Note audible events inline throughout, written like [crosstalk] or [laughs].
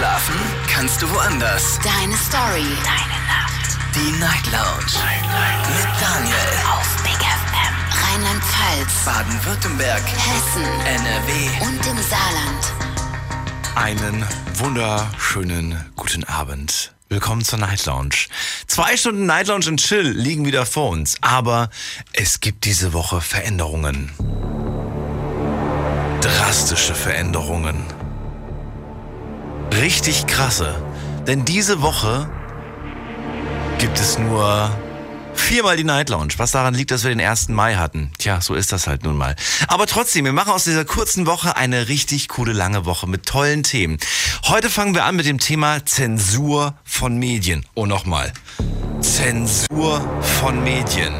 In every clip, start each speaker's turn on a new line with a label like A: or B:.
A: Schlafen kannst du woanders.
B: Deine Story. Deine Nacht.
A: Die Night Lounge. Night, Night. Mit Daniel.
B: Auf Big FM. Rheinland-Pfalz.
A: Baden-Württemberg.
B: Hessen.
A: NRW.
B: Und im Saarland.
C: Einen wunderschönen guten Abend. Willkommen zur Night Lounge. Zwei Stunden Night Lounge und Chill liegen wieder vor uns, aber es gibt diese Woche Veränderungen. Drastische Veränderungen. Richtig krasse. Denn diese Woche gibt es nur viermal die Night Lounge. Was daran liegt, dass wir den 1. Mai hatten. Tja, so ist das halt nun mal. Aber trotzdem, wir machen aus dieser kurzen Woche eine richtig coole lange Woche mit tollen Themen. Heute fangen wir an mit dem Thema Zensur von Medien. Oh, nochmal. Zensur von Medien.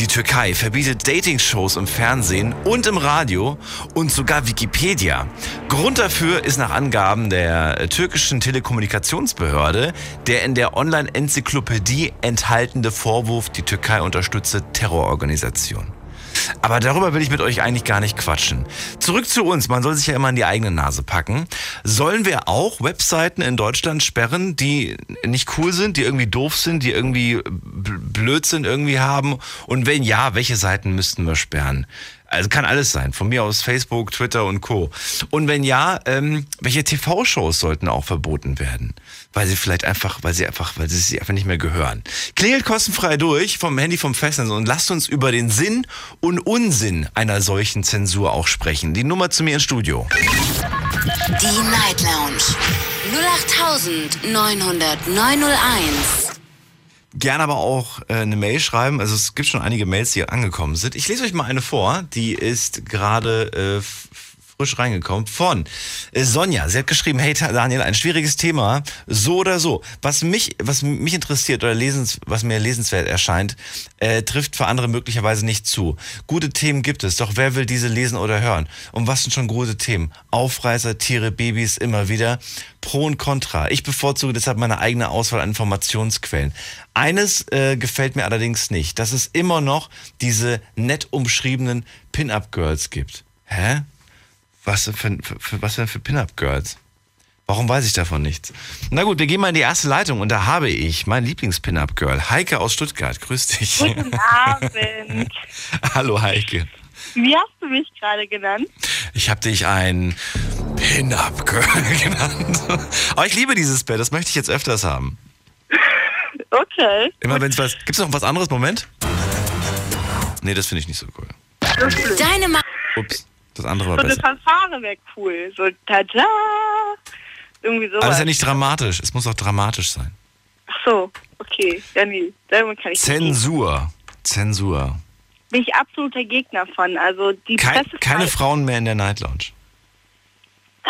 C: Die Türkei verbietet Dating-Shows im Fernsehen und im Radio und sogar Wikipedia. Grund dafür ist nach Angaben der türkischen Telekommunikationsbehörde der in der Online-Enzyklopädie enthaltene Vorwurf, die Türkei unterstütze Terrororganisation. Aber darüber will ich mit euch eigentlich gar nicht quatschen. Zurück zu uns. Man soll sich ja immer in die eigene Nase packen. Sollen wir auch Webseiten in Deutschland sperren, die nicht cool sind, die irgendwie doof sind, die irgendwie Blödsinn irgendwie haben? Und wenn ja, welche Seiten müssten wir sperren? Also kann alles sein. Von mir aus Facebook, Twitter und Co. Und wenn ja, ähm, welche TV-Shows sollten auch verboten werden? Weil sie vielleicht einfach, weil sie einfach, weil sie sich einfach nicht mehr gehören. Klingelt kostenfrei durch vom Handy vom Festnetz und lasst uns über den Sinn und Unsinn einer solchen Zensur auch sprechen. Die Nummer zu mir ins Studio.
B: Die Night Lounge. 08900
C: Gerne aber auch äh, eine Mail schreiben. Also es gibt schon einige Mails, die angekommen sind. Ich lese euch mal eine vor. Die ist gerade äh, frisch reingekommen von äh, Sonja. Sie hat geschrieben, hey Daniel, ein schwieriges Thema, so oder so. Was mich, was mich interessiert oder lesens, was mir lesenswert erscheint, äh, trifft für andere möglicherweise nicht zu. Gute Themen gibt es, doch wer will diese lesen oder hören? Und was sind schon gute Themen? Aufreißer, Tiere, Babys, immer wieder. Pro und Contra. Ich bevorzuge deshalb meine eigene Auswahl an Informationsquellen. Eines äh, gefällt mir allerdings nicht, dass es immer noch diese nett umschriebenen Pin-Up-Girls gibt. Hä? Was, für, für, für, was denn für Pin-Up-Girls? Warum weiß ich davon nichts? Na gut, wir gehen mal in die erste Leitung und da habe ich mein Lieblings-Pin-Up-Girl, Heike aus Stuttgart. Grüß dich.
D: Guten Abend. [laughs]
C: Hallo Heike.
D: Wie hast du mich gerade genannt?
C: Ich habe dich ein Pin-Up-Girl [laughs] genannt. Aber ich liebe dieses Bett, das möchte ich jetzt öfters haben. [laughs]
D: Okay.
C: Immer wenn es was. Gibt es noch was anderes? Moment. Nee, das finde ich nicht so cool.
B: Deine Ma
C: Ups, das andere war
D: So eine
C: besser.
D: Fanfare wäre cool. So tada. Irgendwie sowas.
C: Aber das ist ja nicht dramatisch. Es muss auch dramatisch sein.
D: Ach so, okay. Ja, nee. Damit kann ich.
C: Zensur. Zensur.
D: Bin ich absoluter Gegner von. Also die
C: Kein, keine Frauen mehr in der Night Lounge.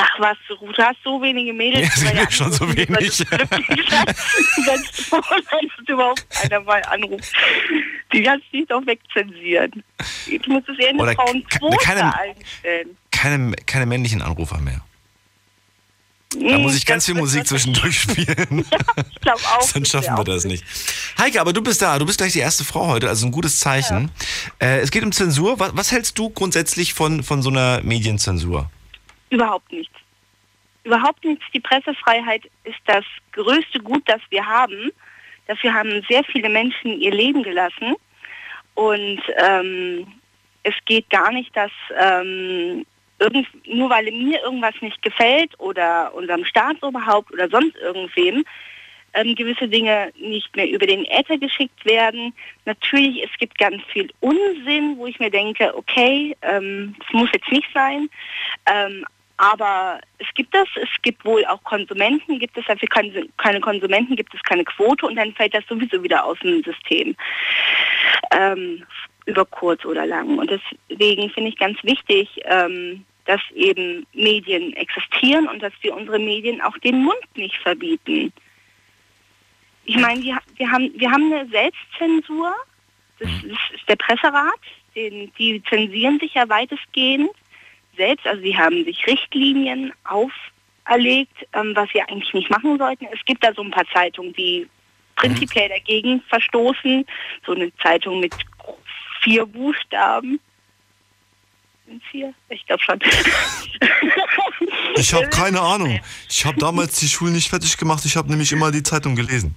D: Ach was, du du hast so wenige Mädels.
C: Ja, [laughs] es gibt [laughs] schon so wenig.
D: Wenn es wenn überhaupt einer mal anruft. Die kannst du nicht auch wegzensieren. Ich muss es eher eine
C: Oder
D: Frauenquote
C: ke- keine-
D: einstellen.
C: Keine, keine männlichen Anrufer mehr. Da muss ich ganz viel Musik zwischendurch [laughs] spielen.
D: Ich glaube auch.
C: Sonst schaffen wir das nicht. Heike, aber du bist da. Du bist gleich die erste Frau heute, also ein gutes Zeichen. Äh, es geht um Zensur. Was, was hältst du grundsätzlich von, von so einer Medienzensur?
D: Überhaupt nichts. Überhaupt nichts. Die Pressefreiheit ist das größte Gut, das wir haben. Dafür haben sehr viele Menschen ihr Leben gelassen. Und ähm, es geht gar nicht, dass ähm, irgend, nur weil mir irgendwas nicht gefällt oder unserem Staatsoberhaupt oder sonst irgendwem, ähm, gewisse Dinge nicht mehr über den Äther geschickt werden. Natürlich, es gibt ganz viel Unsinn, wo ich mir denke, okay, ähm, das muss jetzt nicht sein. Ähm, aber es gibt das, es gibt wohl auch Konsumenten, gibt es. Dafür keine, Konsumenten, gibt es keine Quote. Und dann fällt das sowieso wieder aus dem System. Ähm, über kurz oder lang. Und deswegen finde ich ganz wichtig, ähm, dass eben Medien existieren und dass wir unsere Medien auch den Mund nicht verbieten. Ich meine, wir, wir, haben, wir haben eine Selbstzensur, das ist der Presserat, den, die zensieren sich ja weitestgehend selbst, also sie haben sich Richtlinien auferlegt, ähm, was sie eigentlich nicht machen sollten. Es gibt da so ein paar Zeitungen, die prinzipiell dagegen verstoßen, so eine Zeitung mit vier Buchstaben. Sind vier? Ich glaube schon.
C: Ich habe [laughs] keine Ahnung. Ich habe damals die Schule nicht fertig gemacht. Ich habe nämlich immer die Zeitung gelesen.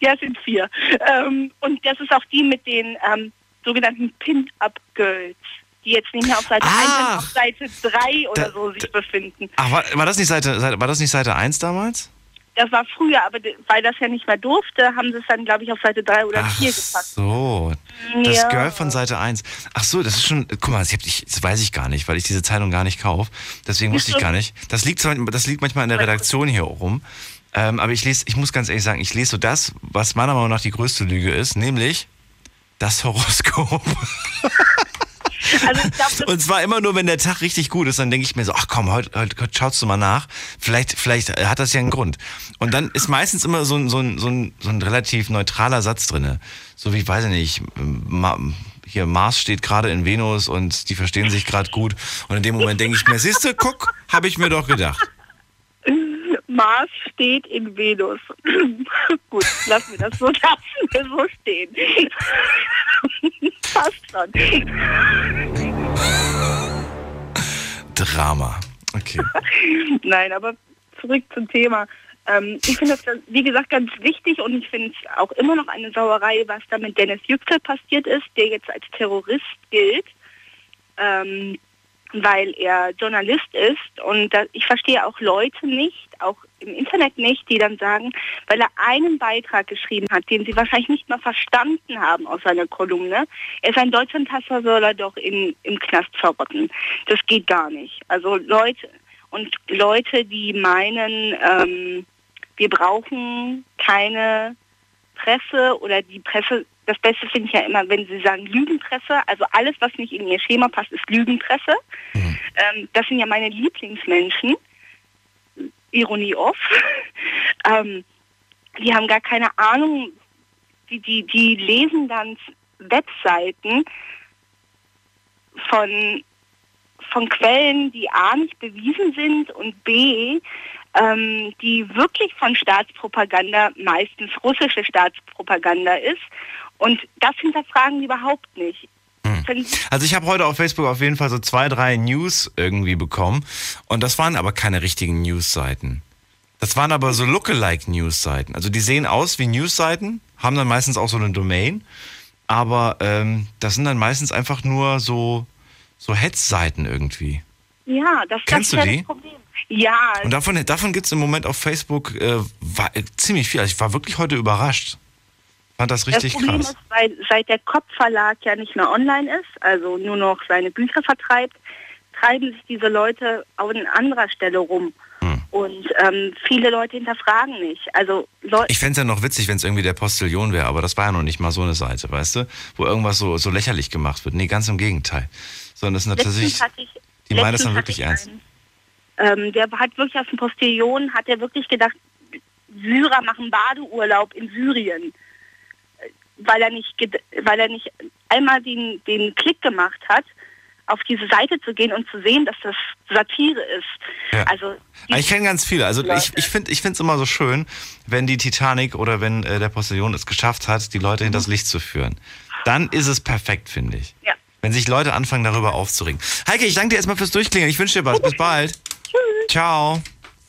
D: Ja, es sind vier. Ähm, und das ist auch die mit den ähm, sogenannten Pin-Up-Girls, die jetzt nicht mehr auf Seite 1, sondern auf Seite 3 oder
C: Da-
D: so sich befinden.
C: Ach, war, war, das nicht Seite, Seite- war das nicht Seite 1 damals?
D: Das war früher, aber weil das ja nicht mehr durfte, haben sie es dann, glaube ich, auf Seite 3 oder
C: Ach
D: 4 gepackt.
C: so. Das
D: Ja.
C: Girl von Seite 1. Ach so, das ist schon. Guck mal, das, ich, das weiß ich gar nicht, weil ich diese Zeitung gar nicht kaufe. Deswegen wusste ich gar nicht. Das liegt, das liegt manchmal in der Redaktion hier rum. Ähm, aber ich lese, ich muss ganz ehrlich sagen, ich lese so das, was meiner Meinung nach die größte Lüge ist, nämlich das Horoskop. [laughs] [laughs]
D: Also
C: Und zwar immer nur, wenn der Tag richtig gut ist, dann denke ich mir so, ach komm, heute, heute, heute schaust du mal nach. Vielleicht, vielleicht hat das ja einen Grund. Und dann ist meistens immer so ein, so ein, so ein, so ein relativ neutraler Satz drinne. So wie, weiß ich nicht, Ma hier Mars steht gerade in Venus und die verstehen sich gerade gut. Und in dem Moment denke ich mir, siehste, guck, habe ich mir doch gedacht.
D: Mars steht in Venus. [clears throat] Gut, lassen wir das so, [laughs] lassen wir so stehen. [laughs] Passt schon.
C: Drama. Okay. [laughs]
D: Nein, aber zurück zum Thema. Ähm, ich finde das, wie gesagt, ganz wichtig und ich finde es auch immer noch eine Sauerei, was da mit Dennis Yüksel passiert ist, der jetzt als Terrorist gilt, ähm, weil er Journalist ist. Und da, ich verstehe auch Leute nicht, auch im Internet nicht, die dann sagen, weil er einen Beitrag geschrieben hat, den sie wahrscheinlich nicht mal verstanden haben aus seiner Kolumne. Er ist ein Deutschlandhasser, soll er doch in, im Knast verrotten. Das geht gar nicht. Also Leute und Leute, die meinen, ähm, wir brauchen keine Presse oder die Presse, das Beste finde ich ja immer, wenn sie sagen Lügenpresse, also alles, was nicht in ihr Schema passt, ist Lügenpresse. Ähm, das sind ja meine Lieblingsmenschen. Ironie off. [laughs] ähm, die haben gar keine Ahnung, die, die, die lesen dann Webseiten von, von Quellen, die A nicht bewiesen sind und B, ähm, die wirklich von Staatspropaganda, meistens russische Staatspropaganda ist. Und das hinterfragen die überhaupt nicht.
C: Also ich habe heute auf Facebook auf jeden Fall so zwei, drei News irgendwie bekommen. Und das waren aber keine richtigen News-Seiten. Das waren aber so Lookalike-News-Seiten. Also die sehen aus wie News-Seiten, haben dann meistens auch so eine Domain. Aber ähm, das sind dann meistens einfach nur so, so Hetz-Seiten irgendwie.
D: Ja, das,
C: Kennst
D: das ist
C: du
D: ja
C: die?
D: Problem. Ja,
C: Und davon, davon gibt es im Moment auf Facebook äh, wa- äh, ziemlich viel. Also ich war wirklich heute überrascht. Fand das richtig
D: das Problem
C: krass.
D: ist, weil seit der Kopf Verlag ja nicht mehr online ist, also nur noch seine Bücher vertreibt, treiben sich diese Leute auch an anderer Stelle rum.
C: Hm.
D: Und ähm, viele Leute hinterfragen nicht. Also Leute,
C: Ich fände es ja noch witzig, wenn es irgendwie der Postillon wäre, aber das war ja noch nicht mal so eine Seite, weißt du? Wo irgendwas so, so lächerlich gemacht wird. Nee, ganz im Gegenteil. Sondern das sind tatsächlich.
D: hatte ich,
C: die meinen das dann wirklich
D: ich
C: ernst.
D: einen, Ähm, der hat wirklich aus dem Postillon, hat er wirklich gedacht, Syrer machen Badeurlaub in Syrien. Weil er nicht, weil er nicht einmal den, den Klick gemacht hat, auf diese Seite zu gehen und zu sehen, dass das Satire ist.
C: Ja.
D: Also
C: Ich kenne ganz viele. Also ich,
D: Leute.
C: ich finde es immer so schön, wenn die Titanic oder wenn äh, der Postillon es geschafft hat, die Leute hinters Licht zu führen. Dann ist es perfekt, finde ich.
D: Ja.
C: Wenn sich Leute anfangen, darüber aufzuregen. Heike, ich danke dir erstmal fürs Durchklingen. Ich wünsche dir was. Bis bald. [laughs] Ciao.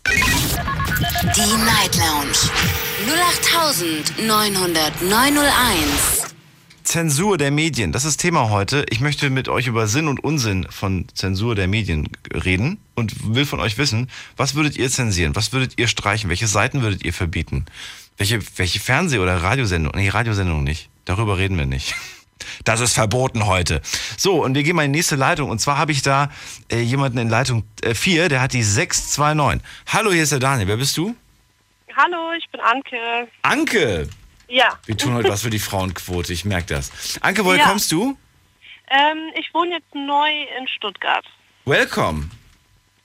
B: Die Night Lounge 08901.
C: Zensur der Medien, das ist Thema heute. Ich möchte mit euch über Sinn und Unsinn von Zensur der Medien reden und will von euch wissen, was würdet ihr zensieren? Was würdet ihr streichen? Welche Seiten würdet ihr verbieten? Welche, welche Fernseh- oder Radiosendung? Nee, Radiosendung nicht. Darüber reden wir nicht. [laughs] Das ist verboten heute. So, und wir gehen mal in die nächste Leitung. Und zwar habe ich da äh, jemanden in Leitung 4, der hat die 629. Hallo, hier ist der Daniel. Wer bist du?
E: Hallo, ich bin Anke.
C: Anke.
E: Ja,
C: Wir tun heute was für die Frauenquote, ich merke das. Anke, woher
E: Ja.
C: kommst du?
E: ähm, ich wohne jetzt neu in Stuttgart.
C: Welcome.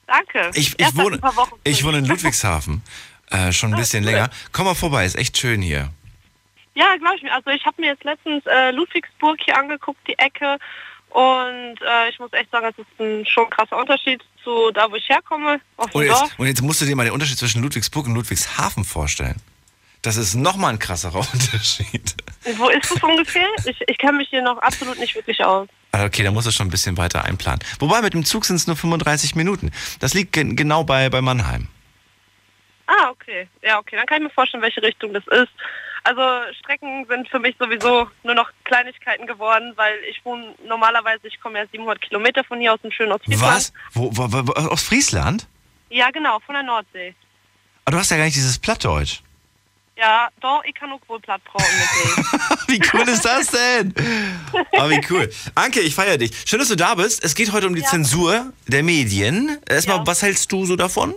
E: Danke.
C: Ich, ich, wohne, ich wohne in Ludwigshafen. [laughs] Äh, schon ein bisschen
E: cool.
C: länger. Komm mal vorbei, ist echt schön hier.
E: Ja, glaube ich mir. Also ich habe mir jetzt letztens äh, Ludwigsburg hier angeguckt, die Ecke. Und äh, ich muss echt sagen, es ist ein schon krasser Unterschied zu da, wo ich herkomme,
C: Und jetzt, und jetzt musst du dir mal den Unterschied zwischen Ludwigsburg und Ludwigshafen vorstellen. Das ist nochmal ein krasserer [laughs] Unterschied.
E: Wo ist es ungefähr? Ich, ich kenne mich hier noch absolut nicht wirklich aus.
C: Ah, Okay, da muss es schon ein bisschen weiter einplanen. Wobei, mit dem Zug sind es nur 35 Minuten. Das liegt gen genau bei, bei Mannheim.
E: Ah, okay. Ja, okay. Dann kann ich mir vorstellen, welche Richtung das ist. Also Strecken sind für mich sowieso nur noch Kleinigkeiten geworden, weil ich wohne normalerweise, ich komme ja 700 Kilometer von hier aus dem schönen Ostfriesland.
C: Was? Wo, wo, wo, aus Friesland?
E: Ja, genau, von der Nordsee.
C: Aber du hast ja gar nicht dieses Plattdeutsch.
E: Ja, doch, ich kann auch wohl platt [laughs]
C: Wie cool ist das denn? Oh, wie cool. Anke, ich feiere dich. Schön, dass du da bist. Es geht heute um die
E: Ja.
C: Zensur der Medien. Erstmal,
E: Ja.
C: was hältst du so davon?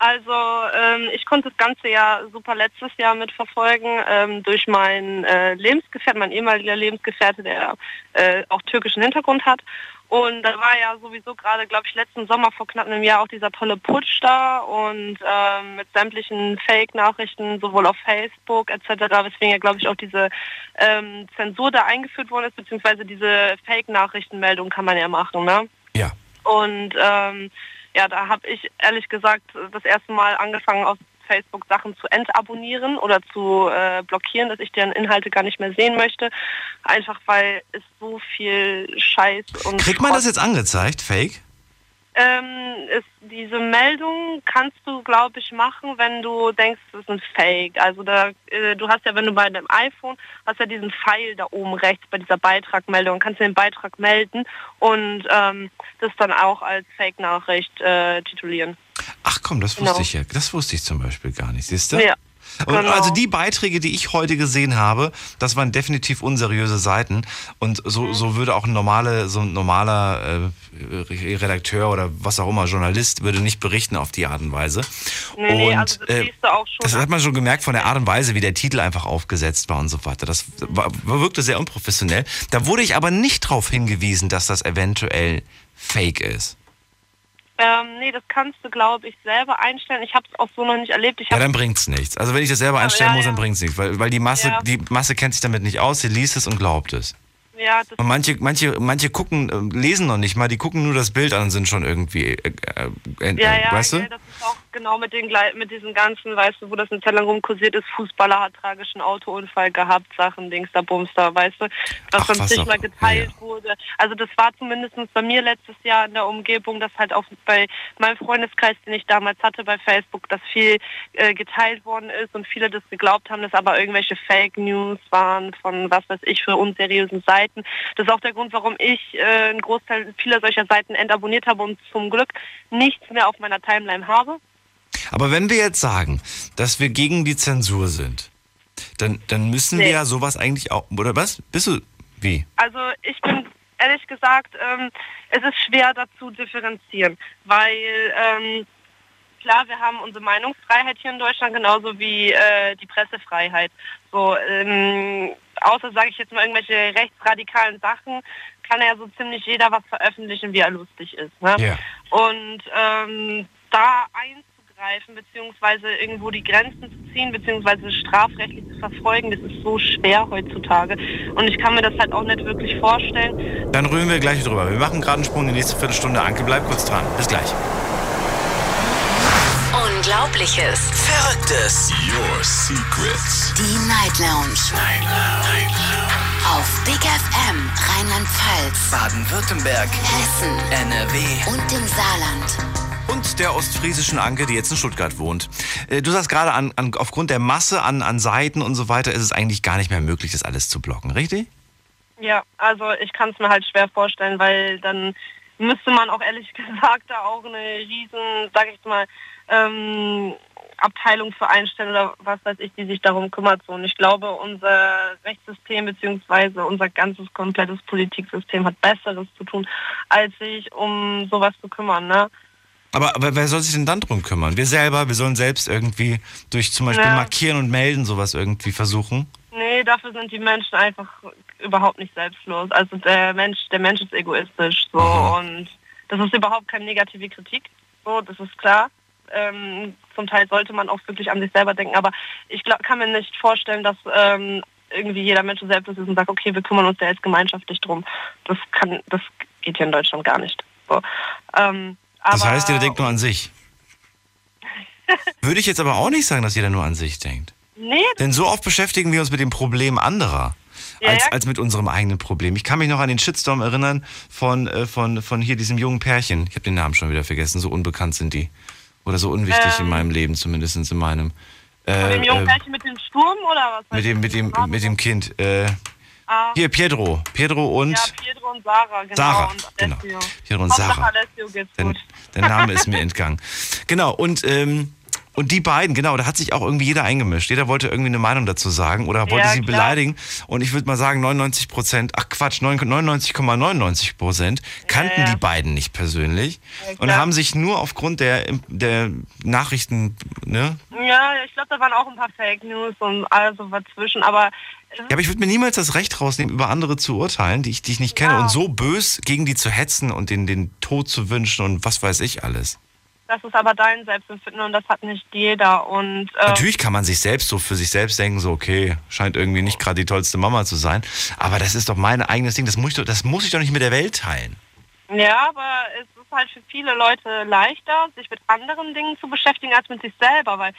E: Also ähm, ich konnte das ganze Jahr super letztes Jahr mitverfolgen ähm, durch meinen äh, Lebensgefährten, mein ehemaliger Lebensgefährte, der äh, auch türkischen Hintergrund hat. Und da war ja sowieso gerade, glaube ich, letzten Sommer vor knapp einem Jahr auch dieser tolle Putsch da und ähm, mit sämtlichen Fake-Nachrichten, sowohl auf Facebook etc., weswegen ja, glaube ich, auch diese ähm, Zensur da eingeführt worden ist, beziehungsweise diese Fake-Nachrichtenmeldung kann man ja machen, ne?
C: Ja.
E: Und ähm, ja, da habe ich ehrlich gesagt das erste Mal angefangen, auf Facebook Sachen zu entabonnieren oder zu äh, blockieren, dass ich deren Inhalte gar nicht mehr sehen möchte. Einfach weil es so viel Scheiß und
C: Kriegt man das jetzt angezeigt, Fake?
E: Ähm, ist, diese Meldung kannst du, glaube ich, machen, wenn du denkst, es ist ein Fake. Also da, äh, du hast ja, wenn du bei deinem iPhone hast ja diesen Pfeil da oben rechts bei dieser Beitragmeldung, kannst du den Beitrag melden und ähm, das dann auch als Fake-Nachricht äh, titulieren.
C: Ach komm, das wusste
E: Genau.
C: ich ja. Das wusste ich zum Beispiel gar nicht, siehst du?
E: Ja. Genau.
C: Also die Beiträge, die ich heute gesehen habe, das waren definitiv unseriöse Seiten. Und so,
E: Mhm.
C: so würde auch ein normale, so ein normaler äh, Redakteur oder was auch immer, Journalist, würde nicht berichten auf die Art und Weise.
E: Nee, nee,
C: und
E: also das
C: äh,
E: siehst du auch schon.
C: das hat man schon gemerkt von der Art und Weise, wie der Titel einfach aufgesetzt war und so weiter. Das war, wirkte sehr unprofessionell. Da wurde ich aber nicht darauf hingewiesen, dass das eventuell fake ist.
E: Ähm, nee, das kannst du, glaube ich, selber einstellen. Ich habe es auch so noch nicht erlebt. Ich
C: Ja, dann bringt's nichts. Also wenn ich das selber einstellen
E: ja,
C: muss,
E: ja.
C: dann bringt's nichts, weil, weil die Masse,
E: Ja.
C: die Masse kennt sich damit nicht aus, sie liest es und glaubt es.
E: ja, das
C: Und manche, manche, manche gucken, äh, lesen noch nicht mal, die gucken nur das Bild an und sind schon irgendwie, äh, äh, äh,
E: Ja, ja,
C: weißt du?
E: gell, das ist auch genau mit den mit diesen ganzen, weißt du, wo das eine Zeit lang rumkursiert ist, Fußballer hat tragischen Autounfall gehabt, Sachen, Dings da, Bums da, weißt du, was
C: Ach, was
E: zigmal
C: auch-
E: geteilt
C: ja.
E: wurde. Also das war zumindest bei mir letztes Jahr in der Umgebung, dass halt auch bei meinem Freundeskreis, den ich damals hatte bei Facebook, dass viel äh, geteilt worden ist und viele das geglaubt haben, dass aber irgendwelche Fake News waren von was weiß ich für unseriösen Seiten. Das ist auch der Grund, warum ich äh, einen Großteil vieler solcher Seiten entabonniert habe und zum Glück nichts mehr auf meiner Timeline habe.
C: Aber wenn wir jetzt sagen, dass wir gegen die Zensur sind, dann, dann müssen wir
E: Nee.
C: ja sowas eigentlich auch, oder was? Bist du, wie?
E: Also ich bin ehrlich gesagt, ähm, es ist schwer dazu differenzieren, weil ähm, klar, wir haben unsere Meinungsfreiheit hier in Deutschland genauso wie äh, die Pressefreiheit. So, ähm, außer sage ich jetzt mal irgendwelche rechtsradikalen Sachen, kann ja so ziemlich jeder was veröffentlichen, wie er lustig ist. Ne?
C: Ja.
E: Und ähm, da einzugreifen, beziehungsweise irgendwo die Grenzen zu ziehen, beziehungsweise strafrechtlich zu verfolgen, das ist so schwer heutzutage. Und ich kann mir das halt auch nicht wirklich vorstellen.
C: Dann rühren wir gleich drüber. Wir machen gerade einen Sprung in die nächste Viertelstunde. Anke, bleib kurz dran. Bis gleich.
B: Unglaubliches.
A: Verrücktes. Your Secrets.
B: Die Night Lounge.
A: Night Lounge.
B: Auf Big FM Rheinland-Pfalz,
A: Baden-Württemberg.
B: Hessen
A: NRW.
B: und im Saarland.
C: Und der ostfriesischen Anke, die jetzt in Stuttgart wohnt. Äh, Du sagst gerade, an, an, aufgrund der Masse an, an Seiten und so weiter ist es eigentlich gar nicht mehr möglich, das alles zu blocken, richtig?
E: Ja, also ich kann es mir halt schwer vorstellen, weil dann müsste man auch ehrlich [laughs] gesagt da auch eine riesen, sag ich mal, ähm, Abteilung für einstellen oder was weiß ich, die sich darum kümmert. So. Und ich glaube, unser Rechtssystem beziehungsweise unser ganzes komplettes Politiksystem hat Besseres zu tun, als sich um sowas zu kümmern. Ne?
C: Aber, aber wer soll sich denn dann drum kümmern? Wir selber, wir sollen selbst irgendwie durch zum Beispiel
E: Ja.
C: Markieren und Melden sowas irgendwie versuchen.
E: Nee, dafür sind die Menschen einfach überhaupt nicht selbstlos. Also der Mensch, der Mensch ist egoistisch so
C: Aha.
E: und das ist überhaupt keine negative Kritik. So, das ist klar. Ähm, zum Teil sollte man auch wirklich an sich selber denken, aber ich glaub, kann mir nicht vorstellen, dass ähm, irgendwie jeder Mensch so selbstlos ist und sagt, okay, wir kümmern uns da jetzt gemeinschaftlich drum. Das kann, das geht hier in Deutschland gar nicht. So. Ähm,
C: Das heißt,
E: aber-
C: jeder denkt nur an sich. Würde ich jetzt aber auch nicht sagen, dass jeder nur an sich denkt.
E: Nee,
C: Denn so oft beschäftigen wir uns mit dem Problem anderer.
E: Ja,
C: Als,
E: ja.
C: als mit unserem eigenen Problem. Ich kann mich noch an den Shitstorm erinnern von, äh, von, von hier diesem jungen Pärchen. Ich habe den Namen schon wieder vergessen, so unbekannt sind die. Oder so unwichtig in
E: Ähm.
C: meinem Leben, zumindest in meinem.
E: mit
C: Äh,
E: dem jungen
C: äh,
E: Pärchen mit dem Sturm oder was?
C: mit dem, mit dem, mit dem Kind. Äh,
E: Ah,
C: hier, Pietro. Pietro und.
E: ja, Pietro und Sarah, genau.
C: Sarah,
E: und
C: genau.
E: Alessio.
C: Pietro und Sarah.
E: Alessio geht's
C: Der,
E: gut.
C: der Name ist mir entgangen. Genau, und, ähm, und die beiden, genau, da hat sich auch irgendwie jeder eingemischt. Jeder wollte irgendwie eine Meinung dazu sagen oder wollte
E: Ja,
C: sie
E: klar.
C: beleidigen. Und ich würde mal sagen, 99 Prozent, ach Quatsch, 99,99 Prozent kannten
E: Ja, ja.
C: die beiden nicht persönlich und haben sich nur aufgrund der, der Nachrichten, ne?
E: Ja, ich glaube, da waren auch ein paar Fake News und alles so dazwischen, aber
C: Ja, aber ich würde mir niemals das Recht rausnehmen, über andere zu urteilen, die ich, die ich nicht kenne
E: Ja.
C: und so bös gegen die zu hetzen und den, den Tod zu wünschen und was weiß ich alles.
E: das ist aber dein Selbstempfinden und das hat nicht jeder. Und äh,
C: Natürlich kann man sich selbst so für sich selbst denken, so okay, scheint irgendwie nicht gerade die tollste Mama zu sein, aber das ist doch mein eigenes Ding, das muss ich doch, das muss ich doch nicht mit der Welt teilen.
E: ja, aber es ist halt für viele Leute leichter, sich mit anderen Dingen zu beschäftigen als mit sich selber, weil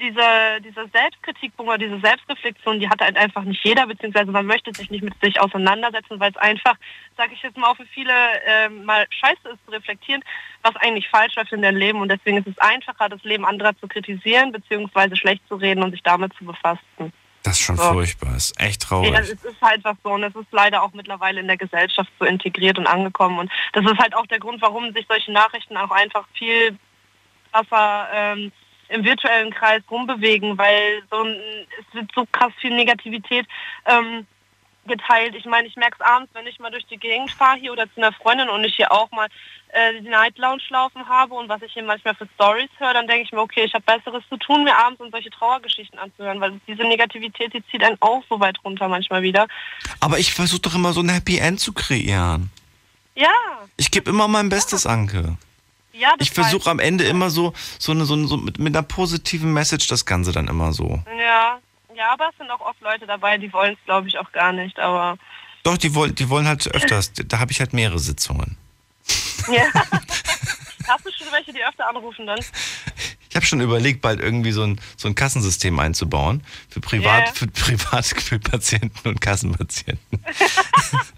E: diese, diese Selbstkritik oder diese Selbstreflexion, die hat halt einfach nicht jeder, beziehungsweise man möchte sich nicht mit sich auseinandersetzen, weil es einfach, sage ich jetzt mal, auch für viele ähm, mal scheiße ist zu reflektieren, was eigentlich falsch läuft in deinem Leben und deswegen ist es einfacher, das Leben anderer zu kritisieren, beziehungsweise schlecht zu reden und sich damit zu befassen.
C: Das ist schon
E: So.
C: furchtbar, ist echt
E: Ja,
C: traurig.
E: es ist halt was so und es ist leider auch mittlerweile in der Gesellschaft so integriert und angekommen und das ist halt auch der Grund, warum sich solche Nachrichten auch einfach viel krasser ähm, im virtuellen Kreis rumbewegen, weil so ein, es wird so krass viel Negativität ähm, geteilt. Ich meine, ich merke es abends, wenn ich mal durch die Gegend fahre hier oder zu einer Freundin und ich hier auch mal äh, die Night Lounge laufen habe und was ich hier manchmal für Stories höre, dann denke ich mir, okay, ich habe Besseres zu tun, mir abends und solche Trauergeschichten anzuhören, weil diese Negativität, die zieht einen auch so weit runter manchmal wieder.
C: Aber ich versuche doch immer so ein Happy End zu kreieren.
E: Ja,
C: Ich gebe immer mein Bestes, Anke.
E: Ja,
C: Ich versuche am Ende immer so, so, eine, so, eine, so mit, mit einer positiven Message das Ganze dann immer so.
E: Ja, ja, aber es sind auch oft Leute dabei, die wollen es, glaube ich, auch gar nicht, aber
C: Doch, die wollen, die wollen halt öfters, [laughs] da habe ich halt mehrere Sitzungen.
E: ja. [laughs] Hast du schon welche, die öfter anrufen dann?
C: Ich habe schon überlegt, bald irgendwie so ein, so ein Kassensystem einzubauen für Privat,
E: Ja.
C: für Privat für Patienten und Kassenpatienten. [laughs]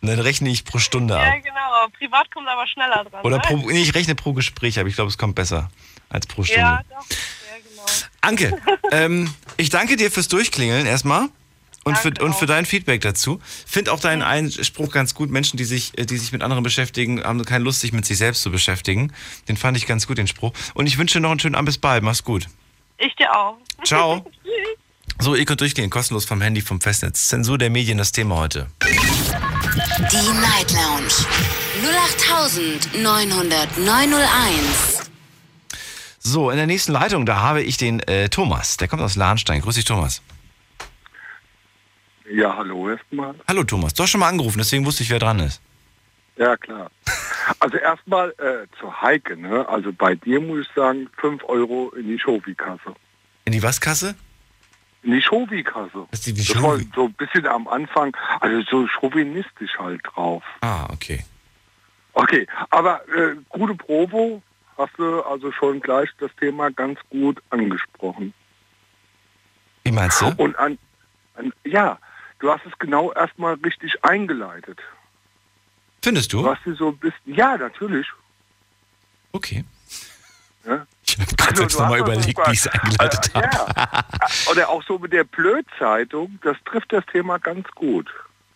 C: und dann rechne ich pro Stunde
E: Ja,
C: ab.
E: genau. Privat kommt aber schneller dran.
C: Oder
E: ne?
C: pro, nee, ich rechne pro Gespräch, aber ich glaube, es kommt besser als pro Stunde.
E: Ja, doch. Ja, genau.
C: Anke, [laughs] ähm, ich danke dir fürs Durchklingeln erstmal. Und für, und für dein Feedback dazu. Find auch deinen Einspruch ganz gut. Menschen, die sich, äh, die sich mit anderen beschäftigen, haben keine Lust, sich mit sich selbst zu beschäftigen. Den fand ich ganz gut, den Spruch. Und ich wünsche dir noch einen schönen Abend. Bis bald. Mach's gut.
E: Ich dir auch.
C: Ciao. [laughs] So, ihr könnt durchgehen, kostenlos vom Handy, vom Festnetz. Zensur der Medien, das Thema heute.
B: Die Night Lounge 0890901.
C: So, in der nächsten Leitung, da habe ich den äh, Thomas. Der kommt aus Lahnstein. Grüß dich, Thomas.
F: Ja, hallo erstmal.
C: Hallo, Thomas. Du hast schon mal angerufen, deswegen wusste ich, wer dran ist.
F: Ja, klar. Also erstmal äh, zur Heike, ne? Also bei dir muss ich sagen, 5 Euro in die Schofi-Kasse.
C: In die was-Kasse?
F: In die Schofi-Kasse.
C: Was ist die-
F: Das war so ein bisschen am Anfang, also so chauvinistisch halt drauf.
C: Ah, okay.
F: Okay, aber äh, gute Provo hast du also schon gleich das Thema ganz gut angesprochen.
C: Wie meinst du?
F: Und an, an ja, du hast es genau erstmal richtig eingeleitet.
C: Findest
F: Du
C: du?
F: hast sie so bisschen, ja, natürlich.
C: Okay.
F: Ja?
C: Ich habe gerade
F: Also,
C: selbst
F: du
C: nochmal
F: das
C: überlegt, wie ich es eingeleitet
F: Äh, [laughs]
C: habe.
F: ja. Oder auch so mit der Blödzeitung, das trifft das Thema ganz gut.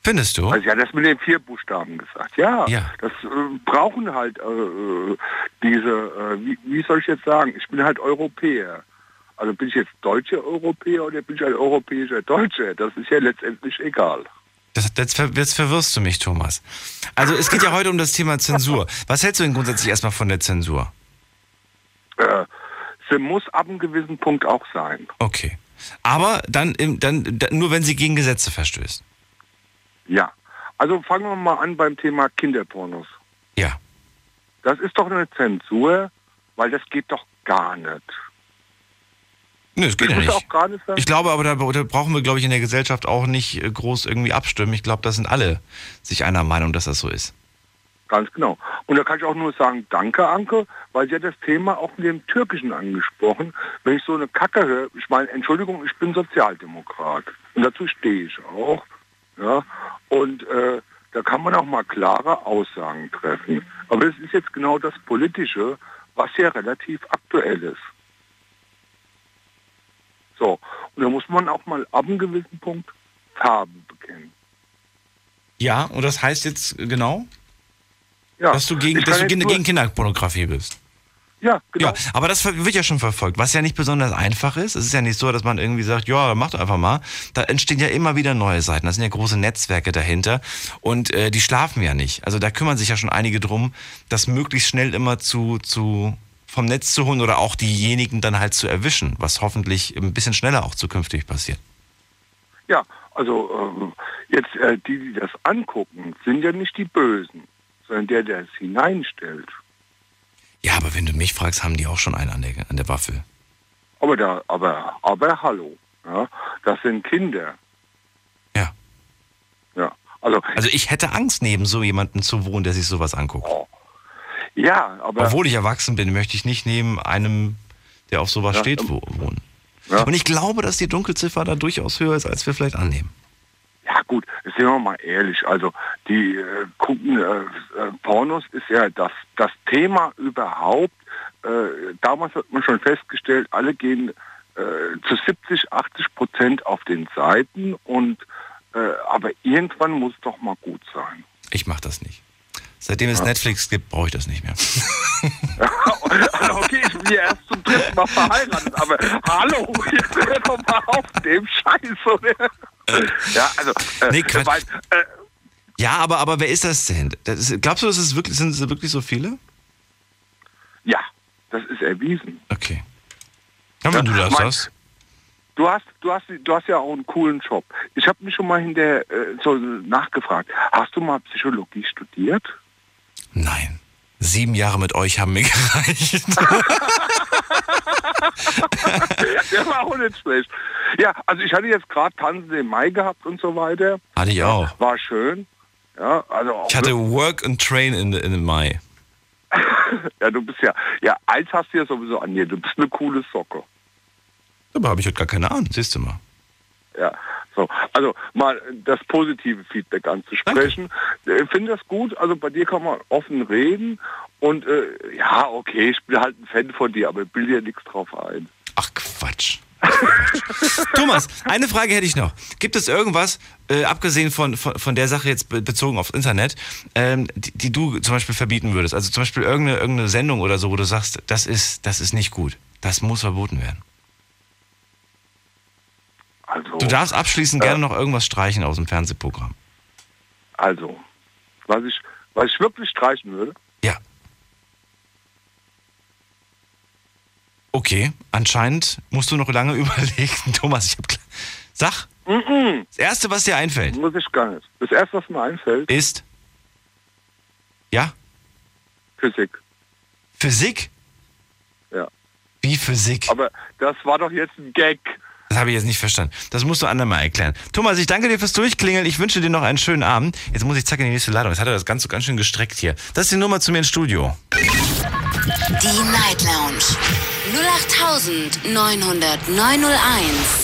C: Findest du?
F: Also ja, das mit den vier Buchstaben gesagt. Ja,
C: Ja.
F: das äh, brauchen halt äh, diese, äh, wie, wie soll ich jetzt sagen, ich bin halt Europäer. Also bin ich jetzt deutscher Europäer oder bin ich ein europäischer Deutscher? Das ist ja letztendlich egal.
C: Das, jetzt, jetzt verwirrst du mich, Thomas. Also es geht ja heute um das Thema Zensur. Was hältst du denn grundsätzlich erstmal von der Zensur?
F: Äh, sie muss ab einem gewissen Punkt auch sein.
C: Okay. Aber dann, im, dann, dann nur, wenn sie gegen Gesetze verstößt.
F: Ja. Also fangen wir mal an beim Thema Kinderpornos.
C: Ja.
F: Das ist doch eine Zensur, weil das geht doch gar nicht.
C: Nö, das geht ja
F: das
C: nicht.
F: nicht sein.
C: Ich glaube aber, da, da brauchen wir, glaube ich, in der Gesellschaft auch nicht äh, groß irgendwie abstimmen. Ich glaube, da sind alle sich einer Meinung, dass das so ist.
F: Ganz genau. Und da kann ich auch nur sagen, danke Anke, weil sie hat das Thema auch mit dem Türkischen angesprochen. Wenn ich so eine Kacke höre, ich meine, Entschuldigung, ich bin Sozialdemokrat. Und dazu stehe ich auch. Ja? Und äh, da kann man auch mal klare Aussagen treffen. Aber es ist jetzt genau das Politische, was ja relativ aktuell ist. So, und da muss man auch mal ab einem gewissen Punkt Farben bekennen.
C: Ja, und das heißt jetzt genau,
F: Ja,
C: dass du gegen, dass du gegen, Kinderpornografie bist.
F: Ja, genau.
C: Ja, aber das wird ja schon verfolgt, was ja nicht besonders einfach ist. Es ist ja nicht so, dass man irgendwie sagt, ja, macht einfach mal. Da entstehen ja immer wieder neue Seiten. Da sind ja große Netzwerke dahinter und äh, die schlafen ja nicht. Also da kümmern sich ja schon einige drum, das möglichst schnell immer zu, zu vom Netz zu holen oder auch diejenigen dann halt zu erwischen, was hoffentlich ein bisschen schneller auch zukünftig passiert.
F: Ja, also ähm, jetzt äh, die, die das angucken, sind ja nicht die Bösen, sondern der, der es hineinstellt.
C: Ja, aber wenn du mich fragst, haben die auch schon einen an der, an der Waffel.
F: Aber da, aber, aber hallo, ja, das sind Kinder.
C: Ja.
F: Ja, also
C: Also ich hätte Angst, neben so jemanden zu wohnen, der sich sowas anguckt.
F: ja, aber
C: Obwohl ich erwachsen bin, möchte ich nicht neben einem, der auf sowas
F: Ja,
C: steht, wo, wohnen.
F: Ja.
C: Und ich glaube, dass die Dunkelziffer da durchaus höher ist, als wir vielleicht annehmen.
F: Ja gut, sind wir mal ehrlich, also die äh, gucken, äh, äh, Pornos ist ja das, das Thema überhaupt. Äh, damals hat man schon festgestellt, alle gehen äh, zu 70, 80 Prozent auf den Seiten und äh, aber irgendwann muss doch mal gut sein.
C: Ich mache das nicht. Seitdem es Netflix gibt, brauche ich das nicht mehr. [laughs]
F: Okay, ich bin ja erst zum dritten Mal verheiratet, aber hallo, jetzt hör doch mal auf dem Scheiß, oder? Ja, also, äh,
C: Nee,
F: weil, äh,
C: Ja, aber, aber wer ist das denn? Das ist, glaubst du, das ist wirklich, sind es wirklich so viele?
F: ja, das ist erwiesen.
C: Okay. Ja, wenn du das
F: mein-
C: sagst.
F: Du hast, du hast, du hast ja auch einen coolen Job. Ich habe mich schon mal hinter äh, so nachgefragt. Hast du mal Psychologie studiert?
C: Nein. Sieben Jahre mit euch haben mir [laughs] gereicht. [laughs]
F: Der war auch nicht schlecht. Ja, also ich hatte jetzt gerade Tanzen im Mai gehabt und so weiter.
C: Hatte ich auch.
F: War schön. Ja, also
C: Ich hatte Work and Train in, in Mai. [laughs]
F: ja, du bist ja, ja, eins hast du ja sowieso an dir. Du bist eine coole Socke.
C: Aber habe ich heute gar keine Ahnung, siehst du mal.
F: Ja, so. Also mal das positive Feedback anzusprechen. Ich finde das gut. Also bei dir kann man offen reden. Und äh, ja, okay, ich bin halt ein Fan von dir, aber ich bilde dir nichts drauf ein.
C: Ach Quatsch. [laughs] Thomas, eine Frage hätte ich noch. Gibt es irgendwas, äh, abgesehen von, von, von der Sache jetzt be bezogen aufs Internet, ähm, die, die du zum Beispiel verbieten würdest? Also zum Beispiel irgendeine, irgendeine Sendung oder so, wo du sagst, das ist, das ist nicht gut. Das muss verboten werden.
F: Also,
C: Du darfst abschließend
F: Ja.
C: gerne noch irgendwas streichen aus dem Fernsehprogramm.
F: also was ich, was ich wirklich streichen würde,
C: Ja. Okay, anscheinend musst du noch lange [laughs] überlegen. Thomas, ich hab... Sag,
F: Mhm.
C: das Erste, was dir einfällt,
F: muss ich gar nicht. Das erste, was mir einfällt,
C: ist... Ja?
F: Physik.
C: Physik?
F: Ja.
C: Wie Physik?
F: Aber das war doch jetzt ein Gag.
C: Das habe ich jetzt nicht verstanden. Das musst du andermal erklären. Thomas, ich danke dir fürs Durchklingeln. Ich wünsche dir noch einen schönen Abend. Jetzt muss ich zack in die nächste Leitung. Jetzt hat er das Ganze ganz schön gestreckt hier. Das ist die Nummer zu mir ins Studio.
B: Die Night Lounge 08901.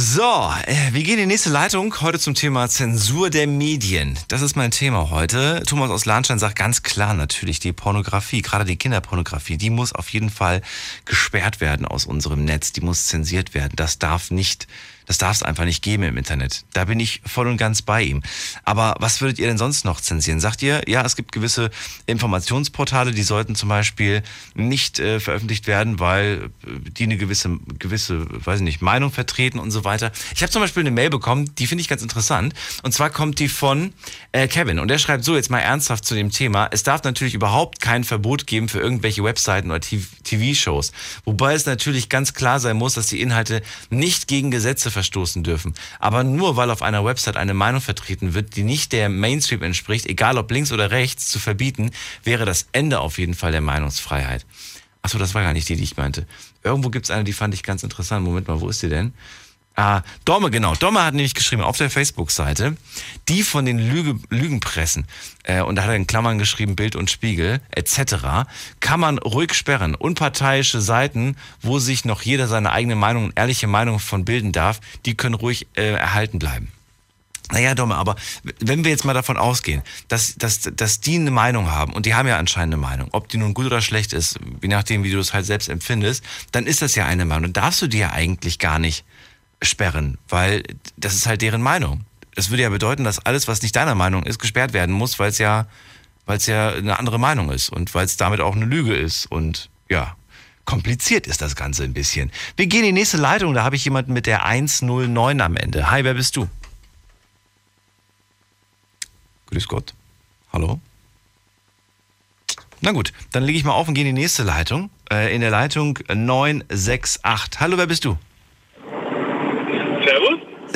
C: So, äh, wir gehen in die nächste Leitung. Heute zum Thema Zensur der Medien. Das ist mein Thema heute. Thomas aus Lahnstein sagt ganz klar natürlich, die Pornografie, gerade die Kinderpornografie, die muss auf jeden Fall gesperrt werden aus unserem Netz. Die muss zensiert werden. Das darf nicht, das darf es einfach nicht geben im Internet. Da bin ich voll und ganz bei ihm. Aber was würdet ihr denn sonst noch zensieren? Sagt ihr, ja, es gibt gewisse Informationsportale, die sollten zum Beispiel nicht äh, veröffentlicht werden, weil äh, die eine gewisse, gewisse, weiß ich nicht, Meinung vertreten und so weiter. Ich habe zum Beispiel eine Mail bekommen, die finde ich ganz interessant. Und zwar kommt die von äh, Kevin. Und der schreibt so jetzt mal ernsthaft zu dem Thema. Es darf natürlich überhaupt kein Verbot geben für irgendwelche Webseiten oder TV-Shows. Wobei es natürlich ganz klar sein muss, dass die Inhalte nicht gegen Gesetze verstoßen dürfen. Aber nur weil auf einer Website eine Meinung vertreten wird, die nicht der Mainstream entspricht, egal ob links oder rechts, zu verbieten, wäre das Ende auf jeden Fall der Meinungsfreiheit. Achso, das war gar nicht die, die ich meinte. Irgendwo gibt es eine, die fand ich ganz interessant. Moment mal, wo ist die denn? Ah, Domme, genau. Domme hat nämlich geschrieben auf der Facebook-Seite, die von den Lüge, Lügenpressen, äh, und da hat er in Klammern geschrieben, Bild und Spiegel, etc., kann man ruhig sperren. Unparteiische Seiten, wo sich noch jeder seine eigene Meinung ehrliche Meinung von bilden darf, die können ruhig äh, erhalten bleiben. Naja, Domme, aber wenn wir jetzt mal davon ausgehen, dass, dass, dass die eine Meinung haben, und die haben ja anscheinend eine Meinung, ob die nun gut oder schlecht ist, je nachdem, wie du es halt selbst empfindest, dann ist das ja eine Meinung. Darfst du die ja eigentlich gar nicht sperren, weil das ist halt deren Meinung. Das würde ja bedeuten, dass alles, was nicht deiner Meinung ist, gesperrt werden muss, weil es ja, weil es ja eine andere Meinung ist und weil es damit auch eine Lüge ist. Und ja, kompliziert ist das Ganze ein bisschen. Wir gehen in die nächste Leitung, da habe ich jemanden mit der 109 am Ende. Hi, wer bist du? Grüß Gott. Hallo? Na gut, dann lege ich mal auf und gehe in die nächste Leitung. Äh, in der Leitung 968. Hallo, wer bist du?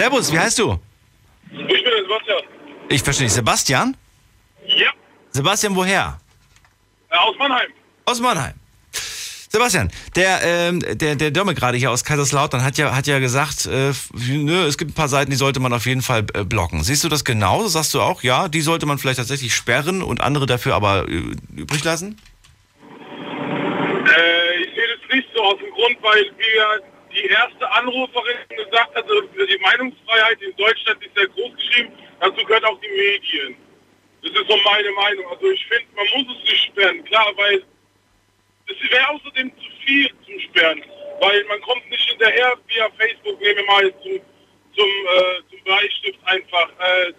G: Servus,
C: wie heißt du?
G: ich bin Sebastian.
C: Ich verstehe nicht. Sebastian?
G: Ja,
C: Sebastian, woher?
G: äh, aus Mannheim.
C: Aus Mannheim. Sebastian, der, ähm, der, der Dörme gerade hier aus Kaiserslautern hat ja, hat ja gesagt, äh, nö, es gibt ein paar Seiten, die sollte man auf jeden Fall äh, blocken. Siehst du das genauso? Sagst du auch, ja, die sollte man vielleicht tatsächlich sperren und andere dafür aber äh, übrig lassen?
G: Äh, ich sehe das nicht so aus dem Grund, weil wir die erste Anruferin gesagt hat, die Meinungsfreiheit in Deutschland ist sehr groß geschrieben. Dazu gehört auch die Medien. Das ist so meine Meinung. Also ich finde, man muss es nicht sperren. Klar, weil es wäre außerdem zu viel zum Sperren. Weil man kommt nicht hinterher via Facebook, nehmen wir mal zum, zum, äh, zum Bleistift einfach. Äh,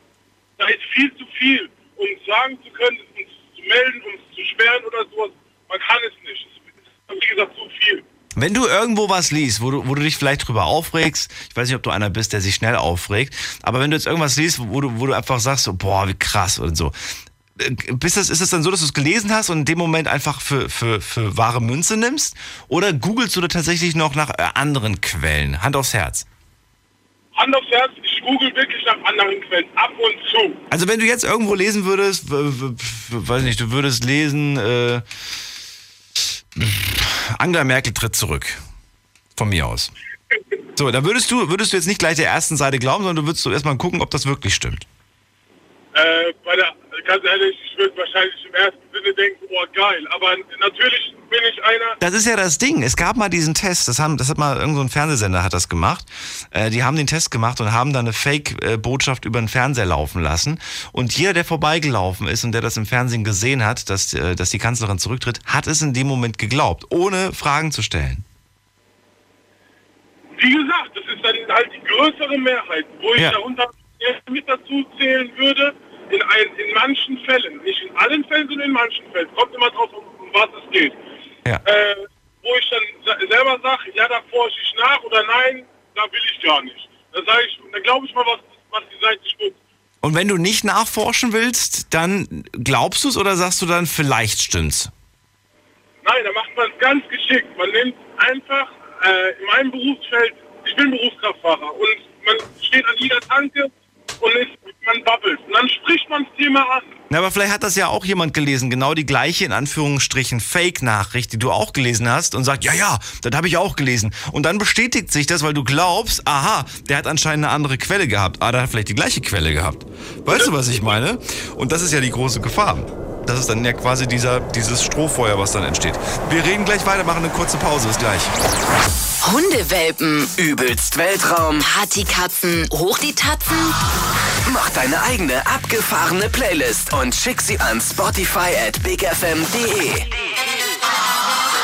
G: da ist viel zu viel. Um sagen zu können, uns zu melden, uns zu sperren oder sowas, man kann es nicht. Es ist, wie gesagt, zu viel.
C: Wenn du irgendwo was liest, wo du, wo du dich vielleicht drüber aufregst, ich weiß nicht, ob du einer bist, der sich schnell aufregt, aber wenn du jetzt irgendwas liest, wo du, wo du einfach sagst, so, boah, wie krass und so, äh, bist das, ist es dann so, dass du es gelesen hast und in dem Moment einfach für, für, für wahre Münze nimmst? Oder googelst du da tatsächlich noch nach äh, anderen Quellen? Hand aufs Herz.
G: Hand aufs Herz, ich google wirklich nach anderen Quellen, ab und zu.
C: Also wenn du jetzt irgendwo lesen würdest, weiß nicht, du würdest lesen, äh, Angela Merkel tritt zurück. Von mir aus. So, dann würdest du, würdest du jetzt nicht gleich der ersten Seite glauben, sondern du würdest so erstmal gucken, ob das wirklich stimmt.
G: Äh, bei der, ganz ehrlich, ich würde wahrscheinlich im ersten Sinne denken, oh geil, aber natürlich bin ich einer,
C: Das ist ja das Ding. Es gab mal diesen Test, das, haben, das hat mal irgendein so ein Fernsehsender hat das gemacht. Äh, die haben den Test gemacht und haben dann eine Fake-Botschaft über den Fernseher laufen lassen. Und jeder, der vorbeigelaufen ist und der das im Fernsehen gesehen hat, dass, äh, dass die Kanzlerin zurücktritt, hat es in dem Moment geglaubt, ohne Fragen zu stellen.
G: wie gesagt, das ist dann halt die größere Mehrheit, wo ich
C: Ja.
G: darunter mit dazu zählen würde, in, ein, in manchen Fällen, nicht in allen Fällen, sondern in manchen Fällen, kommt immer drauf, um, um was es geht.
C: Ja.
G: Äh, wo ich dann se- selber sage, ja, da forsche ich nach oder nein, da will ich gar nicht. Da sage ich, da glaube ich mal, was, was die Seite spuckt.
C: Und wenn du nicht nachforschen willst, dann glaubst du es oder sagst du dann, vielleicht stimmt's?
G: Nein, da macht man es ganz geschickt. Man nimmt einfach äh, in meinem Berufsfeld, ich bin Berufskraftfahrer und man steht an jeder Tanke und ist, man babbelt. Und dann spricht man das Thema an.
C: Na, aber vielleicht hat das ja auch jemand gelesen, genau die gleiche in Anführungsstrichen Fake-Nachricht, die du auch gelesen hast und sagt, ja, ja, das habe ich auch gelesen. Und dann bestätigt sich das, weil du glaubst, aha, der hat anscheinend eine andere Quelle gehabt. Ah, der hat vielleicht die gleiche Quelle gehabt. Weißt du, was ich meine? Und das ist ja die große Gefahr. Das ist dann ja quasi dieser, dieses Strohfeuer, was dann entsteht. Wir reden gleich weiter, machen eine kurze Pause. Bis gleich.
B: Hundewelpen,
A: Übelst Weltraum.
B: Partykatzen, hoch die Tatzen.
A: Mach deine eigene abgefahrene Playlist und schick sie an Spotify at bigfm.de.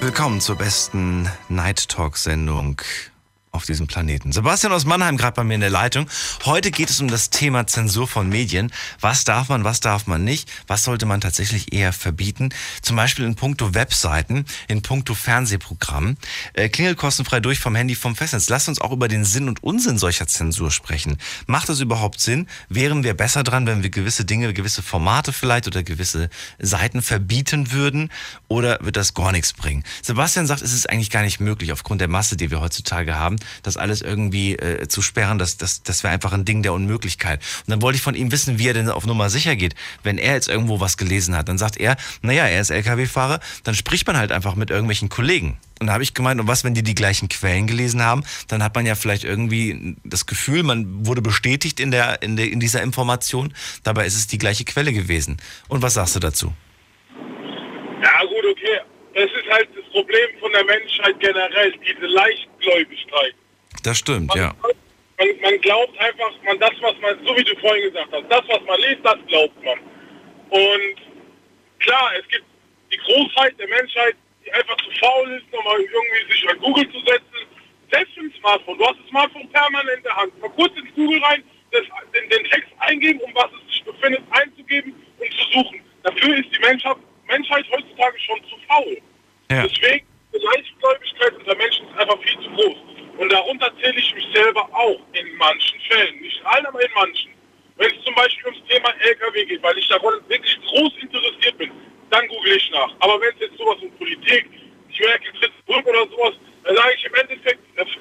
C: Willkommen zur besten Night Talk Sendung auf diesem Planeten. Sebastian aus Mannheim gerade bei mir in der Leitung. Heute geht es um das Thema Zensur von Medien. Was darf man, was darf man nicht? Was sollte man tatsächlich eher verbieten? Zum Beispiel in puncto Webseiten, in puncto Fernsehprogrammen. Äh, klingelt kostenfrei durch vom Handy vom Festnetz. Lasst uns auch über den Sinn und Unsinn solcher Zensur sprechen. Macht es überhaupt Sinn? Wären wir besser dran, wenn wir gewisse Dinge, gewisse Formate vielleicht oder gewisse Seiten verbieten würden? Oder wird das gar nichts bringen? Sebastian sagt, es ist eigentlich gar nicht möglich aufgrund der Masse, die wir heutzutage haben, das alles irgendwie äh, zu sperren. Das, das, das wäre einfach ein Ding der Unmöglichkeit. Und dann wollte ich von ihm wissen, wie er denn auf Nummer sicher geht. Wenn er jetzt irgendwo was gelesen hat, dann sagt er, naja, er ist LKW-Fahrer, dann spricht man halt einfach mit irgendwelchen Kollegen. Und da habe ich gemeint, und was, wenn die die gleichen Quellen gelesen haben, dann hat man ja vielleicht irgendwie das Gefühl, man wurde bestätigt in, der, in, der, in dieser Information. Dabei ist es die gleiche Quelle gewesen. Und was sagst du dazu?
G: Ja gut, okay. Das ist halt das Problem von der Menschheit generell, diese Leichtgläubigkeit.
C: Das stimmt,
G: man,
C: ja.
G: Man, man, glaubt einfach, man das, was man, so wie du vorhin gesagt hast, das, was man liest, das glaubt man. Und klar, es gibt die Großheit der Menschheit, die einfach zu faul ist, nochmal irgendwie sich an Google zu setzen. Selbst im Smartphone. Du hast das Smartphone permanent in der Hand. Mal kurz ins Google rein, das, den, den Text eingeben, um was es sich befindet, einzugeben und zu suchen. Dafür ist die Menschheit, Menschheit heutzutage schon zu faul.
C: Ja.
G: Deswegen, die Leichtgläubigkeit unter Menschen ist einfach viel zu groß. Und darunter zähle ich mich selber auch in manchen Fällen. Nicht allen, aber in manchen. Wenn es zum Beispiel ums Thema LKW geht, weil ich daran wirklich groß interessiert bin, dann google ich nach. Aber wenn es jetzt sowas um Politik, ich merke, tritt zurück oder sowas, dann sage ich im Endeffekt,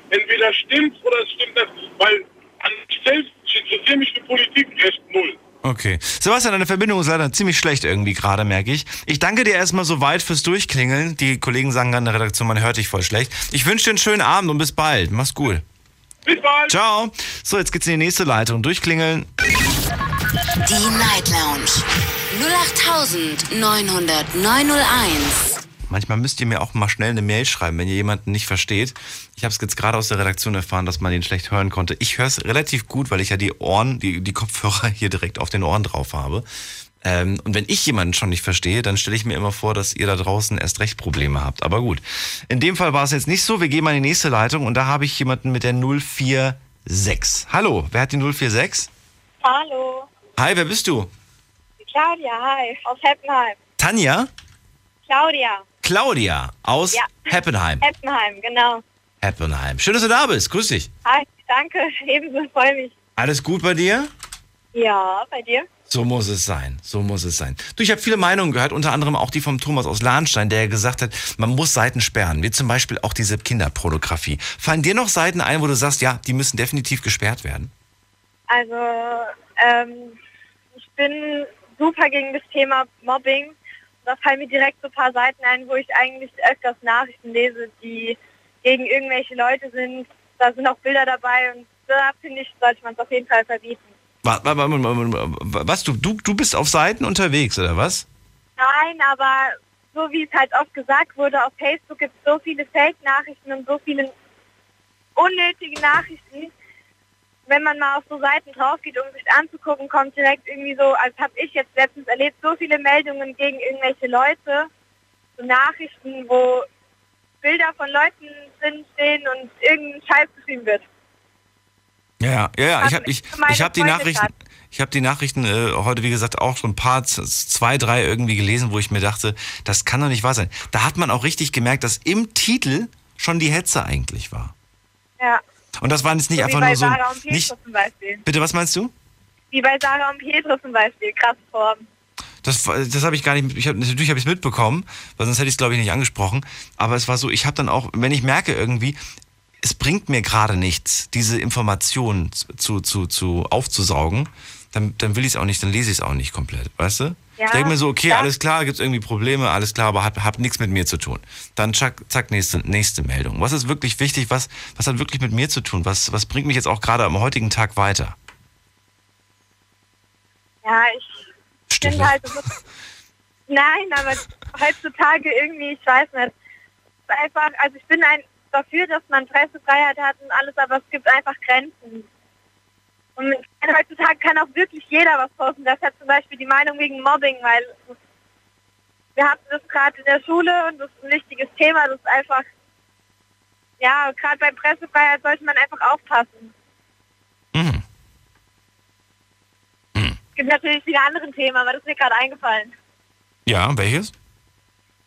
G: entweder stimmt oder es stimmt nicht. Weil an sich selbst, ich interessiere mich für Politik recht null.
C: Okay. Sebastian, deine Verbindung ist leider ziemlich schlecht irgendwie gerade, merke ich. Ich danke dir erstmal so weit fürs Durchklingeln. Die Kollegen sagen gerade in der Redaktion, man hört dich voll schlecht. Ich wünsche dir einen schönen Abend und bis bald. Mach's gut.
G: Bis bald.
C: Ciao. So, jetzt geht's in die nächste Leitung. Durchklingeln.
B: Die Night Lounge 0890901.
C: Manchmal müsst ihr mir auch mal schnell eine Mail schreiben, wenn ihr jemanden nicht versteht. Ich habe es jetzt gerade aus der Redaktion erfahren, dass man den schlecht hören konnte. Ich höre es relativ gut, weil ich ja die Ohren, die, die Kopfhörer [laughs] hier direkt auf den Ohren drauf habe. Ähm, und wenn ich jemanden schon nicht verstehe, dann stelle ich mir immer vor, dass ihr da draußen erst recht Probleme habt. Aber gut. In dem Fall war es jetzt nicht so. Wir gehen mal in die nächste Leitung und da habe ich jemanden mit der 046. Hallo, wer hat die 046?
H: Hallo.
C: Hi, wer bist du?
H: Claudia, hi. Aus Heppenheim.
C: Tanja?
H: Claudia.
C: Claudia aus
H: Ja.
C: Heppenheim.
H: Heppenheim, genau.
C: Heppenheim. Schön, dass du da bist. Grüß dich.
H: Hi, danke. [laughs] Ebenso, freue mich.
C: Alles gut bei dir?
H: Ja, bei dir?
C: So muss es sein. So muss es sein. Du, ich habe viele Meinungen gehört, unter anderem auch die vom Thomas aus Lahnstein, der gesagt hat, man muss Seiten sperren, wie zum Beispiel auch diese Kinderpornografie. Fallen dir noch Seiten ein, wo du sagst, ja, die müssen definitiv gesperrt werden?
H: Also, ähm, ich bin super gegen das Thema Mobbing. Da fallen mir direkt so ein paar Seiten ein, wo ich eigentlich öfters Nachrichten lese, die gegen irgendwelche Leute sind. Da sind auch Bilder dabei und da finde ich, sollte man es auf jeden Fall verbieten.
C: Wa- wa- wa- wa- wa- Was, du, du, du bist auf Seiten unterwegs, oder was?
H: Nein, aber so wie es halt oft gesagt wurde, auf Facebook gibt es so viele Fake-Nachrichten und so viele unnötige Nachrichten. Wenn man mal auf so Seiten drauf geht, um sich anzugucken, kommt direkt irgendwie so, als habe ich jetzt letztens erlebt, so viele Meldungen gegen irgendwelche Leute, so Nachrichten, wo Bilder von Leuten drin stehen und irgendein Scheiß geschrieben wird.
C: Ja, ja, ja. Ich
H: Hab
C: habe ich,
H: meine
C: ich hab die Nachrichten, ich habe die Nachrichten äh, heute, wie gesagt, auch schon ein paar, zwei, drei irgendwie gelesen, wo ich mir dachte, das kann doch nicht wahr sein. Da hat man auch richtig gemerkt, dass im Titel schon die Hetze eigentlich war.
H: Ja.
C: Und das war jetzt nicht
H: so wie
C: einfach
H: bei
C: nur so.
H: Sarah und Pietro
C: Nicht,
H: zum Beispiel.
C: bitte, was meinst du?
H: Wie bei Sarah und Pietro zum Beispiel. Krass Form.
C: Das, das habe ich gar nicht, ich hab, natürlich habe ich es mitbekommen, weil sonst hätte ich es, glaube ich, nicht angesprochen. Aber es war so, ich habe dann auch, wenn ich merke irgendwie, es bringt mir gerade nichts, diese Informationen zu, zu, zu aufzusaugen, dann, dann will ich es auch nicht, dann lese ich es auch nicht komplett, weißt du?
H: Ja,
C: ich denke mir so, okay,
H: ja.
C: alles klar, gibt es irgendwie Probleme, alles klar, aber hat, hat nichts mit mir zu tun. Dann zack, zack nächste, nächste Meldung. Was ist wirklich wichtig? Was, was hat wirklich mit mir zu tun? Was, was bringt mich jetzt auch gerade am heutigen Tag weiter?
H: Ja, ich finde halt, [laughs] nein, aber heutzutage irgendwie, ich weiß nicht, einfach, also ich bin ein, dafür, dass man Pressefreiheit hat und alles, aber es gibt einfach Grenzen. Und meine, heutzutage kann auch wirklich jeder was posten. Das hat zum Beispiel die Meinung wegen Mobbing, weil wir hatten das gerade in der Schule und das ist ein wichtiges Thema, das ist einfach, ja, gerade bei Pressefreiheit sollte man einfach aufpassen.
C: Mhm.
H: Es gibt natürlich viele andere Themen, aber das ist mir gerade eingefallen.
C: Ja, welches?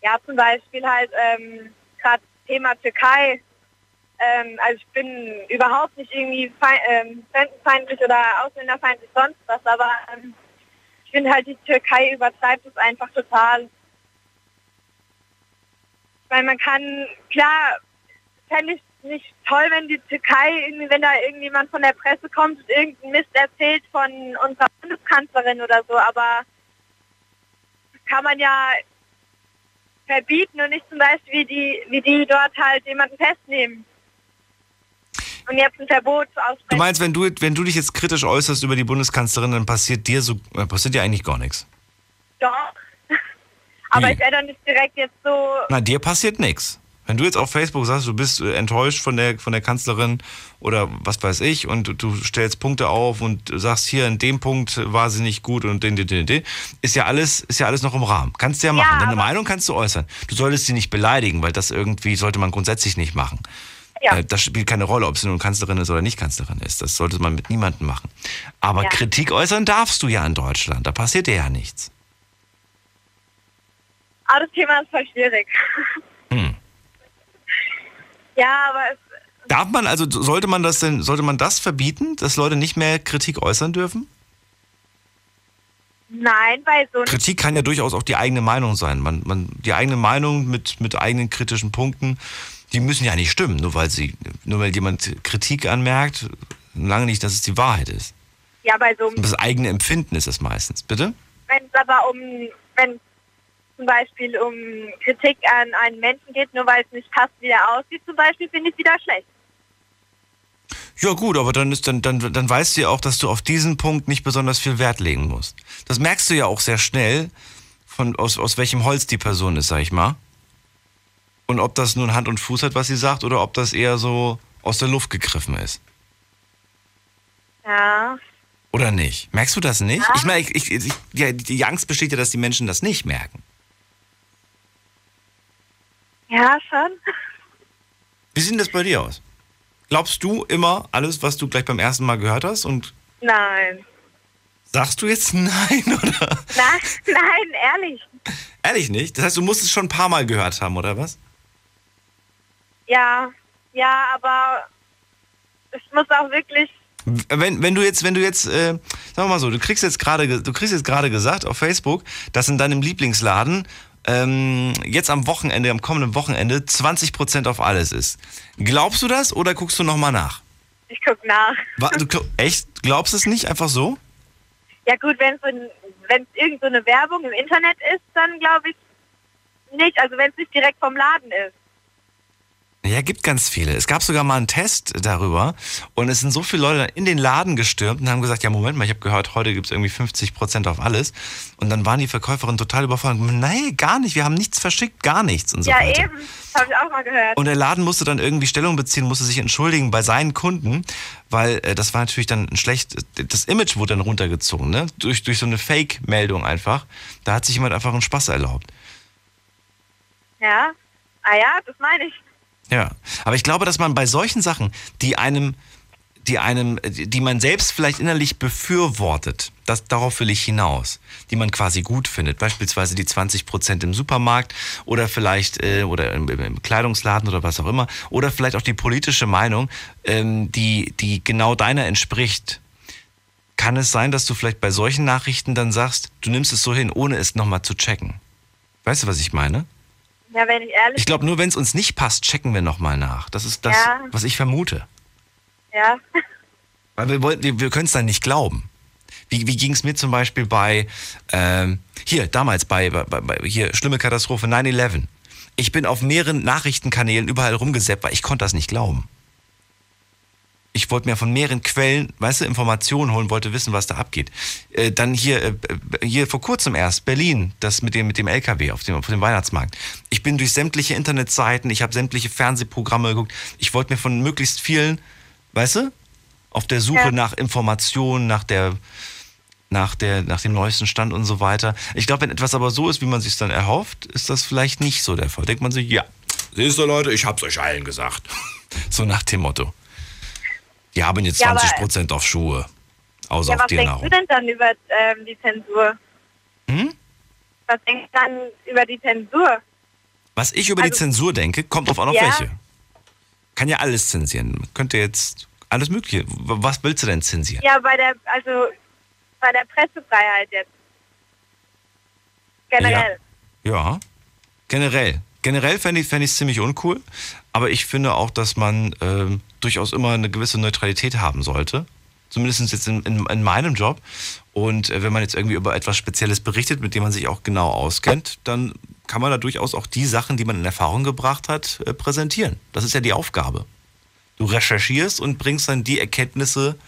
H: Ja, zum Beispiel halt ähm, gerade Thema Türkei. Ähm, also ich bin überhaupt nicht irgendwie ähm, fremdenfeindlich oder ausländerfeindlich sonst was, aber ähm, ich finde halt die Türkei übertreibt es einfach total. Weil man kann, klar, fände ich nicht toll, wenn die Türkei, irgendwie, wenn da irgendjemand von der Presse kommt und irgendeinen Mist erzählt von unserer Bundeskanzlerin oder so, aber kann man ja verbieten und nicht zum Beispiel wie die, wie die dort halt jemanden festnehmen. Und jetzt ein Verbot aussprechen.
C: Du meinst, wenn du, wenn du dich jetzt kritisch äußerst über die Bundeskanzlerin, dann passiert dir so, äh, passiert dir eigentlich gar nichts.
H: Doch. [laughs] Aber
C: Wie?
H: ich werde doch nicht direkt jetzt so.
C: Na, dir passiert nichts. Wenn du jetzt auf Facebook sagst, du bist äh, enttäuscht von der, von der Kanzlerin oder was weiß ich und du, stellst Punkte auf und sagst, hier in dem Punkt war sie nicht gut und den, den, den, den, ist ja alles, ist ja alles noch im Rahmen. Kannst du ja machen. Deine Meinung kannst du äußern. Du solltest sie nicht beleidigen, weil das irgendwie sollte man grundsätzlich nicht machen.
H: Ja.
C: Äh, Das spielt keine Rolle, ob sie nun Kanzlerin ist oder nicht Kanzlerin ist. Das sollte man mit niemandem machen. Aber
H: Ja.
C: Kritik äußern darfst du ja in Deutschland. Da passiert dir ja nichts.
H: Aber das Thema ist voll schwierig.
C: Hm.
H: Ja, aber es,
C: Darf man, also sollte man das denn, sollte man das verbieten, dass Leute nicht mehr Kritik äußern dürfen?
H: nein, bei so.
C: Kritik kann ja durchaus auch die eigene Meinung sein. Man, man, die eigene Meinung mit, mit eigenen kritischen Punkten, die müssen ja nicht stimmen, nur weil sie, nur weil jemand Kritik anmerkt, lange nicht, dass es die Wahrheit ist.
H: Ja, bei so einem.
C: Das eigene Empfinden ist es meistens. Bitte?
H: Wenn es aber um. Wenn zum Beispiel um Kritik an einen Menschen geht, nur weil es nicht passt, wie er aussieht, zum Beispiel, finde ich wieder schlecht.
C: Ja gut, aber dann ist dann, dann, dann weißt du ja auch, dass du auf diesen Punkt nicht besonders viel Wert legen musst. Das merkst du ja auch sehr schnell, von, aus, aus welchem Holz die Person ist, sag ich mal. Und ob das nun Hand und Fuß hat, was sie sagt, oder ob das eher so aus der Luft gegriffen ist.
H: Ja.
C: Oder nicht? Merkst du das nicht?
H: Ja.
C: Ich meine, ich, ich, ja, die Angst besteht ja, dass die Menschen das nicht merken.
H: Ja, schon.
C: Wie sieht denn das bei dir aus? Glaubst du immer alles, was du gleich beim ersten Mal gehört hast? Und
H: Nein.
C: sagst du jetzt [laughs] nein, oder?
H: Nein, nein, ehrlich.
C: Ehrlich nicht? Das heißt, du musst es schon ein paar Mal gehört haben, oder was?
H: Ja, ja, aber es muss auch wirklich.
C: Wenn, wenn du jetzt, wenn du jetzt, äh, sagen wir mal so, du kriegst jetzt gerade, ge- du kriegst jetzt gerade gesagt auf Facebook, dass in deinem Lieblingsladen ähm, jetzt am Wochenende, am kommenden Wochenende 20% auf alles ist. Glaubst du das oder guckst du nochmal nach?
H: Ich guck nach.
C: Wa- Du, echt? Glaubst du es nicht einfach so?
H: Ja gut, wenn es so irgend so eine Werbung im Internet ist, dann glaube ich nicht. Also wenn es nicht direkt vom Laden ist.
C: Ja, gibt ganz viele. Es gab sogar mal einen Test darüber und es sind so viele Leute dann in den Laden gestürmt und haben gesagt, ja Moment mal, ich habe gehört, heute gibt es irgendwie 50% auf alles. Und dann waren die Verkäuferinnen total überfordert. Nein, gar nicht, wir haben nichts verschickt, gar nichts und so
H: ja
C: weiter.
H: eben, habe ich auch mal gehört.
C: Und der Laden musste dann irgendwie Stellung beziehen, musste sich entschuldigen bei seinen Kunden, weil äh, das war natürlich dann ein schlecht, das Image wurde dann runtergezogen, ne? Durch, durch so eine Fake-Meldung einfach. Da hat sich jemand einfach einen Spaß erlaubt.
H: ja, ah ja, das meine ich.
C: Ja, aber ich glaube, dass man bei solchen Sachen, die einem, die einem, die man selbst vielleicht innerlich befürwortet, das, darauf will ich hinaus, die man quasi gut findet, beispielsweise die 20 Prozent im Supermarkt oder vielleicht äh, oder im, im Kleidungsladen oder was auch immer, oder vielleicht auch die politische Meinung, ähm, die, die genau deiner entspricht. Kann es sein, dass du vielleicht bei solchen Nachrichten dann sagst, du nimmst es so hin, ohne es nochmal zu checken? Weißt du, was ich meine?
H: Ja, wenn ich ehrlich
C: Ich glaube, nur wenn es uns nicht passt, checken wir nochmal nach. Das ist das,
H: Ja.
C: was ich vermute.
H: Ja. [laughs]
C: Weil wir, wollten- wir, wir können es dann nicht glauben. Wie, wie ging es mir zum Beispiel bei, ähm, hier, damals bei, bei, bei, hier, schlimme Katastrophe 9-11. Ich bin auf mehreren Nachrichtenkanälen überall rumgesäppt, weil ich konnte das nicht glauben. Ich wollte mir von mehreren Quellen, weißt du, Informationen holen, wollte wissen, was da abgeht. Äh, dann hier, äh, hier vor kurzem erst, Berlin, das mit dem, mit dem LKW auf dem, auf dem Weihnachtsmarkt. Ich bin durch sämtliche Internetseiten, ich habe sämtliche Fernsehprogramme geguckt. Ich wollte mir von möglichst vielen, weißt du, auf der Suche
H: Ja.
C: nach Informationen, nach der, nach der, nach dem neuesten Stand und so weiter. Ich glaube, wenn etwas aber so ist, wie man sich dann erhofft, ist das vielleicht nicht so der Fall. Denkt man sich, ja, siehst du Leute, ich hab's euch allen gesagt. [laughs] So nach dem Motto. Die haben jetzt
H: Ja, aber-
C: 20 Prozent auf Schuhe. Außer
H: Ja,
C: auf
H: was
C: die
H: denkst du denn dann über ähm, die Zensur?
C: Hm?
H: Was denkst du dann über die Zensur?
C: Was ich über die
H: Also-
C: Zensur denke, kommt drauf an, auf
H: Ja.
C: welche. Kann ja alles zensieren. Könnte jetzt alles Mögliche. Was willst du denn zensieren?
H: Ja, bei der, also bei der Pressefreiheit jetzt. Generell.
C: Ja, generell. Generell fände ich es fänd ziemlich uncool, aber ich finde auch, dass man ähm, durchaus immer eine gewisse Neutralität haben sollte. Zumindest jetzt in, in, in meinem Job. Und äh, wenn man jetzt irgendwie über etwas Spezielles berichtet, mit dem man sich auch genau auskennt, dann kann man da durchaus auch die Sachen, die man in Erfahrung gebracht hat, äh, präsentieren. Das ist ja die Aufgabe. Du recherchierst und bringst dann die Erkenntnisse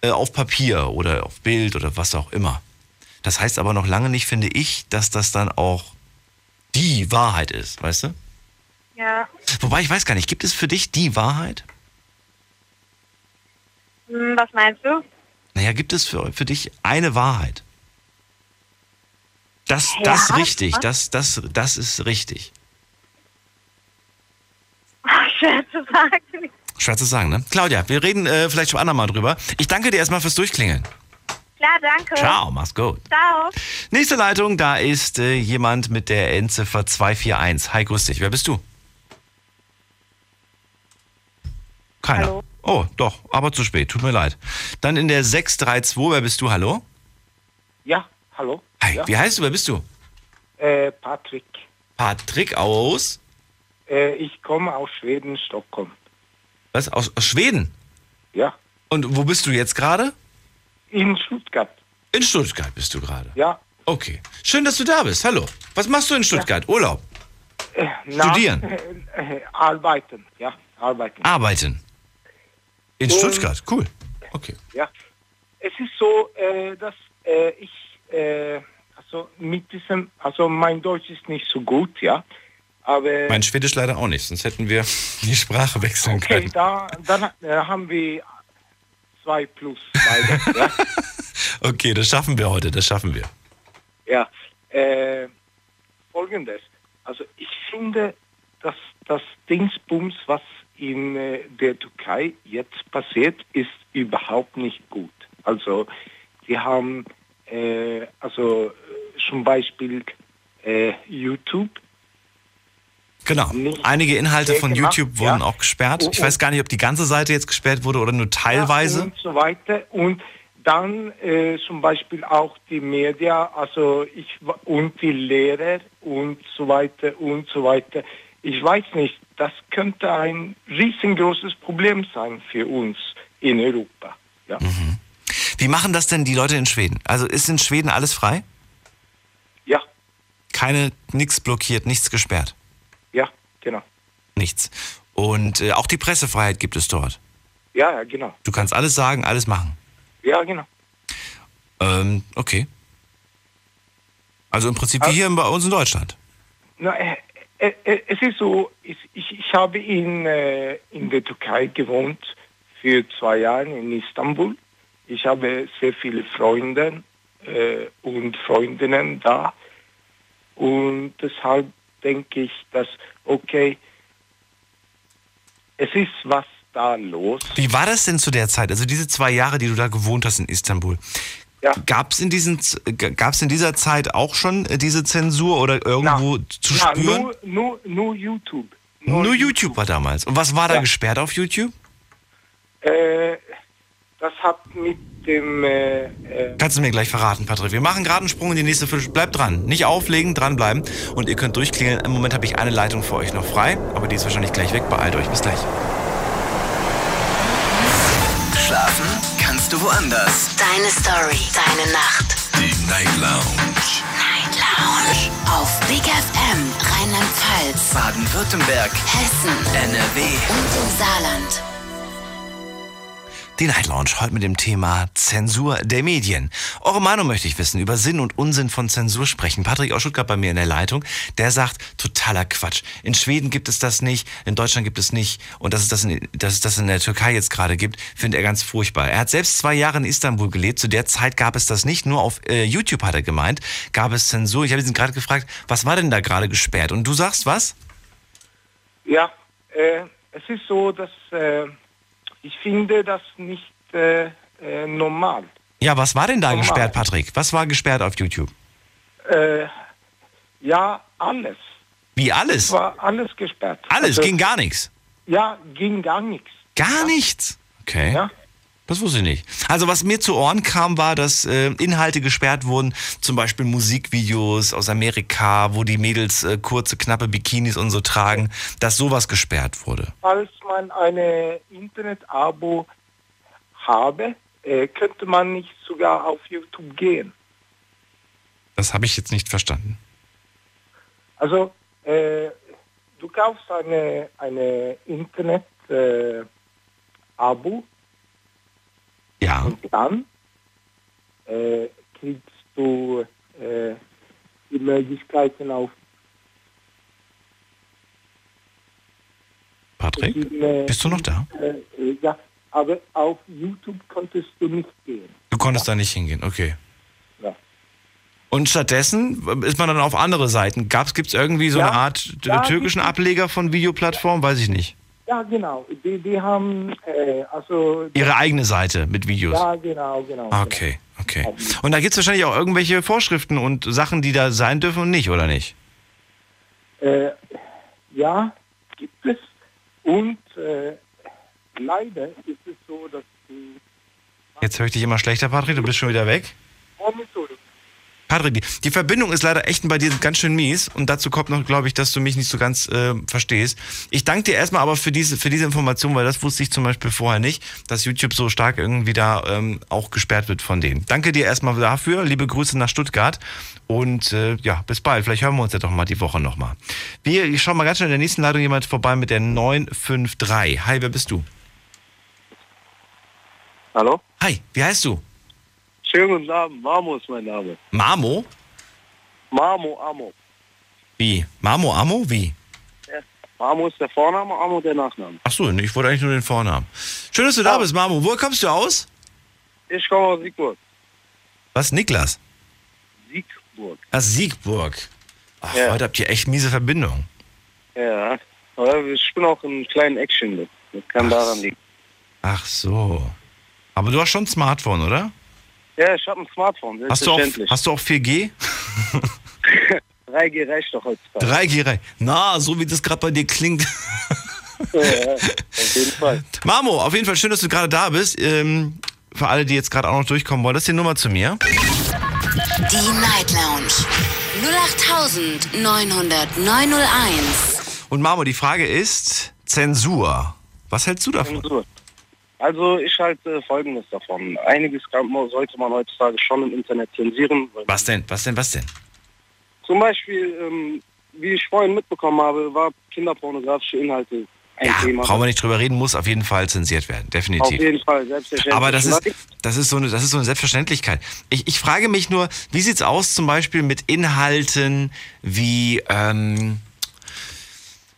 C: äh, auf Papier oder auf Bild oder was auch immer. Das heißt aber noch lange nicht, finde ich, dass das dann auch die Wahrheit ist, weißt du?
H: Ja.
C: Wobei ich weiß gar nicht, gibt es für dich die Wahrheit?
H: Hm, was meinst du?
C: Naja, gibt es für, für dich eine Wahrheit? Das,
H: Ja,
C: das richtig,
H: was?
C: das, das, das ist richtig. [laughs]
H: Schwer zu sagen.
C: Schwer zu sagen, ne? Claudia, wir reden äh, vielleicht schon andermal drüber. Ich danke dir erstmal fürs Durchklingeln.
H: Klar, danke.
C: Ciao, mach's gut.
H: Ciao.
C: Nächste Leitung, da ist äh, jemand mit der Endziffer 241. Hi, grüß dich. Wer bist du? Keiner.
H: Hallo.
C: Oh, doch, aber zu spät. Tut mir leid. Dann in der 632, wer bist du? Hallo?
I: Ja, hallo.
C: Hi,
I: Ja.
C: wie heißt du? Wer bist du?
I: Äh, Patrick.
C: Patrick aus.
I: Äh, ich komme aus Schweden, Stockholm.
C: Was? Aus, aus Schweden?
I: Ja.
C: Und wo bist du jetzt gerade?
I: In Stuttgart.
C: In Stuttgart bist du gerade.
I: Ja.
C: Okay. Schön, dass du da bist. Hallo. Was machst du in Stuttgart? Urlaub?
I: Äh, na,
C: Studieren? [laughs]
I: Äh, arbeiten. Ja, arbeiten.
C: Arbeiten? In
I: Und-
C: Stuttgart? Cool. Okay.
I: Ja. Es ist so, äh, dass äh, ich, äh, also mit diesem, also mein Deutsch ist nicht so gut, ja. Aber
C: Mein Schwedisch leider auch nicht, sonst hätten wir [laughs] die Sprache wechseln
I: okay,
C: können.
I: da, dann äh, haben wir zwei plus beide, [laughs] ja.
C: Okay, das schaffen wir heute, das schaffen wir.
I: Ja, äh, folgendes. Also ich finde, dass das Dingsbums, was in äh, der Türkei jetzt passiert, ist überhaupt nicht gut. Also die haben äh, also zum Beispiel äh, YouTube.
C: Genau. Einige Inhalte von
I: gemacht,
C: YouTube wurden
I: ja.
C: auch gesperrt. Ich
I: Und-
C: weiß gar nicht, ob die ganze Seite jetzt gesperrt wurde oder nur teilweise.
I: und so weiter. Und dann äh, zum Beispiel auch die Media, also ich und die Lehrer und so weiter und so weiter. Ich weiß nicht, das könnte ein riesengroßes Problem sein für uns in Europa. Ja,
C: Wie machen das denn die Leute in Schweden? Also ist in Schweden alles frei?
I: ja,
C: Keine, nichts blockiert, nichts gesperrt.
I: ja, genau.
C: Nichts. Und äh, auch die Pressefreiheit gibt es dort.
I: Ja, ja, genau.
C: Du kannst alles sagen, alles machen.
I: Ja, genau.
C: Ähm, okay. Also im Prinzip wie hier bei uns in Deutschland.
I: Na, äh, es ist so, ich, ich, habe in, äh, in der Türkei gewohnt für zwei Jahre in Istanbul. Ich habe sehr viele Freunde äh, und Freundinnen da. Und deshalb denke ich, dass, okay, es ist was da los.
C: Wie war das denn zu der Zeit? Also diese zwei Jahre, die du da gewohnt hast in Istanbul.
I: Ja.
C: Gab es in, diesen in dieser Zeit auch schon diese Zensur oder irgendwo zu
I: Ja,
C: spüren?
I: nur, nur, nur YouTube.
C: Nur, YouTube war damals. Und was war da
I: Ja.
C: gesperrt auf YouTube?
I: Äh, das hat mit dem... Äh, äh,
C: Kannst du mir gleich verraten, Patrick. Wir machen gerade einen Sprung in die nächste Viertelstunde. Bleibt dran. Nicht auflegen, dranbleiben. Und ihr könnt durchklingeln. Im Moment habe ich eine Leitung für euch noch frei, aber die ist wahrscheinlich gleich weg. Beeilt euch. Bis gleich.
A: Schlafen du woanders.
B: Deine Story, deine Nacht.
A: Die Night Lounge.
B: Night Lounge. Auf Big FM, Rheinland-Pfalz,
A: Baden-Württemberg.
B: Hessen,
A: NRW.
B: und im Saarland.
C: Die Night Lounge heute mit dem Thema Zensur der Medien. Eure Meinung möchte ich wissen, über Sinn und Unsinn von Zensur sprechen. Patrick aus Stuttgart bei mir in der Leitung, der sagt, totaler Quatsch. In Schweden gibt es das nicht, in Deutschland gibt es nicht und dass es das in, dass es das in der Türkei jetzt gerade gibt, findet er ganz furchtbar. Er hat selbst zwei Jahre in Istanbul gelebt, zu der Zeit gab es das nicht, nur auf äh, YouTube hat er gemeint, gab es Zensur. Ich habe ihn gerade gefragt, was war denn da gerade gesperrt? Und du sagst was?
I: Ja, äh, es ist so, dass äh, ich finde das nicht äh, äh, normal.
C: Ja, was war denn da
I: Normal.
C: gesperrt, Patrick? Was war gesperrt auf YouTube?
I: Äh, ja, alles.
C: Wie
I: Es
C: alles?
I: war alles gesperrt.
C: Alles,
I: Also,
C: ging gar nichts.
I: Ja, ging gar nichts.
C: Gar nichts? Okay.
I: Ja.
C: Das wusste ich nicht. Also was mir zu Ohren kam, war, dass äh, Inhalte gesperrt wurden, zum Beispiel Musikvideos aus Amerika, wo die Mädels äh, kurze, knappe Bikinis und so tragen, dass sowas gesperrt wurde.
I: Falls man eine Internet-Abo habe, äh, könnte man nicht sogar auf YouTube gehen.
C: Das habe ich jetzt nicht verstanden.
I: Also äh, du kaufst eine, eine Internet-Abo
C: Ja.
I: und dann äh, kriegst du äh, die Möglichkeiten auf
C: Patrick, bist du noch da?
I: Äh, äh, ja, aber auf YouTube konntest du nicht gehen.
C: Du konntest da nicht hingehen, okay.
I: Ja.
C: Und stattdessen ist man dann auf andere Seiten. Gibt es irgendwie so
I: Ja,
C: eine Art
I: ja,
C: türkischen. Ableger von Videoplattformen? Weiß ich nicht.
I: Ja, genau. Die, die haben, äh, also...
C: Ihre eigene Seite mit Videos.
I: Ja, genau, genau.
C: Okay, okay. Und da gibt es wahrscheinlich auch irgendwelche Vorschriften und Sachen, die da sein dürfen und nicht, oder nicht?
I: Äh, ja, gibt es. Und äh, leider ist es so, dass die...
C: Jetzt höre ich dich immer schlechter, Patrick, du bist schon wieder weg.
I: Oh, Entschuldigung.
C: Patrick, die- Verbindung ist leider echt bei dir ganz schön mies und dazu kommt noch, glaube ich, dass du mich nicht so ganz äh, verstehst. Ich danke dir erstmal aber für diese, für diese Information, weil das wusste ich zum Beispiel vorher nicht, dass YouTube so stark irgendwie da ähm, auch gesperrt wird von denen. Danke dir erstmal dafür, liebe Grüße nach Stuttgart und äh, ja, bis bald. Vielleicht hören wir uns ja doch mal die Woche nochmal. Wir, ich schau mal ganz schnell in der nächsten Leitung jemand vorbei mit der 953. Hi, wer bist du?
J: Hallo?
C: Hi, wie heißt du?
J: Schönen guten Abend, Mamo ist mein Name.
C: Mamo?
J: Mamo Amo.
C: Wie? Mamo Amo? Wie?
J: Ja. Mamo ist der Vorname, Amo der Nachname.
C: Ach so, ich wollte eigentlich nur den Vornamen. Schön, dass du da bist, Mamo. Woher kommst du aus?
J: Ich komme aus Siegburg.
C: Was, Niklas?
J: Siegburg.
C: Ach, Siegburg. Ach,
J: Ja.
C: heute habt ihr echt miese Verbindung.
J: Ja. Aber ich bin auch ein kleinen Action. Das kann daran liegen.
C: Ach so. Aber du hast schon ein Smartphone, oder?
J: Ja, ich habe ein Smartphone,
C: Hast du, auch, hast du auch 4G?
J: 3G reicht doch heutzutage.
C: 3G? rein. Na, so wie das gerade bei dir klingt. [laughs]
J: Ja, ja, auf jeden Fall.
C: Mamo, auf jeden Fall schön, dass du gerade da bist. Ähm, für alle, die jetzt gerade auch noch durchkommen wollen, das ist die Nummer zu mir.
B: Die Night Lounge 0890901.
C: Und Mamo, die Frage ist Zensur. Was hältst du davon?
J: Zensur. Also ich halte Folgendes davon. Einiges sollte man heutzutage schon im Internet zensieren.
C: Was denn? Was denn? Was denn?
J: Zum Beispiel, ähm, wie ich vorhin mitbekommen habe, war kinderpornografische Inhalte ein
C: Ja,
J: Thema.
C: brauchen wir nicht drüber reden, muss auf jeden Fall zensiert werden.
J: Auf
C: Definitiv.
J: jeden Fall, selbstverständlich.
C: Aber das ist, das ist so eine, das ist so eine Selbstverständlichkeit. Ich, ich frage mich nur, wie sieht's aus zum Beispiel mit Inhalten wie, ähm,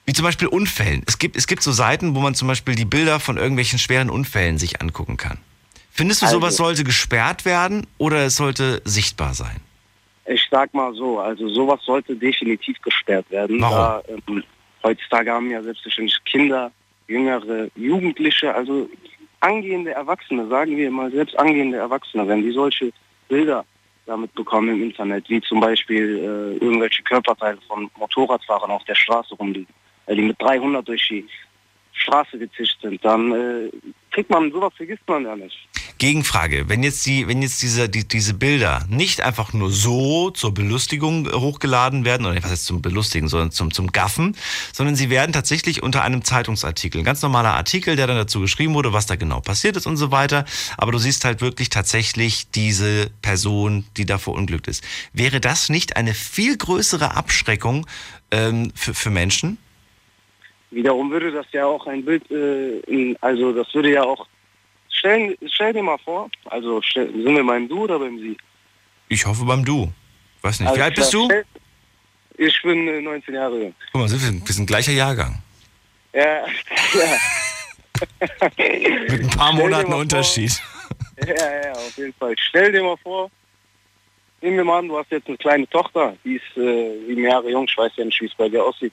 C: wie zum Beispiel Unfällen. Es gibt, es gibt so Seiten, wo man zum Beispiel die Bilder von irgendwelchen schweren Unfällen sich angucken kann. Findest du,
J: Also-
C: sowas sollte gesperrt werden oder es sollte sichtbar sein?
J: Ich sag mal so, also sowas sollte definitiv gesperrt werden.
C: Warum?
J: Da, ähm, heutzutage haben ja selbstverständlich Kinder, jüngere Jugendliche, also angehende Erwachsene, sagen wir mal, selbst angehende Erwachsene, wenn die solche Bilder damit bekommen im Internet, wie zum Beispiel äh, irgendwelche Körperteile von Motorradfahrern auf der Straße rumliegen, die mit 300 durch die Straße gezischt sind, dann äh, kriegt man, sowas vergisst man ja nicht.
C: Gegenfrage, wenn jetzt die, wenn jetzt diese, die, diese Bilder nicht einfach nur so zur Belustigung hochgeladen werden, oder was heißt zum Belustigen, sondern zum, zum Gaffen, sondern sie werden tatsächlich unter einem Zeitungsartikel, ein ganz normaler Artikel, der dann dazu geschrieben wurde, was da genau passiert ist und so weiter, aber du siehst halt wirklich tatsächlich diese Person, die da verunglückt ist. Wäre das nicht eine viel größere Abschreckung ähm, für, für Menschen?
J: Wiederum würde das ja auch ein Bild, äh, in, also das würde ja auch, stell, stell dir mal vor, also stell, sind wir beim Du oder beim Sie?
C: Ich hoffe beim Du. Weiß nicht. Wie
J: Alles
C: alt bist du?
J: Ich bin äh, 19 Jahre jung.
C: Guck mal, sind wir, wir sind gleicher Jahrgang.
J: Ja, [laughs] ja. [laughs]
C: Mit ein paar Monaten Unterschied.
J: Ja, ja, auf jeden Fall. Stell dir mal vor, nehmen wir mal an, du hast jetzt eine kleine Tochter, die ist äh, sieben Jahre jung, ich weiß ja nicht, wie es bei dir aussieht.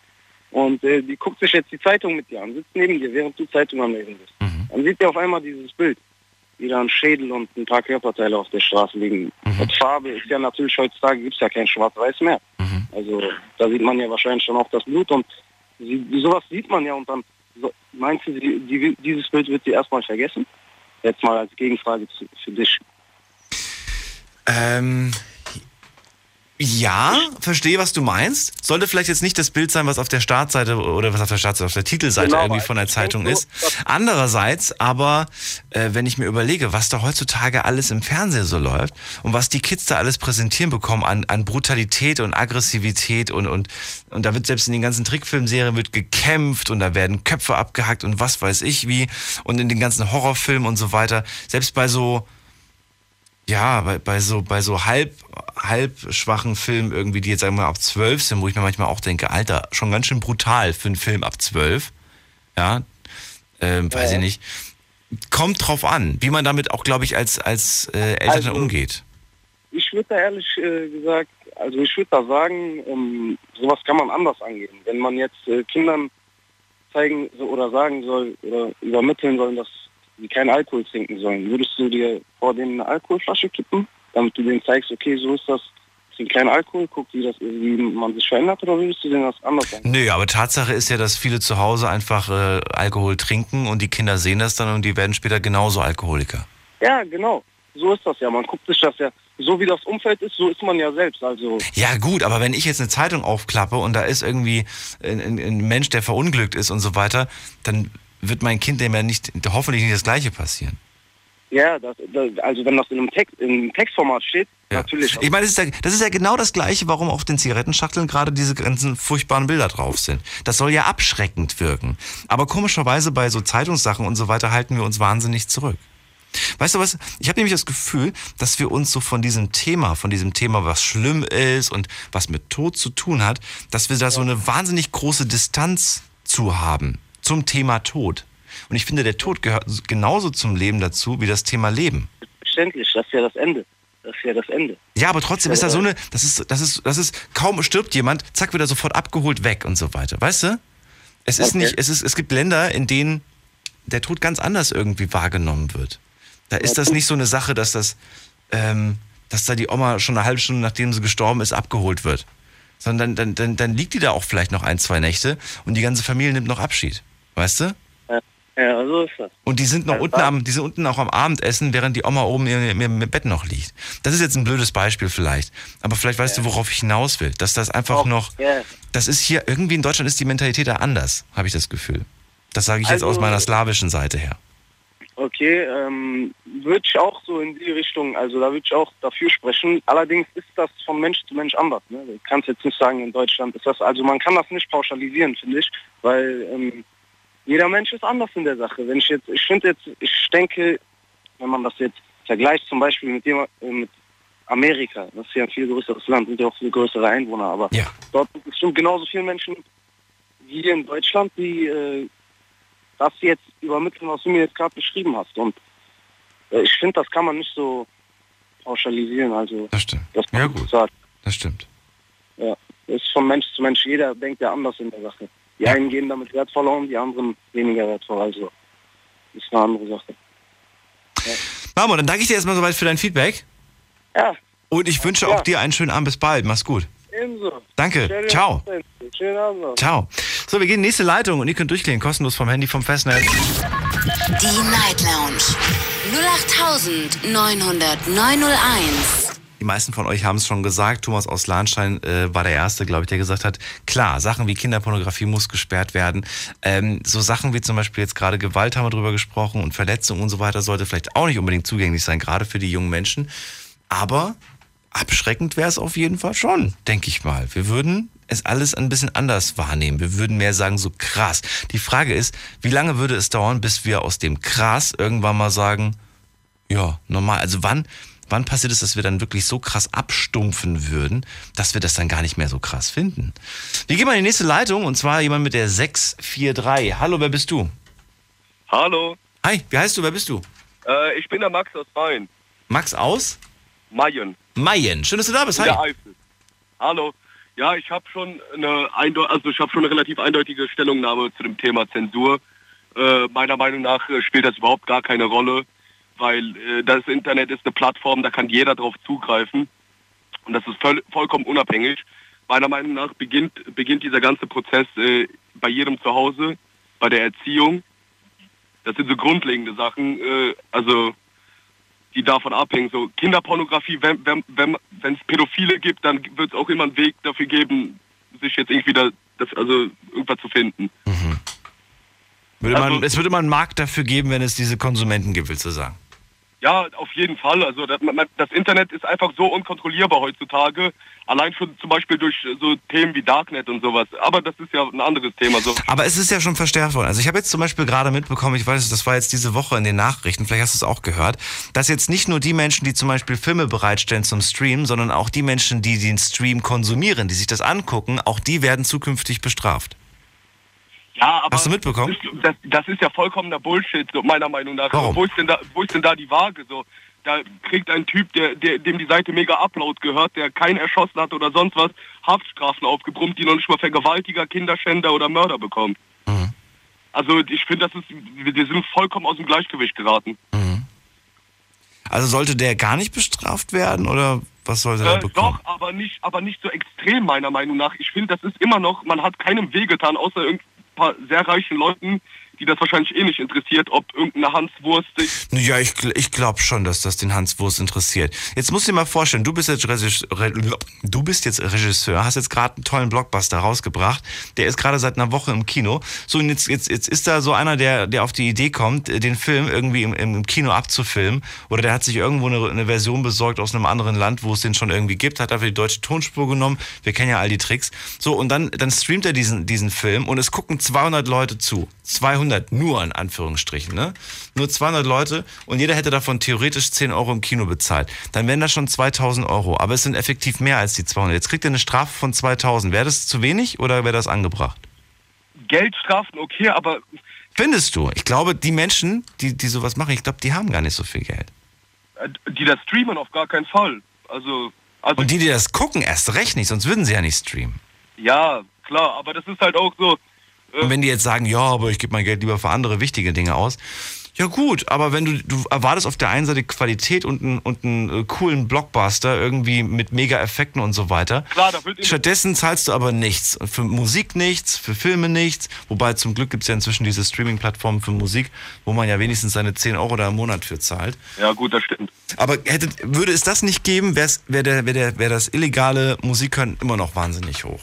J: Und äh, die guckt sich jetzt die Zeitung mit dir an, sitzt neben dir, während du Zeitung am Lesen bist. Dann sieht ihr auf einmal dieses Bild. Wieder ein Schädel und ein paar Körperteile auf der Straße liegen. Und Farbe ist ja natürlich heutzutage, gibt es ja kein Schwarz-Weiß mehr. Also da sieht man ja wahrscheinlich schon auch das Blut und sie, sowas sieht man ja und dann so, meinst du, sie, die, dieses Bild wird sie erstmal vergessen? Jetzt mal als Gegenfrage zu, für dich.
C: Ähm, ja, verstehe, was du meinst. Sollte vielleicht jetzt nicht das Bild sein, was auf der Startseite oder was auf der Startseite, auf der Titelseite
J: Genau,
C: irgendwie von der Zeitung ist. Andererseits aber, äh, wenn ich mir überlege, was da heutzutage alles im Fernsehen so läuft und was die Kids da alles präsentieren bekommen an, an Brutalität und Aggressivität und, und, und da wird selbst in den ganzen Trickfilmserien wird gekämpft und da werden Köpfe abgehackt und was weiß ich wie und in den ganzen Horrorfilmen und so weiter. Selbst bei so, ja, bei, bei so, bei so halb, halb schwachen Filmen irgendwie, die jetzt sagen wir mal ab 12 sind, wo ich mir manchmal auch denke, Alter, schon ganz schön brutal für einen Film ab 12. Ja, ähm, weiß ich nicht. Kommt drauf an, wie man damit auch, glaube ich, als, als äh, Eltern
J: Also-
C: umgeht.
J: Ich würde da ehrlich äh, gesagt, also ich würde da sagen, ähm, sowas kann man anders angehen. Wenn man jetzt äh, Kindern zeigen so, oder sagen soll oder übermitteln soll, dass sie keinen Alkohol trinken sollen, würdest du dir vor denen eine Alkoholflasche kippen, damit du denen zeigst, okay, so ist das, trink keinen Alkohol, guck, wie, das, wie man sich verändert, oder würdest du denen das anders angehen?
C: Nö, aber Tatsache ist ja, dass viele zu Hause einfach äh, Alkohol trinken und die Kinder sehen das dann und die werden später genauso Alkoholiker.
J: Ja, genau. So ist das ja. Man guckt sich das ja, so wie das Umfeld ist, so ist man ja selbst. Also
C: Ja gut, aber wenn ich jetzt eine Zeitung aufklappe und da ist irgendwie ein, ein, ein Mensch, der verunglückt ist und so weiter, dann wird mein Kind dem ja nicht, hoffentlich nicht das Gleiche passieren.
J: Ja, das, das, also wenn das in einem, Text, in Textformat steht, natürlich.
C: Ich meine, das ist, ja, das ist ja genau das Gleiche, warum auf den Zigarettenschachteln gerade diese ganzen furchtbaren Bilder drauf sind. Das soll ja abschreckend wirken. Aber komischerweise bei so Zeitungssachen und so weiter halten wir uns wahnsinnig zurück. Weißt du was? Ich habe nämlich das Gefühl, dass wir uns so von diesem Thema, von diesem Thema, was schlimm ist und was mit Tod zu tun hat, dass wir da so eine wahnsinnig große Distanz zu haben zum Thema Tod. Und ich finde, der Tod gehört genauso zum Leben dazu wie das Thema Leben.
J: Verständlich, das ist ja das Ende. Das ist ja das Ende.
C: Ja, aber trotzdem ist da so eine, das ist, das ist, das ist, kaum stirbt jemand, zack, wird er sofort abgeholt weg und so weiter. Weißt du? Es ist
J: Okay.
C: nicht, es ist, es gibt Länder, in denen der Tod ganz anders irgendwie wahrgenommen wird. Da ist das nicht so eine Sache, dass das, ähm, dass da die Oma schon eine halbe Stunde, nachdem sie gestorben ist, abgeholt wird. Sondern dann, dann, dann liegt die da auch vielleicht noch ein, zwei Nächte und die ganze Familie nimmt noch Abschied. Weißt du?
J: Ja, so ist das.
C: Und die sind noch unten am, die sind unten auch am Abendessen, während die Oma oben im, im, im Bett noch liegt. Das ist jetzt ein blödes Beispiel vielleicht. Aber vielleicht weißt du, worauf ich hinaus will. Dass das einfach noch,
J: Ja.
C: das ist hier, irgendwie in Deutschland ist die Mentalität da anders, habe ich das Gefühl. Das sage ich jetzt aus
J: Also-
C: meiner slawischen Seite her.
J: Okay, ähm, würde ich auch so in die Richtung, also da würde ich auch dafür sprechen. Allerdings ist das von Mensch zu Mensch anders. Ne? Du kannst jetzt nicht sagen, in Deutschland ist das, also man kann das nicht pauschalisieren, finde ich, weil ähm, jeder Mensch ist anders in der Sache. Wenn ich jetzt, ich finde jetzt, ich denke, wenn man das jetzt vergleicht zum Beispiel mit, dem, äh, mit Amerika, das ist ja ein viel größeres Land, sind ja auch viel größere Einwohner, aber dort sind bestimmt genauso viele Menschen wie hier in Deutschland, die äh, das jetzt übermitteln, was du mir jetzt gerade beschrieben hast. Und äh, ich finde, das kann man nicht so pauschalisieren. Also
C: das stimmt.
J: Das
C: ja gut.
J: Sagt.
C: Das stimmt.
J: Ja, das ist von Mensch zu Mensch. Jeder denkt ja anders in der Sache. Die einen gehen damit wertvoller um, die anderen weniger wertvoll. Also ist eine andere Sache.
C: Mamo, dann danke ich dir erstmal soweit für dein Feedback.
J: Ja.
C: Und ich wünsche
J: Ja.
C: auch dir einen schönen Abend. Bis bald. Mach's gut.
J: Ebenso.
C: Danke.
J: Schönen
C: Ciao.
J: Abend. Schönen Abend noch.
C: Ciao. So, wir gehen in die nächste Leitung und ihr könnt durchklicken, kostenlos vom Handy, vom Festnetz.
B: Die Night Lounge 0890901.
C: Die meisten von euch haben es schon gesagt. Thomas aus Lahnstein äh, war der Erste, glaube ich, der gesagt hat, klar, Sachen wie Kinderpornografie muss gesperrt werden. Ähm, so Sachen wie zum Beispiel jetzt gerade Gewalt haben wir drüber gesprochen und Verletzungen und so weiter sollte vielleicht auch nicht unbedingt zugänglich sein, gerade für die jungen Menschen. Aber abschreckend wäre es auf jeden Fall schon, denke ich mal. Wir würden es alles ein bisschen anders wahrnehmen. Wir würden mehr sagen, so krass. Die Frage ist, wie lange würde es dauern, bis wir aus dem krass irgendwann mal sagen, ja, normal. Also wann, wann passiert es, dass wir dann wirklich so krass abstumpfen würden, dass wir das dann gar nicht mehr so krass finden? Wir gehen mal in die nächste Leitung und zwar jemand mit der 643. Hallo, wer bist du?
K: Hallo,
C: Hi, wie heißt du, wer bist du?
K: äh, ich bin der Max aus Mayen.
C: Max aus?
K: Mayen.
C: Mayen. Schön, dass du da bist.
K: In der
C: Hi.
K: Eifel. Hallo. Ja, ich habe schon eine also ich habe schon eine relativ eindeutige Stellungnahme zu dem Thema Zensur. Äh, meiner Meinung nach äh, spielt das überhaupt gar keine Rolle, weil äh, das Internet ist eine Plattform, da kann jeder drauf zugreifen und das ist voll, vollkommen unabhängig. Meiner Meinung nach beginnt beginnt dieser ganze Prozess äh, bei jedem zu Hause, bei der Erziehung. Das sind so grundlegende Sachen, äh, also die davon abhängen. So Kinderpornografie, wenn wenn wenn wenn es Pädophile gibt, dann wird es auch immer einen Weg dafür geben, sich jetzt irgendwie da das, also irgendwas zu finden.
C: Würde
K: Also-
C: man, es würde man einen Markt dafür geben, wenn es diese Konsumenten gibt, willst du sagen?
K: Ja, auf jeden Fall. Also das, das Internet ist einfach so unkontrollierbar heutzutage. Allein schon zum Beispiel durch so Themen wie Darknet und sowas. Aber das ist ja ein anderes Thema. So.
C: Aber es ist ja schon verstärkt worden. Also ich habe jetzt zum Beispiel gerade mitbekommen, ich weiß, das war jetzt diese Woche in den Nachrichten, vielleicht hast du es auch gehört, dass jetzt nicht nur die Menschen, die zum Beispiel Filme bereitstellen zum Stream, sondern auch die Menschen, die den Stream konsumieren, die sich das angucken, auch die werden zukünftig bestraft.
K: Ja, aber
C: Hast du mitbekommen?
K: Das, das ist ja vollkommener Bullshit, so meiner Meinung nach.
C: Warum?
K: Wo ist denn da, wo ist denn da die Waage? So, da kriegt ein Typ, der, der, dem die Seite mega Upload gehört, der keinen erschossen hat oder sonst was, Haftstrafen aufgebrummt, die noch nicht mal Vergewaltiger, Kinderschänder oder Mörder bekommt.
C: Mhm.
K: Also ich finde, das ist, wir sind vollkommen aus dem Gleichgewicht geraten.
C: Also sollte der gar nicht bestraft werden oder was sollte er
K: Äh,
C: bekommen?
K: doch, aber nicht, aber nicht so extrem meiner Meinung nach. Ich finde, das ist immer noch, man hat keinem wehgetan, außer paar sehr reichen Leuten, die das wahrscheinlich eh nicht interessiert, ob irgendeine Hanswurst sich
C: Ja, ich, ich glaube schon, dass das den Hans Wurst interessiert. Jetzt musst du dir mal vorstellen, du bist jetzt Regisseur, du bist jetzt Regisseur hast jetzt gerade einen tollen Blockbuster rausgebracht. Der ist gerade seit einer Woche im Kino. So, und jetzt, jetzt, jetzt ist da so einer, der, der auf die Idee kommt, den Film irgendwie im, im Kino abzufilmen. Oder der hat sich irgendwo eine, eine Version besorgt aus einem anderen Land, wo es den schon irgendwie gibt, hat dafür die deutsche Tonspur genommen. Wir kennen ja all die Tricks. So, und dann, dann streamt er diesen, diesen Film und es gucken 200 Leute zu. 200 nur in Anführungsstrichen, ne? Nur 200 Leute und jeder hätte davon theoretisch 10 Euro im Kino bezahlt. Dann wären das schon 2000 Euro. Aber es sind effektiv mehr als die 200. Jetzt kriegt er eine Strafe von 2000. Wäre das zu wenig oder wäre das angebracht?
K: Geldstrafen, okay, aber
C: Findest du? Ich glaube, die Menschen, die, die sowas machen, ich glaube, die haben gar nicht so viel Geld.
K: äh, die das streamen auf gar keinen Fall. Also, also
C: Und die, die das gucken, erst recht nicht, sonst würden sie ja nicht streamen.
K: ja, klar, aber das ist halt auch so,
C: Und wenn die jetzt sagen, ja, aber ich gebe mein Geld lieber für andere wichtige Dinge aus, ja gut, aber wenn du, du erwartest auf der einen Seite Qualität und einen, und einen äh, coolen Blockbuster irgendwie mit Mega-Effekten und so weiter.
K: Klar,
C: Stattdessen zahlst du aber nichts. Für Musik nichts, für Filme nichts. Wobei zum Glück gibt es ja inzwischen diese Streaming-Plattformen für Musik, wo man ja wenigstens seine 10 Euro da im Monat für zahlt.
K: ja gut, das stimmt.
C: Aber hätte, würde es das nicht geben, wäre wär der, wär der, wär das illegale Musikhören immer noch wahnsinnig hoch.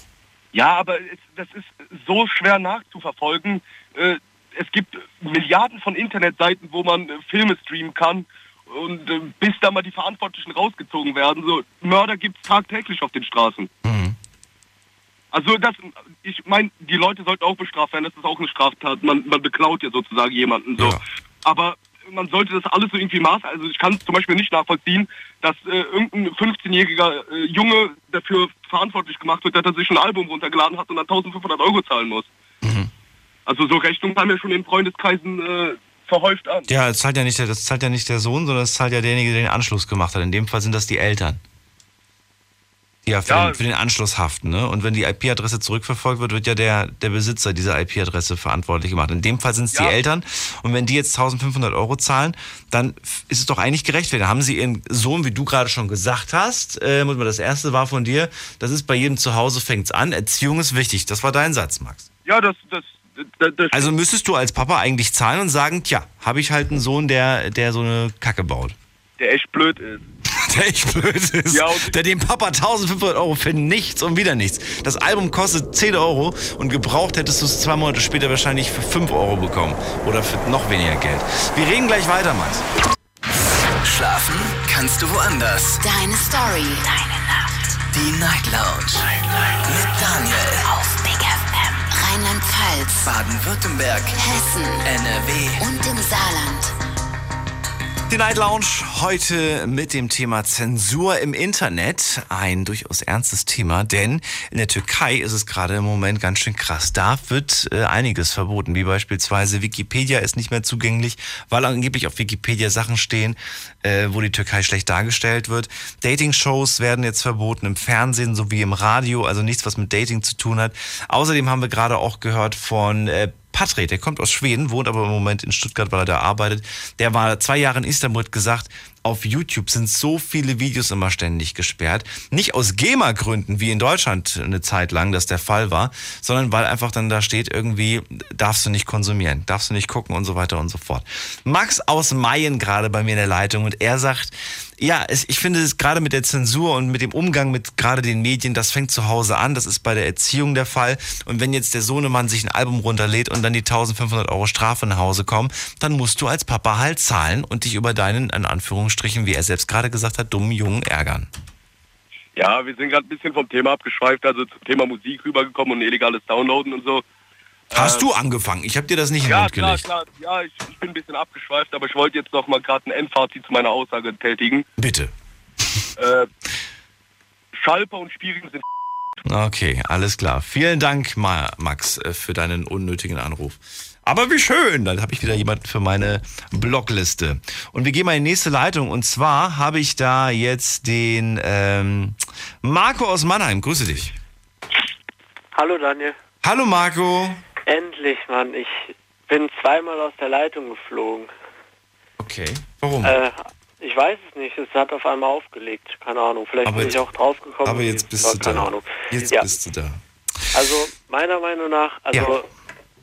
K: Ja, aber es, das ist so schwer nachzuverfolgen. Äh, es gibt Milliarden von Internetseiten, wo man äh, Filme streamen kann. Und äh, bis da mal die Verantwortlichen rausgezogen werden, so Mörder gibt es tagtäglich auf den Straßen. Also das, ich meine, die Leute sollten auch bestraft werden, das ist auch eine Straftat. Man, man beklaut ja sozusagen jemanden so. Aber man sollte das alles so irgendwie maß. Also ich kann es zum Beispiel nicht nachvollziehen, dass äh, irgendein 15-jähriger äh, Junge dafür verantwortlich gemacht wird, dass er sich ein Album runtergeladen hat und dann 1500 Euro zahlen muss. Also so Rechnungen haben wir schon in Freundeskreisen äh, verhäuft an.
C: Ja, das zahlt ja nicht der, das zahlt ja nicht der Sohn, sondern das zahlt ja derjenige, der den Anschluss gemacht hat. In dem Fall sind das die Eltern. Ja für,
K: Ja.
C: Den, für den Anschluss haften. Ne? Und wenn die IP-Adresse zurückverfolgt wird, wird ja der, der Besitzer dieser IP-Adresse verantwortlich gemacht. In dem Fall sind es die Eltern. Und wenn die jetzt 1500 Euro zahlen, dann ist es doch eigentlich gerechtfertigt. Da haben sie ihren Sohn, wie du gerade schon gesagt hast, äh, muss man- das erste war von dir, das ist bei jedem zu Hause fängt's an. Erziehung ist wichtig. Das war dein Satz, Max.
K: Ja, das, das, das, das
C: Also müsstest du als Papa eigentlich zahlen und sagen, tja, habe ich halt einen Sohn, der, der so eine Kacke baut.
K: der echt blöd ist. [laughs]
C: Der echt blöd ist.
K: Ja,
C: der dem Papa 1500 Euro für nichts und wieder nichts. Das Album kostet 10 Euro und gebraucht hättest du es zwei Monate später wahrscheinlich für 5 Euro bekommen. Oder für noch weniger Geld. Wir reden gleich weiter, Max.
A: Schlafen kannst du woanders.
B: Deine Story. Deine Nacht.
A: Die Night Lounge. Mit Daniel.
B: Auf Big FM. Rheinland-Pfalz.
A: Baden-Württemberg.
B: Hessen.
A: NRW.
B: Und im Saarland.
C: Die Night Lounge heute mit dem Thema Zensur im Internet. Ein durchaus ernstes Thema, denn in der Türkei ist es gerade im Moment ganz schön krass. Da wird äh, einiges verboten, wie beispielsweise Wikipedia ist nicht mehr zugänglich, weil angeblich auf Wikipedia Sachen stehen, äh, wo die Türkei schlecht dargestellt wird. Dating-Shows werden jetzt verboten im Fernsehen sowie im Radio, also nichts, was mit Dating zu tun hat. Außerdem haben wir gerade auch gehört von äh, Patrick, der kommt aus Schweden, wohnt aber im Moment in Stuttgart, weil er da arbeitet. Der war zwei Jahre in Istanbul, hat gesagt, auf YouTube sind so viele Videos immer ständig gesperrt. Nicht aus GEMA-Gründen, wie in Deutschland eine Zeit lang das der Fall war, sondern weil einfach dann da steht, irgendwie darfst du nicht konsumieren, darfst du nicht gucken und so weiter und so fort. Max aus Mayen gerade bei mir in der Leitung und er sagt, ja, es, ich finde es gerade mit der Zensur und mit dem Umgang mit gerade den Medien, das fängt zu Hause an, das ist bei der Erziehung der Fall. Und wenn jetzt der Sohnemann sich ein Album runterlädt und dann die 1500 Euro Strafe nach Hause kommen, dann musst du als Papa halt zahlen und dich über deinen, in Anführungsstrichen, wie er selbst gerade gesagt hat, dummen Jungen ärgern.
K: Ja, wir sind gerade ein bisschen vom Thema abgeschweift, also zum Thema Musik rübergekommen und illegales Downloaden und so.
C: Hast
K: Äh,
C: du angefangen? Ich habe dir das nicht in den
K: Ja,
C: Mund
K: klar,
C: gelegt.
K: klar. Ja, ich, ich bin ein bisschen abgeschweift, aber ich wollte jetzt noch mal gerade ein Endfazit zu meiner Aussage tätigen.
C: Bitte.
K: Äh, Schalper und Spielen sind
C: Okay, alles klar. Vielen Dank, Ma Max, äh, für deinen unnötigen Anruf. Aber wie schön, dann habe ich wieder jemanden für meine Blogliste. Und wir gehen mal in die nächste Leitung. Und zwar habe ich da jetzt den ähm, Marco aus Mannheim. Grüße dich.
L: Hallo Daniel.
C: Hallo Marco.
L: Endlich, Mann. Ich bin zweimal aus der Leitung geflogen.
C: Okay. Warum?
L: Äh, ich weiß es nicht. Es hat auf einmal aufgelegt. Keine Ahnung. Vielleicht
C: Aber
L: bin ich auch draufgekommen.
C: Aber jetzt bist du
L: Keine
C: da.
L: Ahnung.
C: Jetzt
L: ja.
C: bist du da.
L: Also meiner Meinung nach, also
C: Ja.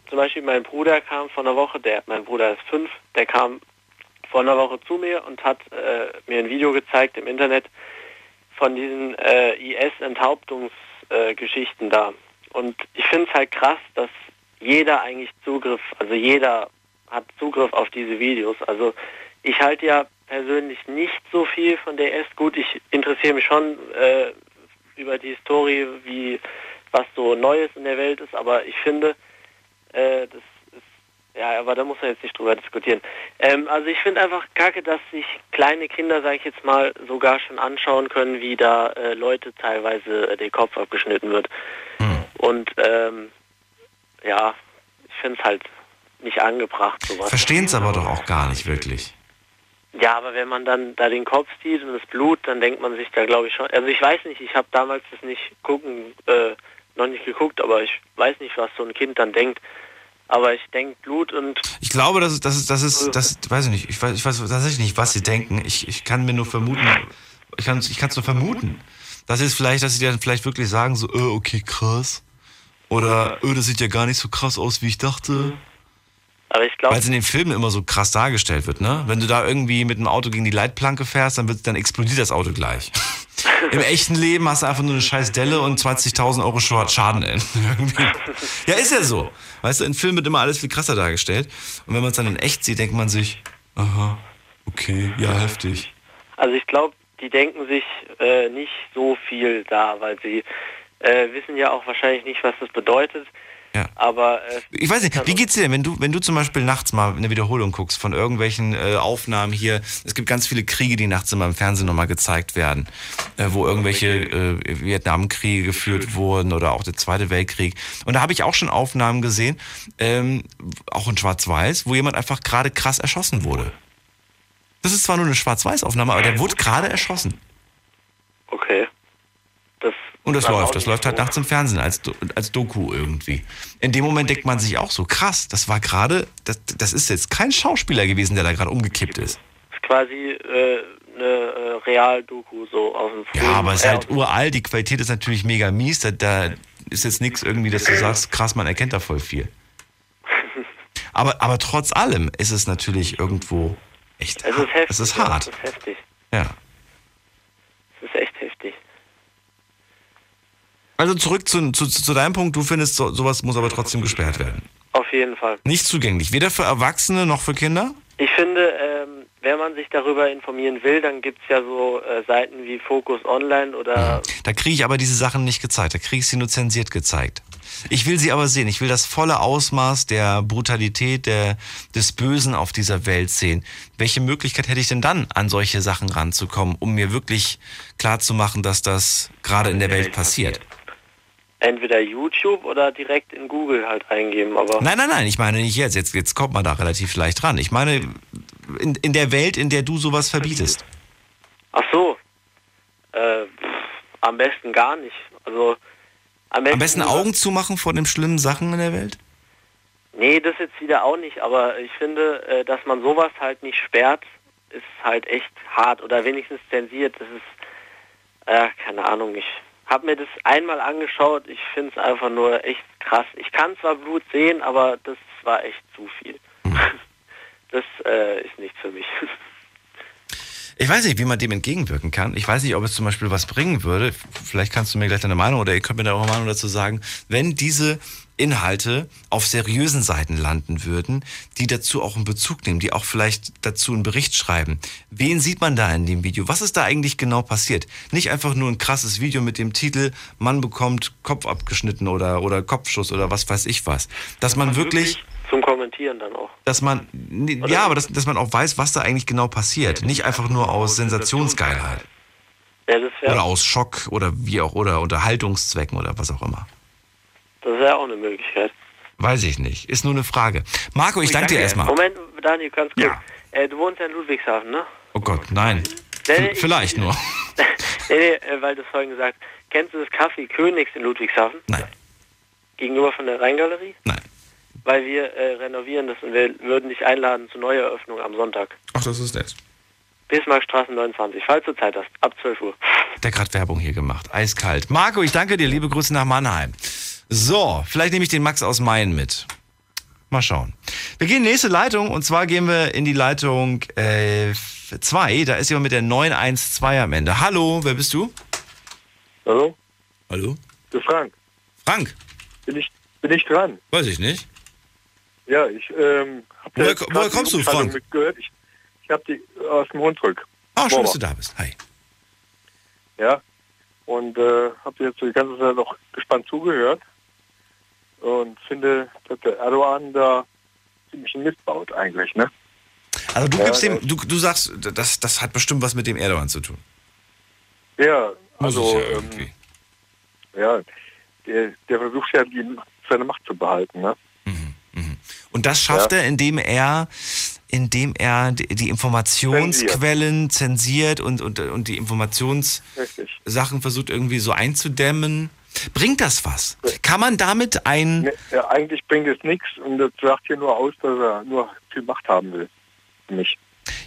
L: zum Beispiel mein Bruder kam vor einer Woche, der, mein Bruder ist fünf, der kam vor einer Woche zu mir und hat äh, mir ein Video gezeigt im Internet von diesen äh, IS-Enthauptungsgeschichten da. Und ich finde es halt krass, dass jeder eigentlich Zugriff, also jeder hat Zugriff auf diese Videos. Also ich halte ja persönlich nicht so viel von der IS. Gut, ich interessiere mich schon äh, über die Historie, wie was so Neues in der Welt ist, aber ich finde, äh, das ist, ja, aber da muss man jetzt nicht drüber diskutieren. Ähm, also ich finde einfach kacke, dass sich kleine Kinder, sage ich jetzt mal, sogar schon anschauen können, wie da äh, Leute teilweise äh, der Kopf abgeschnitten wird. Und ähm, ja, ich finde es halt nicht angebracht, sowas.
C: Verstehen es aber doch auch gar nicht wirklich.
L: Ja, aber wenn man dann da den Kopf sieht und das Blut, dann denkt man sich da, glaube ich, schon. Also ich weiß nicht, ich habe damals das nicht gucken, äh, noch nicht geguckt, aber ich weiß nicht, was so ein Kind dann denkt. Aber ich denke Blut und
C: Ich glaube, das ist, das ist, das ist, das, weiß ich nicht, ich weiß, ich weiß tatsächlich nicht, was sie denken. Ich, ich kann mir nur vermuten, ich kann es ich kann's nur vermuten. Das ist vielleicht, dass sie dann vielleicht wirklich sagen, so, äh, okay, krass. Oder, äh, das sieht ja gar nicht so krass aus, wie ich dachte.
L: Aber ich glaube.
C: Weil es in den Filmen immer so krass dargestellt wird, ne? Wenn du da irgendwie mit dem Auto gegen die Leitplanke fährst, dann, wird, dann explodiert das Auto gleich. [laughs] Im echten Leben hast du einfach nur eine scheiß Delle und 20.000 Euro Scha- Schaden. [laughs] Ja, ist ja so. Weißt du, in Filmen wird immer alles viel krasser dargestellt. Und wenn man es dann in echt sieht, denkt man sich, aha, okay, ja, heftig.
L: Also ich glaube, die denken sich äh, nicht so viel da, weil sie äh, wissen ja auch wahrscheinlich nicht, was das bedeutet.
C: Ja.
L: Aber äh,
C: Ich weiß nicht, wie geht's dir denn, wenn du, wenn du zum Beispiel nachts mal eine Wiederholung guckst von irgendwelchen äh, Aufnahmen hier? Es gibt ganz viele Kriege, die nachts immer im Fernsehen nochmal gezeigt werden, äh, wo irgendwelche äh, Vietnamkriege geführt wurden oder auch der Zweite Weltkrieg. Und da habe ich auch schon Aufnahmen gesehen, ähm, auch in Schwarz-Weiß, wo jemand einfach gerade krass erschossen wurde. Das ist zwar nur eine Schwarz-Weiß-Aufnahme, aber der wurde gerade erschossen.
L: okay. Das
C: Und das läuft, das läuft halt nachts im Fernsehen als, als Doku irgendwie. In dem Moment denkt man sich auch so, krass, das war gerade, das, das ist jetzt kein Schauspieler gewesen, der da gerade umgekippt ist.
L: ist quasi äh, eine äh, Real-Doku so aus dem
C: Ja, aber es ist halt uralt, die Qualität ist natürlich mega mies, da, da ist jetzt nichts irgendwie, dass du sagst, krass, man erkennt da voll viel. [laughs] Aber, aber trotz allem ist es natürlich irgendwo echt
L: Es ist
C: hart.
L: heftig.
C: Es ist
L: ja,
C: hart.
L: Es ist heftig.
C: Ja.
L: Es ist echt.
C: Also zurück zu, zu, zu deinem Punkt, du findest, so, sowas muss aber trotzdem gesperrt werden.
L: Auf jeden Fall.
C: Nicht zugänglich, weder für Erwachsene noch für Kinder?
L: Ich finde, ähm, wenn man sich darüber informieren will, dann gibt es ja so äh, Seiten wie Focus Online oder
C: Da kriege ich aber diese Sachen nicht gezeigt. Da kriege ich sie nur zensiert gezeigt. Ich will sie aber sehen. Ich will das volle Ausmaß der Brutalität, der, des Bösen auf dieser Welt sehen. Welche Möglichkeit hätte ich denn dann, an solche Sachen ranzukommen, um mir wirklich klarzumachen, dass das gerade in der Welt passiert?
L: Entweder YouTube oder direkt in Google halt eingeben. Aber
C: Nein, nein, nein, ich meine nicht jetzt. Jetzt, jetzt kommt man da relativ leicht ran. Ich meine in, in der Welt, in der du sowas verbietest.
L: ach so, äh, am besten gar nicht. Also am besten,
C: Am besten Augen zumachen vor den schlimmen Sachen in der Welt?
L: Nee, das jetzt wieder auch nicht, aber ich finde, äh, dass man sowas halt nicht sperrt, ist halt echt hart oder wenigstens zensiert. Das ist, äh, keine Ahnung, ich habe mir das einmal angeschaut, ich finde es einfach nur echt krass. Ich kann zwar Blut sehen, aber das war echt zu viel. [laughs] Das äh, ist nichts für mich.
C: Ich weiß nicht, wie man dem entgegenwirken kann. Ich weiß nicht, ob es zum Beispiel was bringen würde. Vielleicht kannst du mir gleich deine Meinung oder ihr könnt mir da eure Meinung dazu sagen, wenn diese Inhalte auf seriösen Seiten landen würden, die dazu auch einen Bezug nehmen, die auch vielleicht dazu einen Bericht schreiben. Wen sieht man da in dem Video? Was ist da eigentlich genau passiert? Nicht einfach nur ein krasses Video mit dem Titel Mann bekommt Kopf abgeschnitten oder, oder Kopfschuss oder was weiß ich was. Dass man wirklich
L: Zum Kommentieren dann auch.
C: dass man, nee, ja, aber dass, dass man auch weiß, was da eigentlich genau passiert. Nicht einfach nur aus Sensationsgeilheit.
L: Ja,
C: Oder aus Schock oder wie auch, oder Unterhaltungszwecken oder was auch immer.
L: Das wär auch eine Möglichkeit.
C: Weiß ich nicht. Ist nur eine Frage. Marco, ich danke dir erstmal.
L: Moment, Daniel, ganz kurz. Äh, du wohnst ja in Ludwigshafen, ne?
C: Oh Gott, nein.
L: Nee, nee,
C: Vielleicht nur. [laughs]
L: Nee, nee, äh, weil du es vorhin gesagt Kennst du das Café Königs in Ludwigshafen?
C: Nein.
L: Gegenüber von der Rheingalerie?
C: Nein.
L: Weil wir äh, renovieren das und wir würden dich einladen zur Neueröffnung am Sonntag.
C: Ach, das ist nett.
L: Bismarckstraße 29, falls du Zeit hast, ab 12 Uhr.
C: Der hat gerade Werbung hier gemacht. Eiskalt. Marco, ich danke dir. Liebe Grüße nach Mannheim. So, vielleicht nehme ich den Max aus Main mit. Mal schauen. Wir gehen in die nächste Leitung und zwar gehen wir in die Leitung 2. da ist jemand mit der 912 am Ende. Hallo, wer bist du?
M: Hallo?
C: Hallo?
M: Du Frank.
C: Frank?
M: Bin ich, bin ich dran?
C: Weiß ich nicht.
M: Ja, ich ähm, hab
C: Woher- woher kommst du, Frank?
M: Mitgehört. Ich, ich habe die aus dem Hunsrück.
C: Ah, schön, dass du da bist. Hi.
M: Ja. Und äh, habe jetzt die ganze Zeit noch gespannt zugehört und finde, dass der Erdogan da ziemlich einen Mist baut eigentlich, ne?
C: Also du gibst dem, du, du sagst, das, das hat bestimmt was mit dem Erdogan zu tun.
M: Ja,
C: Muss
M: also
C: ja
M: ähm, ja, der, der versucht ja die, seine Macht zu behalten, ne?
C: Und das schafft
M: Ja.
C: er, indem er, indem er die, Informationsquellen zensiert und, und, und die Informationssachen versucht irgendwie so einzudämmen. Bringt das was? Kann man damit ein,
M: Ne, ja, eigentlich bringt es nichts und das sagt hier nur aus, dass er nur viel Macht haben will. Nicht.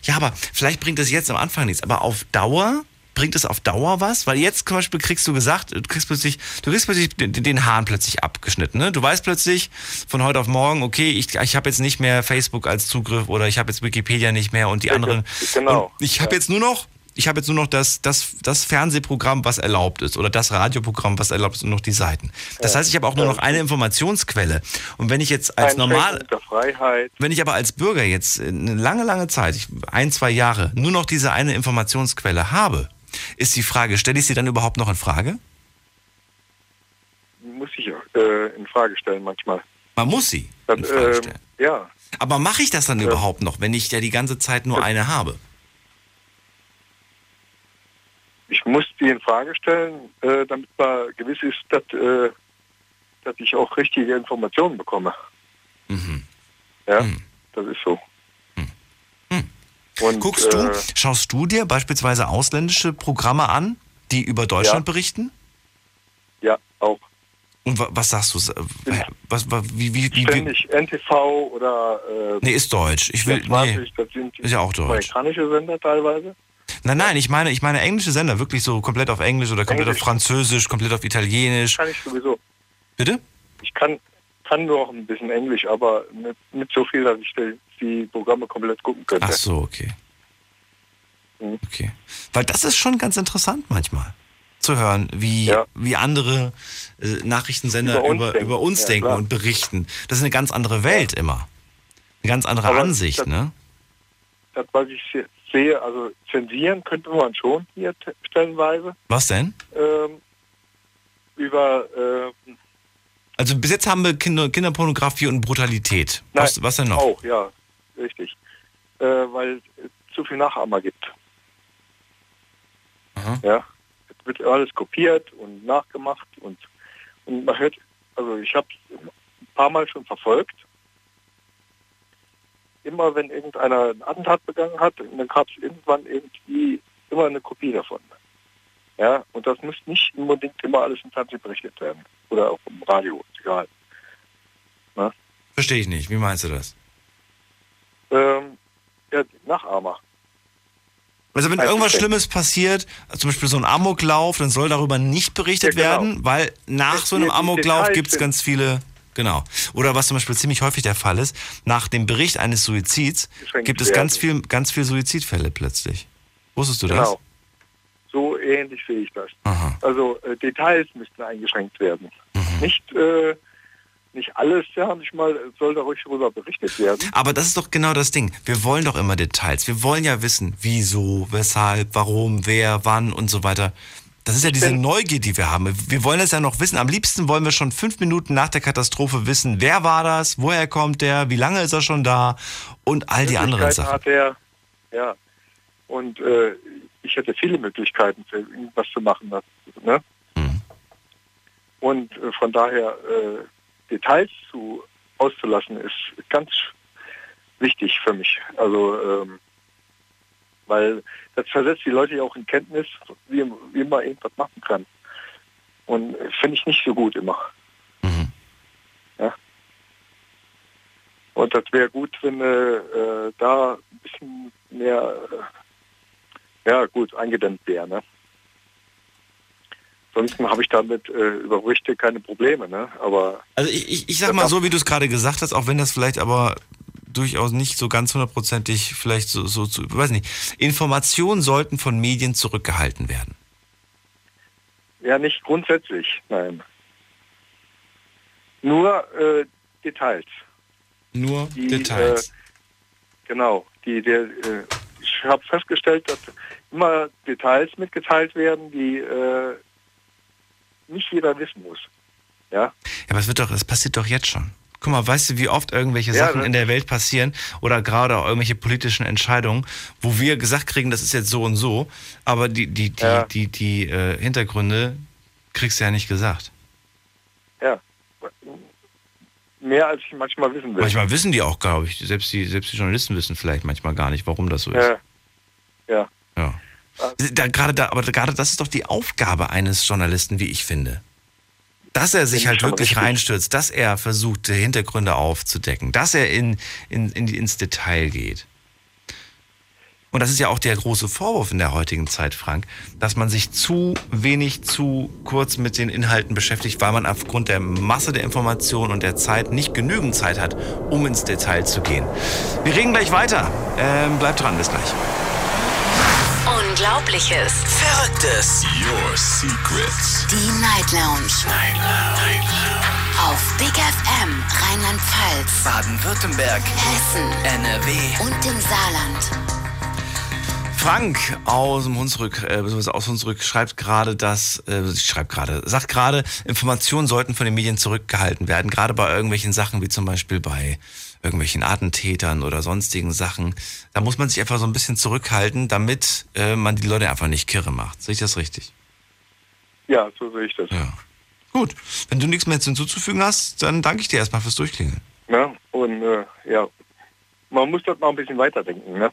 C: ja, aber vielleicht bringt das jetzt am Anfang nichts, aber auf Dauer bringt es auf Dauer was? Weil jetzt zum Beispiel kriegst du gesagt, du kriegst plötzlich, du kriegst plötzlich den, den Hahn plötzlich abgeschnitten. Ne? Du weißt plötzlich von heute auf morgen, okay, ich, ich habe jetzt nicht mehr Facebook als Zugriff oder ich habe jetzt Wikipedia nicht mehr und die anderen.
M: Genau.
C: Und ich habe jetzt nur noch, ich habe jetzt nur noch das, das, das Fernsehprogramm, was erlaubt ist, oder das Radioprogramm, was erlaubt ist, und noch die Seiten. Das heißt, ich habe auch nur noch eine Informationsquelle. Und wenn ich jetzt als normal, wenn ich aber als Bürger jetzt eine lange, lange Zeit, ein, zwei Jahre, nur noch diese eine Informationsquelle habe, ist die Frage, stelle ich sie dann überhaupt noch in Frage?
M: muss ich äh, in Frage stellen manchmal.
C: Man muss sie in Frage
M: ähm,
C: stellen.
M: ja,
C: Aber mache ich das dann
M: Ja.
C: überhaupt noch, wenn ich ja die ganze Zeit nur eine habe?
M: Ich muss die in Frage stellen, äh, damit man gewiss ist, dass, äh, dass ich auch richtige Informationen bekomme.
C: Mhm.
M: Ja, das ist so. Und,
C: Guckst du,
M: äh,
C: schaust du dir beispielsweise ausländische Programme an, die über Deutschland
M: Ja.
C: berichten?
M: Ja, auch.
C: Und wa- was sagst du? Äh, Was, wa- wie, wie, wie,
M: ständig NTV oder äh,
C: nee, ist deutsch. Ich will,
M: 24,
C: nee,
M: das sind
C: ist ja auch deutsch.
M: amerikanische Sender teilweise.
C: Nein, nein, ich meine, ich meine englische Sender, wirklich so komplett auf Englisch oder komplett
M: Englisch.
C: auf Französisch, komplett auf Italienisch.
M: Kann ich sowieso.
C: Bitte?
M: Ich kann, kann nur auch ein bisschen Englisch, aber nicht, nicht so viel, dass ich die, die Programme komplett gucken könnte.
C: Ach so, okay.
M: Mhm.
C: Okay. Weil das ist schon ganz interessant manchmal zu hören, wie, wie andere äh, Nachrichtensender
M: Über
C: über
M: uns
C: über,
M: denken.
C: uns
M: Ja,
C: denken und berichten. Das ist eine ganz andere Welt immer. Eine ganz andere
M: Aber
C: Ansicht,
M: das-
C: ne?
M: das, was ich sehe, also zensieren könnte man schon hier stellenweise.
C: Was denn?
M: Ähm, über, äh,
C: Also bis jetzt haben wir Kinder, Kinderpornografie und Brutalität. Was, was denn noch?
M: Auch, ja, richtig. Äh, weil es zu viel Nachahmer gibt. Ja, es wird alles kopiert und nachgemacht und, und man hört, also ich habe ein paar Mal schon verfolgt. Immer wenn irgendeiner ein Attentat begangen hat, dann gab es irgendwann irgendwie immer eine Kopie davon. Ja, und das muss nicht unbedingt immer alles im Fernsehen berichtet werden. Oder auch im Radio, egal. Na?
C: Verstehe ich nicht. Wie meinst du das?
M: Ähm, ja, Nachahmer.
C: Also wenn irgendwas. Schlimmes passiert, zum Beispiel so ein Amoklauf, dann soll darüber nicht berichtet
M: Ja, genau.
C: werden, weil nach so einem Amoklauf gibt es ganz viele, genau. Oder was zum Beispiel ziemlich häufig der Fall ist, nach dem Bericht eines Suizids gibt es ganz viel, ganz viel Suizidfälle plötzlich. Wusstest du das?
M: Genau. So ähnlich sehe ich das. Also äh, Details müssten eingeschränkt werden.
C: Mhm.
M: Nicht, äh, nicht alles, ja, nicht mal soll da ruhig darüber berichtet werden.
C: Aber das ist doch genau das Ding. Wir wollen doch immer Details. Wir wollen ja wissen, wieso, weshalb, warum, wer, wann und so weiter. Das ist ja diese Neugier, die wir haben. Wir wollen es ja noch wissen. Am liebsten wollen wir schon fünf Minuten nach der Katastrophe wissen, wer war das, woher kommt der, wie lange ist er schon da und all die anderen Sachen.
M: Hat er, ja. Und äh, ich hätte viele Möglichkeiten, für irgendwas zu machen. Das, ne?
C: Mhm.
M: Und äh, von daher äh, Details zu auszulassen, ist ganz wichtig für mich. Also ähm, weil das versetzt die Leute ja auch in Kenntnis, wie, wie man irgendwas machen kann. Und finde ich nicht so gut immer. Ja. Und das wäre gut, wenn äh, äh, da ein bisschen mehr, äh, ja gut, eingedämmt wäre. Ne? Ansonsten habe ich damit äh, über Berichte keine Probleme. Ne? Aber
C: Also ich, ich, ich sag mal so, wie du es gerade gesagt hast, auch wenn das vielleicht aber durchaus nicht so ganz hundertprozentig vielleicht so, so zu, weiß nicht, Informationen sollten von Medien zurückgehalten werden.
M: ja, nicht grundsätzlich, nein. Nur äh, Details.
C: Nur
M: die,
C: Details.
M: Äh, genau. Die, der, äh, ich habe festgestellt, dass immer Details mitgeteilt werden, die äh, nicht jeder wissen muss. Ja.
C: Ja, aber es wird doch, es passiert doch jetzt schon. Guck mal, weißt du, wie oft irgendwelche
M: Ja,
C: Sachen
M: ne?
C: in der Welt passieren oder gerade auch irgendwelche politischen Entscheidungen, wo wir gesagt kriegen, das ist jetzt so und so, aber die, die, die, die, die, äh, Hintergründe kriegst du ja nicht gesagt.
M: Ja. Mehr als ich manchmal wissen will.
C: Manchmal wissen die auch, glaube ich, selbst die, selbst die Journalisten wissen vielleicht manchmal gar nicht, warum das so ist.
M: Ja. Ja.
C: Ja. Da, gerade da, aber gerade das ist doch die Aufgabe eines Journalisten, wie ich finde. Dass er sich halt wirklich
M: richtig.
C: reinstürzt, dass er versucht, die Hintergründe aufzudecken, dass er in, in, in, ins Detail geht. Und das ist ja auch der große Vorwurf in der heutigen Zeit, Frank, dass man sich zu wenig, zu kurz mit den Inhalten beschäftigt, weil man aufgrund der Masse der Informationen und der Zeit nicht genügend Zeit hat, um ins Detail zu gehen. Wir reden gleich weiter. Ähm, bleibt dran, bis gleich.
B: Unglaubliches.
A: Verrücktes. Your Secrets.
B: Die Night Lounge.
A: Night Lounge.
B: Auf Big FM Rheinland-Pfalz,
A: Baden-Württemberg.
B: Hessen
A: NRW.
B: und im Saarland.
C: Frank aus dem Hunsrück, äh, beziehungsweise aus Hunsrück schreibt gerade, dass, äh, schreibt gerade, sagt gerade, Informationen sollten von den Medien zurückgehalten werden, gerade bei irgendwelchen Sachen, wie zum Beispiel bei irgendwelchen Attentätern oder sonstigen Sachen. Da muss man sich einfach so ein bisschen zurückhalten, damit äh, man die Leute einfach nicht kirre macht. Sehe ich das richtig?
M: Ja, so sehe ich das.
C: Ja. Gut. Wenn du nichts mehr hinzuzufügen hast, dann danke ich dir erstmal fürs Durchklingeln.
M: Ne? Und äh, ja, man muss das mal ein bisschen weiterdenken. Ne?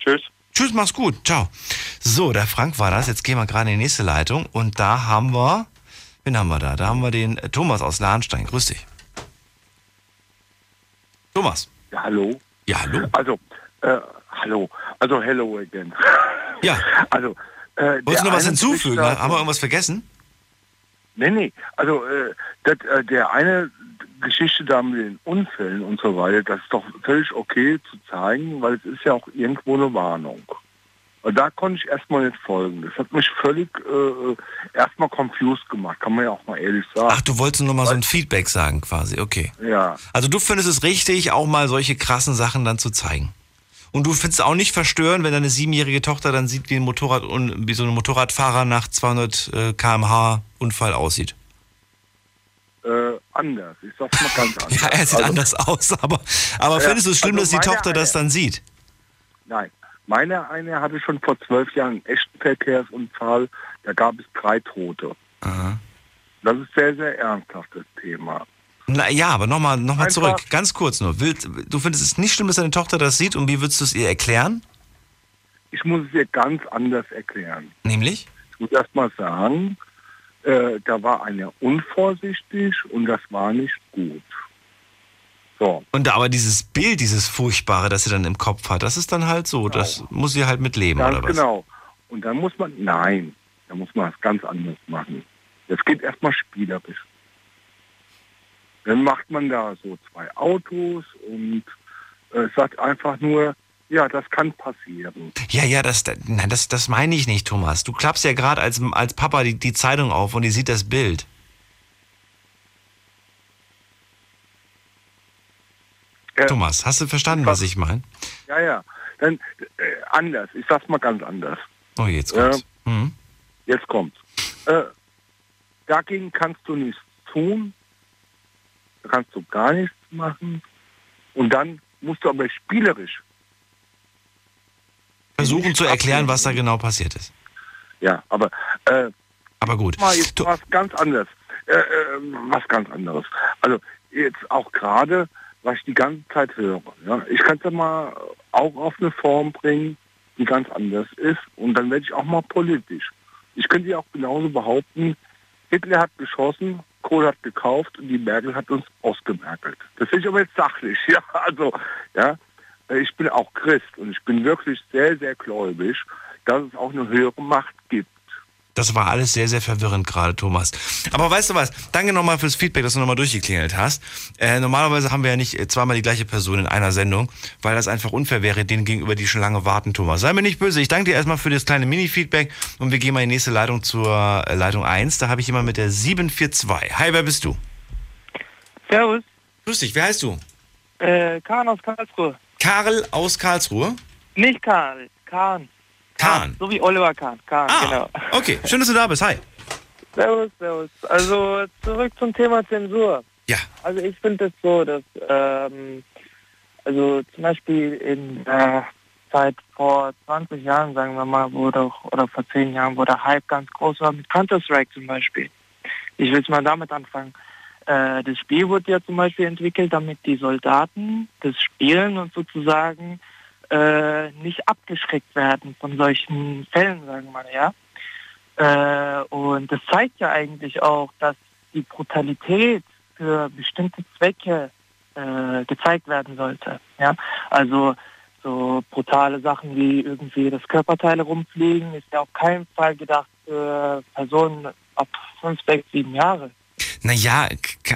M: Tschüss.
C: Tschüss, mach's gut. Ciao. So, der Frank war das. Jetzt gehen wir gerade in die nächste Leitung. Und da haben wir, wen haben wir da? Da haben wir den äh, Thomas aus Lahnstein. Grüß dich. Thomas.
F: Ja, hallo.
C: Ja, hallo.
F: Also, äh, hallo. Also, hello again.
C: Ja. [laughs]
F: Also, äh,
C: Wolltest du noch was hinzufügen?
F: Berichterstattung-
C: Haben wir irgendwas vergessen?
F: Nee, nee. Also, äh, das, äh, der eine Geschichte da mit den Unfällen und so weiter, das ist doch völlig okay zu zeigen, weil es ist ja auch irgendwo eine Warnung. Und da konnte ich erstmal nicht folgen. Das hat mich völlig äh, erstmal confused gemacht, kann man ja auch mal ehrlich sagen.
C: Ach, du wolltest nur mal so ein Feedback sagen quasi. Okay.
F: Ja.
C: Also du findest es richtig, auch mal solche krassen Sachen dann zu zeigen. Und du findest es auch nicht verstörend, wenn deine siebenjährige Tochter dann sieht, wie ein Motorrad wie so ein Motorradfahrer nach 200 äh, km/h Unfall aussieht?
F: Äh, anders. Ich sag's mal ganz [laughs] anders.
C: Ja, er sieht
F: Also-
C: anders aus, aber, aber
F: Ja,
C: findest du es schlimm,
F: also
C: dass die Tochter das dann sieht?
F: Nein. Meine eine hatte schon vor zwölf Jahren einen echten Verkehrsunfall. Da gab es drei Tote. Das ist sehr, sehr ernsthaftes Thema.
C: Na, ja, aber nochmal noch mal zurück, ganz kurz nur. Willst, du findest es nicht schlimm, dass deine Tochter das sieht und wie würdest du es ihr erklären?
F: Ich muss es ihr ganz anders erklären.
C: Nämlich?
F: Ich muss erst mal sagen, äh, da war einer unvorsichtig und das war nicht gut. So.
C: Und aber dieses Bild, dieses Furchtbare, das sie dann im Kopf hat, das ist dann halt so, das muss sie halt mitleben,
F: Ganz
C: oder was?
F: genau. Und dann muss man, nein, da muss man es ganz anders machen. Das geht erstmal spielerisch. Dann macht man da so zwei Autos und äh, sagt einfach nur, ja, das kann passieren.
C: Ja, ja, das, nein, das, das meine ich nicht, Thomas. Du klappst ja gerade als, als Papa die, die Zeitung auf und ihr sieht das Bild. Thomas, hast du verstanden, was ich meine?
F: Ja, ja. Dann äh, anders. Ich sag's mal ganz anders.
C: Oh, jetzt kommt's.
F: Äh,
C: Mhm.
F: Jetzt kommt's. Äh, dagegen kannst du nichts tun. Da kannst du gar nichts machen. Und dann musst du aber spielerisch.
C: Versuchen zu erklären, was da genau passiert ist.
F: Ja, aber äh,
C: aber gut.
F: Mal jetzt was ganz anderes. Äh, äh, was ganz anderes. Also jetzt auch gerade, was ich die ganze Zeit höre. Ja, ich kann es ja mal auch auf eine Form bringen, die ganz anders ist. Und dann werde ich auch mal politisch. Ich könnte ja auch genauso behaupten, Hitler hat geschossen, Kohl hat gekauft und die Merkel hat uns ausgemerkelt. Das finde ich aber jetzt sachlich. [laughs] Ja, also, ja, ich bin auch Christ und ich bin wirklich sehr, sehr gläubig, dass es auch eine höhere Macht gibt.
C: Das war alles sehr, sehr verwirrend gerade, Thomas. Aber weißt du was? Danke nochmal fürs Feedback, dass du nochmal durchgeklingelt hast. Äh, normalerweise haben wir ja nicht äh, zweimal die gleiche Person in einer Sendung, weil das einfach unfair wäre, denen gegenüber, die schon lange warten, Thomas. Sei mir nicht böse. Ich danke dir erstmal für das kleine Mini-Feedback und wir gehen mal in die nächste Leitung zur äh, Leitung 1. Da habe ich jemand mit der 742. Hi, wer bist du?
N: Servus.
C: Grüß dich, wer heißt du?
N: Äh, Kahn aus Karlsruhe.
C: Karl aus Karlsruhe?
N: Nicht Karl, Kahn.
C: Kahn.
N: So wie Oliver Kahn. Kahn, genau.
C: Okay, schön, dass du da bist. Hi.
N: Servus, servus. Also zurück zum Thema Zensur.
C: Ja.
N: Also ich finde es so, dass ähm, also zum Beispiel in der Zeit vor 20 Jahren, sagen wir mal, wo doch, oder vor 10 Jahren, wo der Hype ganz groß war mit Counter-Strike zum Beispiel. Ich will es mal damit anfangen. Äh, das Spiel wurde ja zum Beispiel entwickelt, damit die Soldaten das spielen und sozusagen äh, nicht abgeschreckt werden von solchen Fällen, sagen wir mal, ja. Äh, und das zeigt ja eigentlich auch, dass die Brutalität für bestimmte Zwecke äh, gezeigt werden sollte. Ja? Also so brutale Sachen wie irgendwie das Körperteile rumfliegen ist ja auf keinen Fall gedacht für Personen ab 5, 6, 7 Jahre.
C: Naja,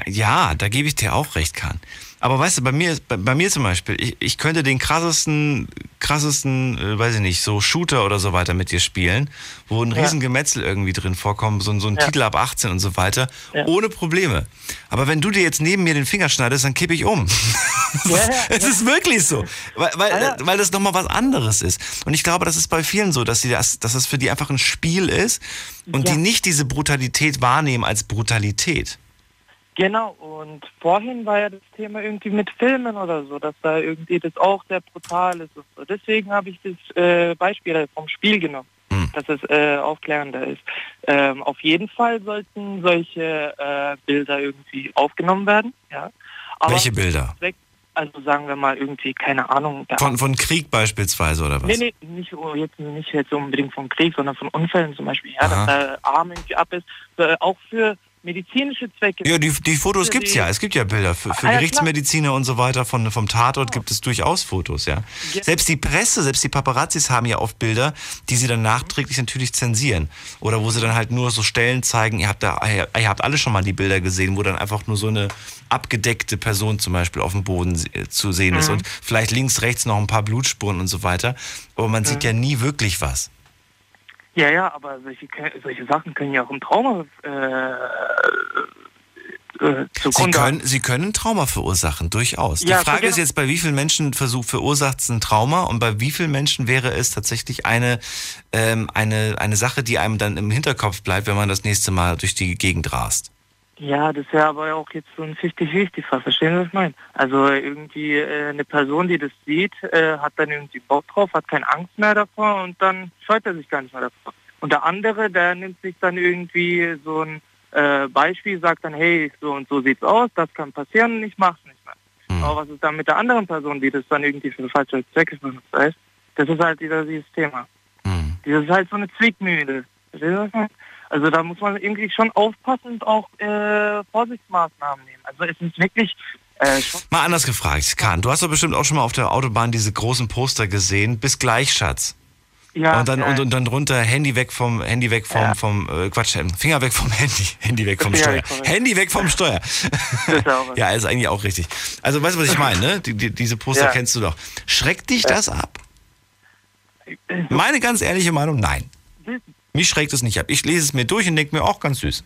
C: ja, da gebe ich dir auch recht, Kahn. Aber weißt du, bei mir, bei, bei mir zum Beispiel, ich, ich könnte den krassesten, krassesten, äh, weiß ich nicht, so Shooter oder so weiter mit dir spielen, wo ein
N: Ja.
C: Riesengemetzel irgendwie drin vorkommt, so, ein- so ein
N: Ja.
C: Titel ab 18 und so weiter,
N: Ja.
C: ohne Probleme. Aber wenn du dir jetzt neben mir den Finger schneidest, dann kippe ich um. [laughs] [laughs] Es ist wirklich so, weil, weil, weil das nochmal was anderes ist. Und ich glaube, das ist bei vielen so, dass, sie das, dass das für die einfach ein Spiel ist und die nicht diese Brutalität wahrnehmen als Brutalität.
N: Genau, und vorhin war ja das Thema irgendwie mit Filmen oder so, dass da irgendwie das auch sehr brutal ist. Und so. Deswegen habe ich das äh, Beispiel vom Spiel genommen, dass es äh, aufklärender ist. Ähm, auf jeden Fall sollten solche äh, Bilder irgendwie aufgenommen werden. Ja. Aber
C: Welche Bilder?
N: Also sagen wir mal irgendwie, keine Ahnung.
C: Von, von Krieg beispielsweise oder was?
N: Nee, nee, nicht, oh, jetzt, nicht jetzt unbedingt vom Krieg, sondern von Unfällen zum Beispiel. Ja,
C: Aha.
N: dass der Arm irgendwie ab ist. Äh, auch für medizinische Zwecke.
C: Ja, die, die Fotos gibt's
N: die-
C: ja. Es gibt ja Bilder. Für, für
N: Ah, ja, klar.
C: Gerichtsmediziner und so weiter von, vom Tatort gibt es durchaus Fotos, ja.
N: Ja.
C: Selbst die Presse, selbst die Paparazzis haben ja oft Bilder, die sie dann nachträglich natürlich zensieren. Oder wo sie dann halt nur so Stellen zeigen, ihr habt da, ihr, habt alle schon mal die Bilder gesehen, wo dann einfach nur so eine abgedeckte Person zum Beispiel auf dem Boden zu sehen ist
N: Mhm.
C: und vielleicht links, rechts noch ein paar Blutspuren und so weiter. Aber man sieht
N: Mhm.
C: ja nie wirklich was.
N: Ja, ja, aber solche, solche Sachen können ja auch im Trauma äh, äh,
C: Sie
N: zugrunde.
C: können, Sie können Trauma verursachen, durchaus.
N: Ja,
C: Die Frage
N: genau.
C: ist jetzt, bei wie vielen Menschen versucht, verursacht es ein Trauma und bei wie vielen Menschen wäre es tatsächlich eine, ähm, eine, eine Sache, die einem dann im Hinterkopf bleibt, wenn man das nächste Mal durch die Gegend rast?
N: Ja, das wäre aber auch jetzt so ein 50-50-Fall. Verstehen Sie, was ich meine? Also irgendwie äh, eine Person, die das sieht, äh, hat dann irgendwie Bock drauf, hat keine Angst mehr davor und dann scheut er sich gar nicht mehr davor. Und der andere, der nimmt sich dann irgendwie so ein äh, Beispiel, sagt dann, hey, so und so sieht's aus, das kann passieren, ich mach's nicht mehr. Aber was ist dann mit der anderen Person, die das dann irgendwie für falsche Zwecke benutzt? Das ist halt wieder dieses Thema. Das ist halt so eine Zwickmühle. Verstehen Sie, was ich meine? Also da muss man irgendwie schon aufpassen und auch äh, Vorsichtsmaßnahmen nehmen. Also es ist wirklich äh, schon
C: Mal anders gefragt, Kahn, du hast doch bestimmt auch schon mal auf der Autobahn diese großen Poster gesehen. Bis gleich, Schatz.
N: Ja,
C: und dann
N: ja.
C: und, und dann drunter Handy weg vom Handy weg vom
N: Ja.
C: vom äh, Quatsch Finger weg vom Handy [laughs] Handy weg vom Steuer Handy weg vom Steuer ja ist eigentlich auch richtig also weißt du was ich meine ne die, die, diese Poster kennst du doch schreckt dich das ab meine ganz ehrliche Meinung nein mich schreckt es nicht ab ich lese es mir durch und denke mir auch ganz süß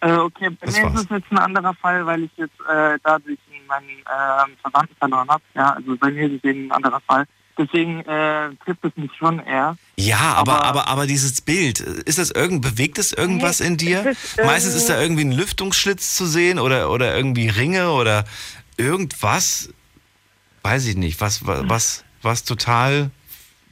N: Äh, okay, bei
C: Das
N: mir
C: war's.
N: ist es jetzt ein anderer Fall, weil ich jetzt äh, dadurch meinen ähm, Verwandten verloren habe. Ja, also bei mir ist es eben ein anderer Fall. Deswegen äh, trifft es mich schon eher.
C: Ja, aber, aber, aber dieses Bild, ist das irgend, bewegt es irgendwas in dir?
N: ist, äh,
C: Meistens ist da irgendwie ein Lüftungsschlitz zu sehen oder, oder irgendwie Ringe oder irgendwas, weiß ich nicht, was, was, was, was total,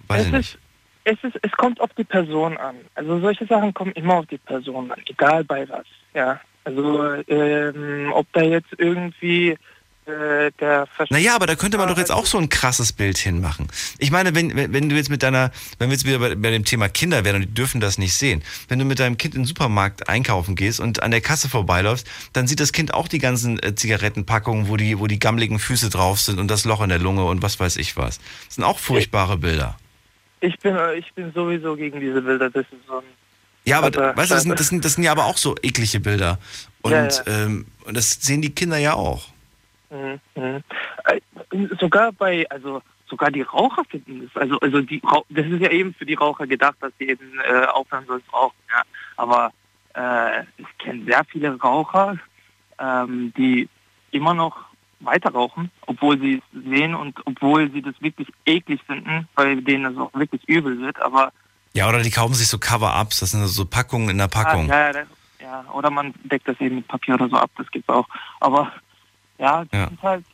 C: weiß ich nicht.
N: Es, ist, es kommt auf die Person an. Also solche Sachen kommen immer auf die Person an, egal bei was. Ja, also ähm, ob da jetzt irgendwie äh, der Versch
C: Naja, aber da könnte man doch jetzt auch so ein krasses Bild hinmachen. Ich meine, wenn, wenn, du jetzt mit deiner, wenn wir jetzt wieder bei, bei dem Thema Kinder wären und die dürfen das nicht sehen, wenn du mit deinem Kind in den Supermarkt einkaufen gehst und an der Kasse vorbeiläufst, dann sieht das Kind auch die ganzen äh, Zigarettenpackungen, wo die, wo die gammeligen Füße drauf sind und das Loch in der Lunge und was weiß ich was. Das sind auch furchtbare Bilder.
N: Ich bin, äh, ich bin sowieso gegen diese Bilder. Das ist so ein
C: Ja, aber
N: Aber-
C: weißt du, das sind, das, sind, das sind ja aber auch so eklige Bilder. Und,
N: Ja, ja.
C: Ähm, und das sehen die Kinder ja auch.
N: Mhm, mhm. Äh, Sogar bei, also sogar die Raucher finden das. Also, also die, das ist ja eben für die Raucher gedacht, dass sie eben äh, aufhören sollen zu rauchen. Ja. Aber äh, ich kenne sehr viele Raucher, ähm, die immer noch weiter rauchen, obwohl sie es sehen und obwohl sie das wirklich eklig finden, bei denen es auch wirklich übel wird. Aber
C: Ja, oder die kaufen sich so Cover-Ups, das sind so Packungen in der Packung.
N: Ah, ja, ja, das- ja, oder man deckt das eben mit Papier oder so ab, das gibt's auch. Aber ja, das
C: Ja.
N: ist halt,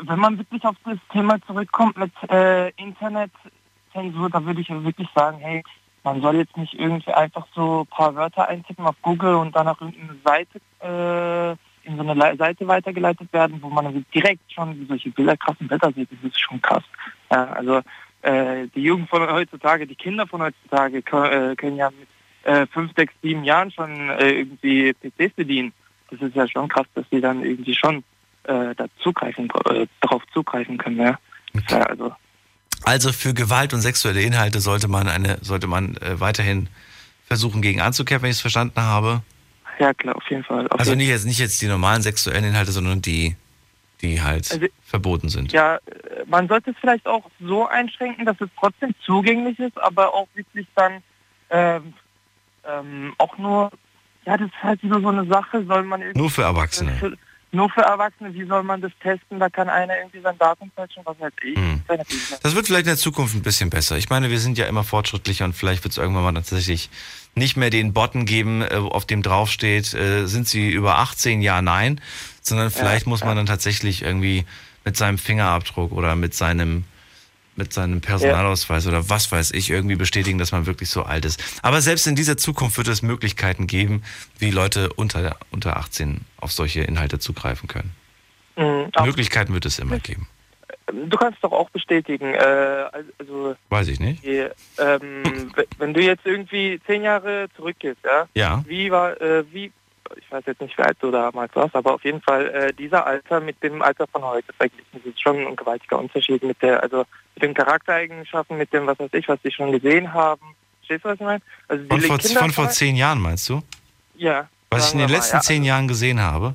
N: wenn man wirklich auf das Thema zurückkommt mit äh, Internetzensur, da würde ich ja wirklich sagen, hey, man soll jetzt nicht irgendwie einfach so ein paar Wörter eintippen auf Google und dann auf irgendeine Seite, äh, in so eine Seite weitergeleitet werden, wo man direkt schon solche Bilder, krassen Bilder sieht. Das ist schon krass. Ja, also äh, die Jugend von heutzutage, die Kinder von heutzutage können, äh, können ja mit äh, fünf, sechs, sieben Jahren schon äh, irgendwie PCs bedienen. Das ist ja schon krass, dass die dann irgendwie schon äh, da zugreifen, darauf zugreifen können. Ja. ja also
C: Also für Gewalt und sexuelle Inhalte sollte man eine, sollte man weiterhin versuchen gegen anzukämpfen, wenn ich es verstanden habe.
N: Ja klar, auf jeden Fall. Auf
C: Also
N: jeden
C: nicht jetzt nicht jetzt die normalen sexuellen Inhalte, sondern die, die halt
N: Also-
C: verboten sind.
N: Ja, äh, man sollte es vielleicht auch so einschränken, dass es trotzdem zugänglich ist, aber auch wirklich dann ähm, ähm, auch nur, ja, das ist halt wieder so eine Sache, soll man irgendwie...
C: Nur für Erwachsene.
N: Für, nur für Erwachsene, wie soll man das testen? Da kann einer irgendwie sein Datum fälschen, was weiß ich.
C: Hm.
N: Das
C: wird vielleicht in der Zukunft ein bisschen besser. Ich meine, wir sind ja immer fortschrittlicher und vielleicht wird es irgendwann mal tatsächlich nicht mehr den Button geben, äh, auf dem draufsteht, äh, sind sie über 18, ja, nein, sondern vielleicht muss man dann tatsächlich irgendwie mit seinem Fingerabdruck oder mit seinem mit seinem Personalausweis oder was weiß ich irgendwie bestätigen, dass man wirklich so alt ist. Aber selbst in dieser Zukunft wird es Möglichkeiten geben, wie Leute unter, unter 18 auf solche Inhalte zugreifen können.
N: Mhm,
C: Möglichkeiten wird es immer geben.
N: Du kannst doch auch bestätigen, äh, also
C: Weiß ich nicht.
N: die, ähm, [laughs] wenn du jetzt irgendwie zehn Jahre zurückgehst, ja,
C: Ja.
N: wie war, äh, wie, ich weiß jetzt nicht, wie alt du damals warst, aber auf jeden Fall äh, dieser Alter mit dem Alter von heute verglichen, das ist schon ein gewaltiger Unterschied mit der, also mit den Charaktereigenschaften, mit dem, was weiß ich, was die schon gesehen haben. Verstehst du, was ich meine? Also
C: Von vor, von vor zehn Jahren meinst du?
N: Ja.
C: Was ich in den
N: wir
C: letzten
N: mal, ja.
C: zehn Jahren gesehen habe?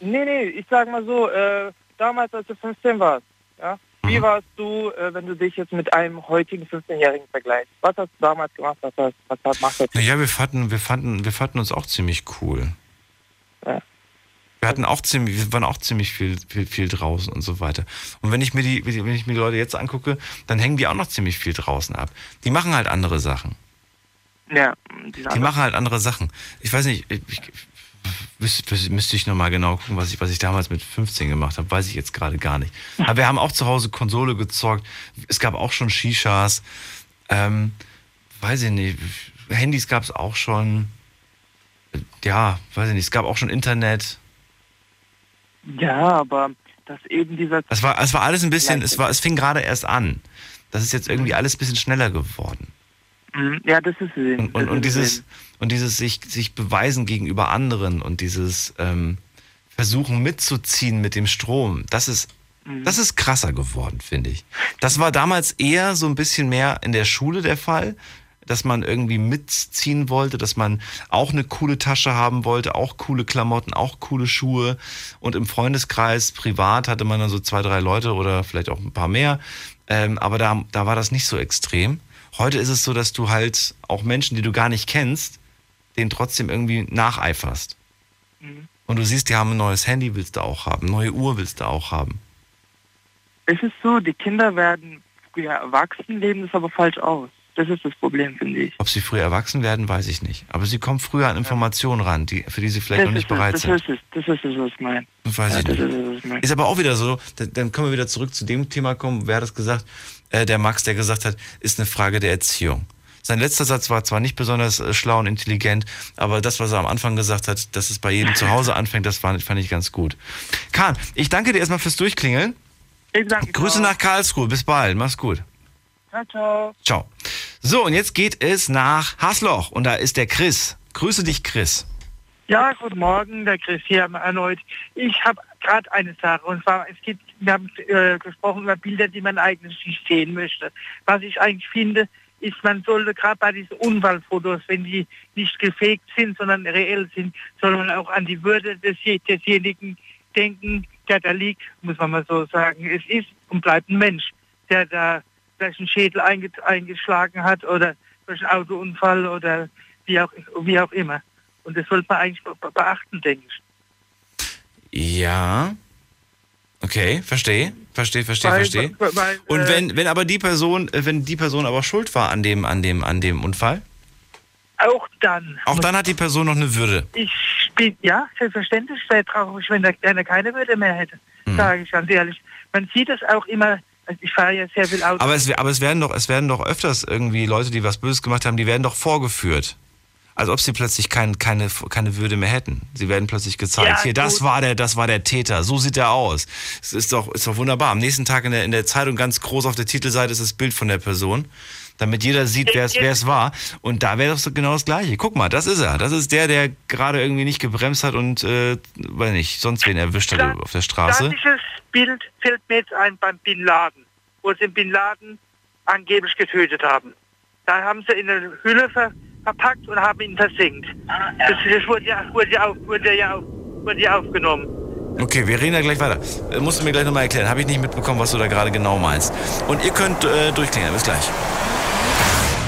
N: Nee, nee, ich sag mal so, äh, damals, als du 15 warst, ja,
C: Mhm.
N: wie warst du, äh, wenn du dich jetzt mit einem heutigen 15-Jährigen vergleichst? Was hast du damals gemacht? Was, hast, was hast, machst du jetzt?
C: Naja, wir fanden, wir fanden, wir fanden uns auch ziemlich cool.
N: Ja.
C: Wir hatten auch ziemlich, wir waren auch ziemlich viel, viel, viel draußen und so weiter. Und wenn ich mir die, wenn ich mir die Leute jetzt angucke, dann hängen die auch noch ziemlich viel draußen ab. Die machen halt andere Sachen.
N: Ja,
C: die, die machen halt andere Sachen. Ich weiß nicht, ich, ich, müsste, ich nochmal genau gucken, was ich, was ich damals mit 15 gemacht habe, weiß ich jetzt gerade gar nicht. [laughs] Aber wir haben auch zu Hause Konsole gezockt. Es gab auch schon Shishas. Ähm, weiß ich nicht. Handys gab es auch schon. Ja, weiß ich nicht. Es gab auch schon Internet.
N: Ja, aber das eben dieser.
C: Das war, es war alles ein bisschen, es war, es fing gerade erst an. Das ist jetzt irgendwie alles ein bisschen schneller geworden.
N: Mhm, ja, das ist es.
C: Und, und, und dieses, und dieses sich, sich beweisen gegenüber anderen und dieses ähm, Versuchen mitzuziehen mit dem Strom, das ist,
N: Mhm.
C: das ist krasser geworden, finde ich. Das war damals eher so ein bisschen mehr in der Schule der Fall, dass man irgendwie mitziehen wollte, dass man auch eine coole Tasche haben wollte, auch coole Klamotten, auch coole Schuhe. Und im Freundeskreis, privat, hatte man dann so zwei, drei Leute oder vielleicht auch ein paar mehr. Ähm, aber da, da war das nicht so extrem. Heute ist es so, dass du halt auch Menschen, die du gar nicht kennst, denen trotzdem irgendwie nacheiferst.
N: Mhm.
C: Und du siehst, die haben ein neues Handy, willst du auch haben, neue Uhr willst du auch haben.
N: Es ist so, die Kinder werden früher erwachsen, leben das aber falsch aus. Das ist das Problem, finde ich.
C: Ob sie früher erwachsen werden, weiß ich nicht. Aber sie kommen früher an Informationen ran, die, für die sie vielleicht
N: das
C: noch nicht
N: es,
C: bereit
N: das
C: sind.
N: Ist es, das ist es, was ich meine.
C: Das weiß
N: ja,
C: ich
N: das
C: nicht.
N: Ist, ich meine.
C: Ist aber auch wieder so, dann- dann können wir wieder zurück zu dem Thema kommen. Wer hat das gesagt? Äh, der Max, der gesagt hat, ist eine Frage der Erziehung. Sein letzter Satz war zwar nicht besonders äh, schlau und intelligent, aber das, was er am Anfang gesagt hat, dass es bei jedem zu Hause anfängt, das fand, fand ich ganz gut. Kahn, ich danke dir erstmal fürs Durchklingeln.
N: Ich danke
C: Grüße nach Karlsruhe. Bis bald. Mach's gut.
N: Ciao, ciao.
C: Ciao. So, und jetzt geht es nach Hasloch und da ist der Chris. Grüße dich, Chris.
O: Ja, guten Morgen, der Chris hier erneut. Ich habe gerade eine Sache und zwar, es gibt, wir haben äh, gesprochen über Bilder, die man eigentlich nicht sehen möchte. Was ich eigentlich finde, ist, man sollte gerade bei diesen Unfallfotos, wenn die nicht gefaked sind, sondern reell sind, soll man auch an die Würde des, desjenigen denken, der da liegt, muss man mal so sagen. Es ist und bleibt ein Mensch, der da vielleicht einen Schädel einge eingeschlagen hat oder durch einen Autounfall oder wie auch, wie auch immer. Und das sollte man eigentlich be beachten, denke ich.
C: Ja. Okay, verstehe. Verstehe, verstehe, verstehe.
O: weil,
C: Und
O: äh,
C: wenn, wenn aber die Person, äh, wenn die Person aber schuld war an dem, an dem, an dem Unfall,
O: Auch dann.
C: auch dann hat die Person noch eine Würde.
O: Ich bin, ja, selbstverständlich wäre traurig, wenn er, wenn er keine Würde mehr hätte,
C: Mhm.
O: sage ich ganz ehrlich. Man sieht das auch immer, also ich fahre ja sehr viel Auto.
C: Aber es, aber es werden doch, es werden doch öfters irgendwie Leute, die was Böses gemacht haben, die werden doch vorgeführt. Als ob sie plötzlich kein, keine, keine Würde mehr hätten. Sie werden plötzlich gezeigt.
O: Ja,
C: Hier, das war der, das war der Täter. So sieht er aus. Es ist doch, ist doch wunderbar. Am nächsten Tag in der, in der Zeitung ganz groß auf der Titelseite ist das Bild von der Person. Damit jeder sieht, wer es, wer es war. Und da wäre doch so genau das Gleiche. Guck mal, das ist er. Das ist der, der gerade irgendwie nicht gebremst hat und, äh, weiß nicht, sonst wen erwischt hat auf der Straße.
O: Gleiches Bild fällt mir jetzt ein beim Bin Laden, wo sie den Bin Laden angeblich getötet haben. Da haben sie in eine Hülle ver verpackt und haben ihn versenkt. Das, das wurde, ja, wurde, ja auf, wurde, ja auf, wurde ja aufgenommen.
C: Okay, wir reden da gleich weiter. Äh, musst du mir gleich nochmal erklären. Habe ich nicht mitbekommen, was du da gerade genau meinst. Und ihr könnt äh, durchklingen. Bis gleich.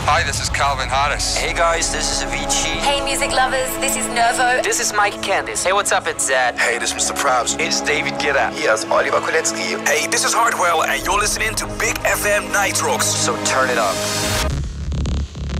P: Hi, this is Calvin Harris. Hey guys, this is Avicii.
Q: Hey, music lovers, this is Nervo.
P: This is Mike Candice. Hey, what's up? It's Zed. Hey, this is Mr. Probs. It's David Guetta. Hier ist Oliver Kolecki.
A: Hey, this is Hardwell and you're listening to Big FM Night Rocks.
P: So turn it up.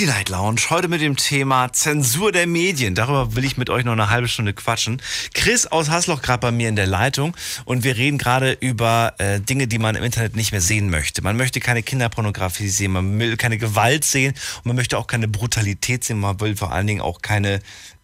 C: Die Night Lounge, heute mit dem Thema Zensur der Medien. Darüber will ich mit euch noch eine halbe Stunde quatschen. Chris aus Hasloch gerade bei mir in der Leitung und wir reden gerade über äh, Dinge, die man im Internet nicht mehr sehen möchte. Man möchte keine Kinderpornografie sehen, man will keine Gewalt sehen und man möchte auch keine Brutalität sehen, man will vor allen Dingen auch keine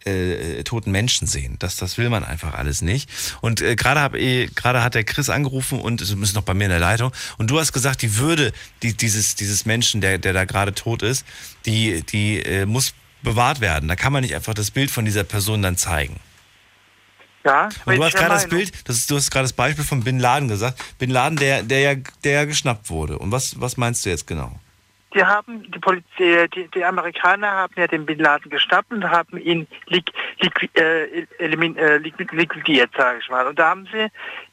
C: äh, toten Menschen sehen. Das, das will man einfach alles nicht. Und äh, gerade eh, gerade hat der Chris angerufen und ist ist noch bei mir in der Leitung. Und du hast gesagt, die Würde die, dieses, dieses Menschen, der, der da gerade tot ist, die, die äh, muss bewahrt werden. Da kann man nicht einfach das Bild von dieser Person dann zeigen.
O: Ja,
C: Und du hast gerade das? Bild, das ist, du hast gerade das Beispiel von Bin Laden gesagt. Bin Laden, der, der ja, der ja geschnappt wurde. Und was, was meinst du jetzt genau?
O: Die haben, die Polizei, die, die Amerikaner haben ja den Bin Laden geschnappt und haben ihn lik, lik, äh, elimin, äh, liquid, liquidiert, sage ich mal. Und da haben sie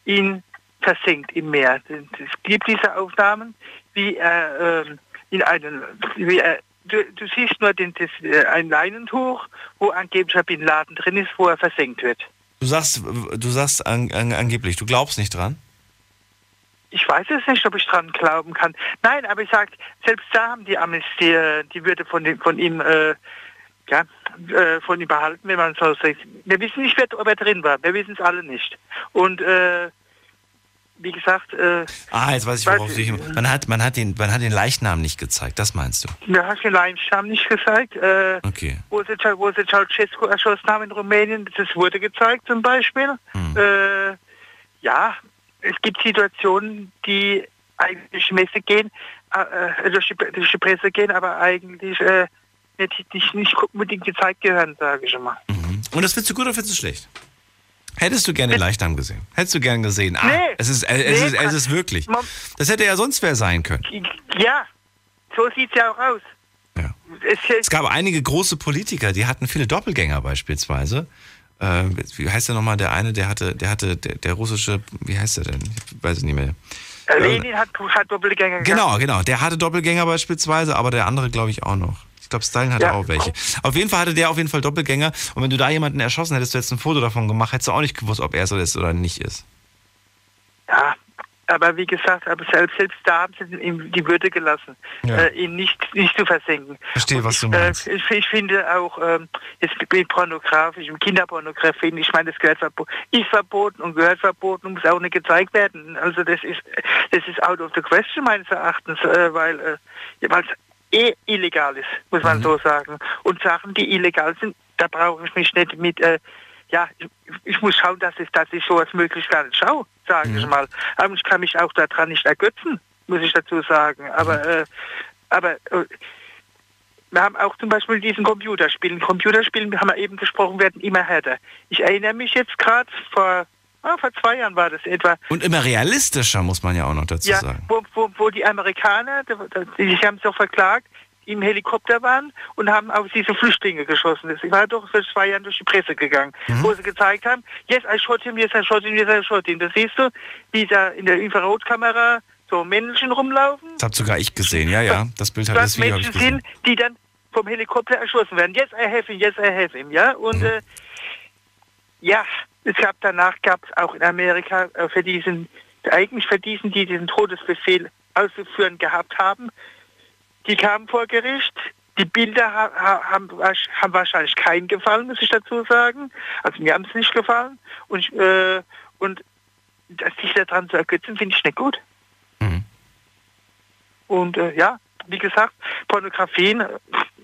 O: ihn versenkt im Meer. Es gibt diese Aufnahmen, wie er ähm, in einen, wie er, du, du siehst nur den, das, äh, ein Leinentuch, wo angeblich Bin Laden drin ist, wo er versenkt wird.
C: Du sagst, du sagst an, an, angeblich, du glaubst nicht dran?
O: Ich weiß es nicht, ob ich dran glauben kann. Nein, aber ich sag, selbst da haben die Amis die, äh, die Würde von, von ihm äh, ja, äh, von ihm behalten, wenn man so sagt. Wir wissen nicht, wer, ob er drin war. Wir wissen es alle nicht. Und äh, wie gesagt, äh,
C: Ah, jetzt weiß ich, worauf du dich... Man hat, man, hat den, man hat den Leichnam nicht gezeigt, das meinst du?
O: hast du den Leichnam nicht gezeigt. Äh,
C: Okay.
O: wo sie, wo sie Ceausescu erschossen haben in Rumänien, das wurde gezeigt zum Beispiel. Äh, ja, es gibt Situationen, die eigentlich durch die Messe gehen, äh, äh, durch, die, durch die Presse gehen, aber eigentlich äh, nicht, nicht, nicht unbedingt gezeigt gehören, sage ich mal.
C: Und das findest du gut oder findest du schlecht? Hättest du gerne Leichnam gesehen? Hättest du gern gesehen? Ah,
O: Nee.
C: es ist, äh, es,
O: Nee,
C: ist, es ist wirklich. Das hätte ja sonst wer sein können.
O: Ja, so sieht es ja auch aus. Es,
C: Es gab einige große Politiker, die hatten viele Doppelgänger beispielsweise. Äh, wie heißt der nochmal? Der eine, der hatte, der hatte, der, der russische, wie heißt der denn? Ich weiß es nicht mehr.
O: äh, Lenin hat, hat Doppelgänger.
C: Genau, genau. Der hatte Doppelgänger beispielsweise, aber der andere glaube ich auch noch. Ich glaube, Stalin hatte
O: Ja.
C: auch welche. Auf jeden Fall hatte der auf jeden Fall Doppelgänger. Und wenn du da jemanden erschossen hättest, du jetzt ein Foto davon gemacht, hättest du auch nicht gewusst, ob er so ist oder nicht ist.
O: Ja, aber wie gesagt, aber selbst, selbst da haben sie ihm die Würde gelassen,
C: Ja.
O: äh, ihn nicht, nicht zu versenken.
C: Verstehe, was du
O: Äh,
C: meinst.
O: ich, ich finde auch, ähm, jetzt mit pornografischem Kinderpornografie, ich meine, das gehört verbo ist verboten und gehört verboten und muss auch nicht gezeigt werden. Also das ist das ist out of the question meines Erachtens, äh, weil äh, es eh illegal ist, muss man
C: Mhm.
O: so sagen. Und Sachen, die illegal sind, da brauche ich mich nicht mit äh, ja, ich, muss schauen, dass ich, dass ich sowas möglichst gar nicht schaue, sage
C: Mhm.
O: ich mal. Aber ich kann mich auch daran nicht ergötzen, muss ich dazu sagen. Aber,
C: Mhm.
O: äh, aber äh, wir haben auch zum Beispiel diesen Computerspielen. Computerspielen, haben wir eben gesprochen, werden immer härter. Ich erinnere mich jetzt gerade, vor, ah, vor zwei Jahren war das etwa,
C: Und immer realistischer, muss man ja auch noch dazu
O: ja,
C: sagen.
O: wo, wo, wo die Amerikaner, die, die haben es doch verklagt, im Helikopter waren und haben auf diese Flüchtlinge geschossen. Das war doch vor zwei Jahren durch die Presse gegangen,
C: Mhm.
O: wo sie gezeigt haben, yes, I shot him, yes, I shot him, yes, I shot him. Das siehst du, wie da in der Infrarotkamera so Männchen rumlaufen,
C: Das hab sogar ich gesehen, ja, ja. Das Bild hat das Video
O: Menschen sind, die dann vom Helikopter erschossen werden. Yes, I have him, yes, I have him, ja. Und
C: Mhm.
O: äh, ja, es gab danach gab es auch in Amerika äh, für diesen, eigentlich für diesen, die diesen Todesbefehl auszuführen gehabt haben, die kamen vor Gericht. Die Bilder ha ha haben, haben wahrscheinlich keinen gefallen, muss ich dazu sagen. Also mir haben es nicht gefallen. Und, ich, äh, und sich daran zu ergötzen, finde ich nicht gut. Und äh, ja, wie gesagt, Pornografien, äh,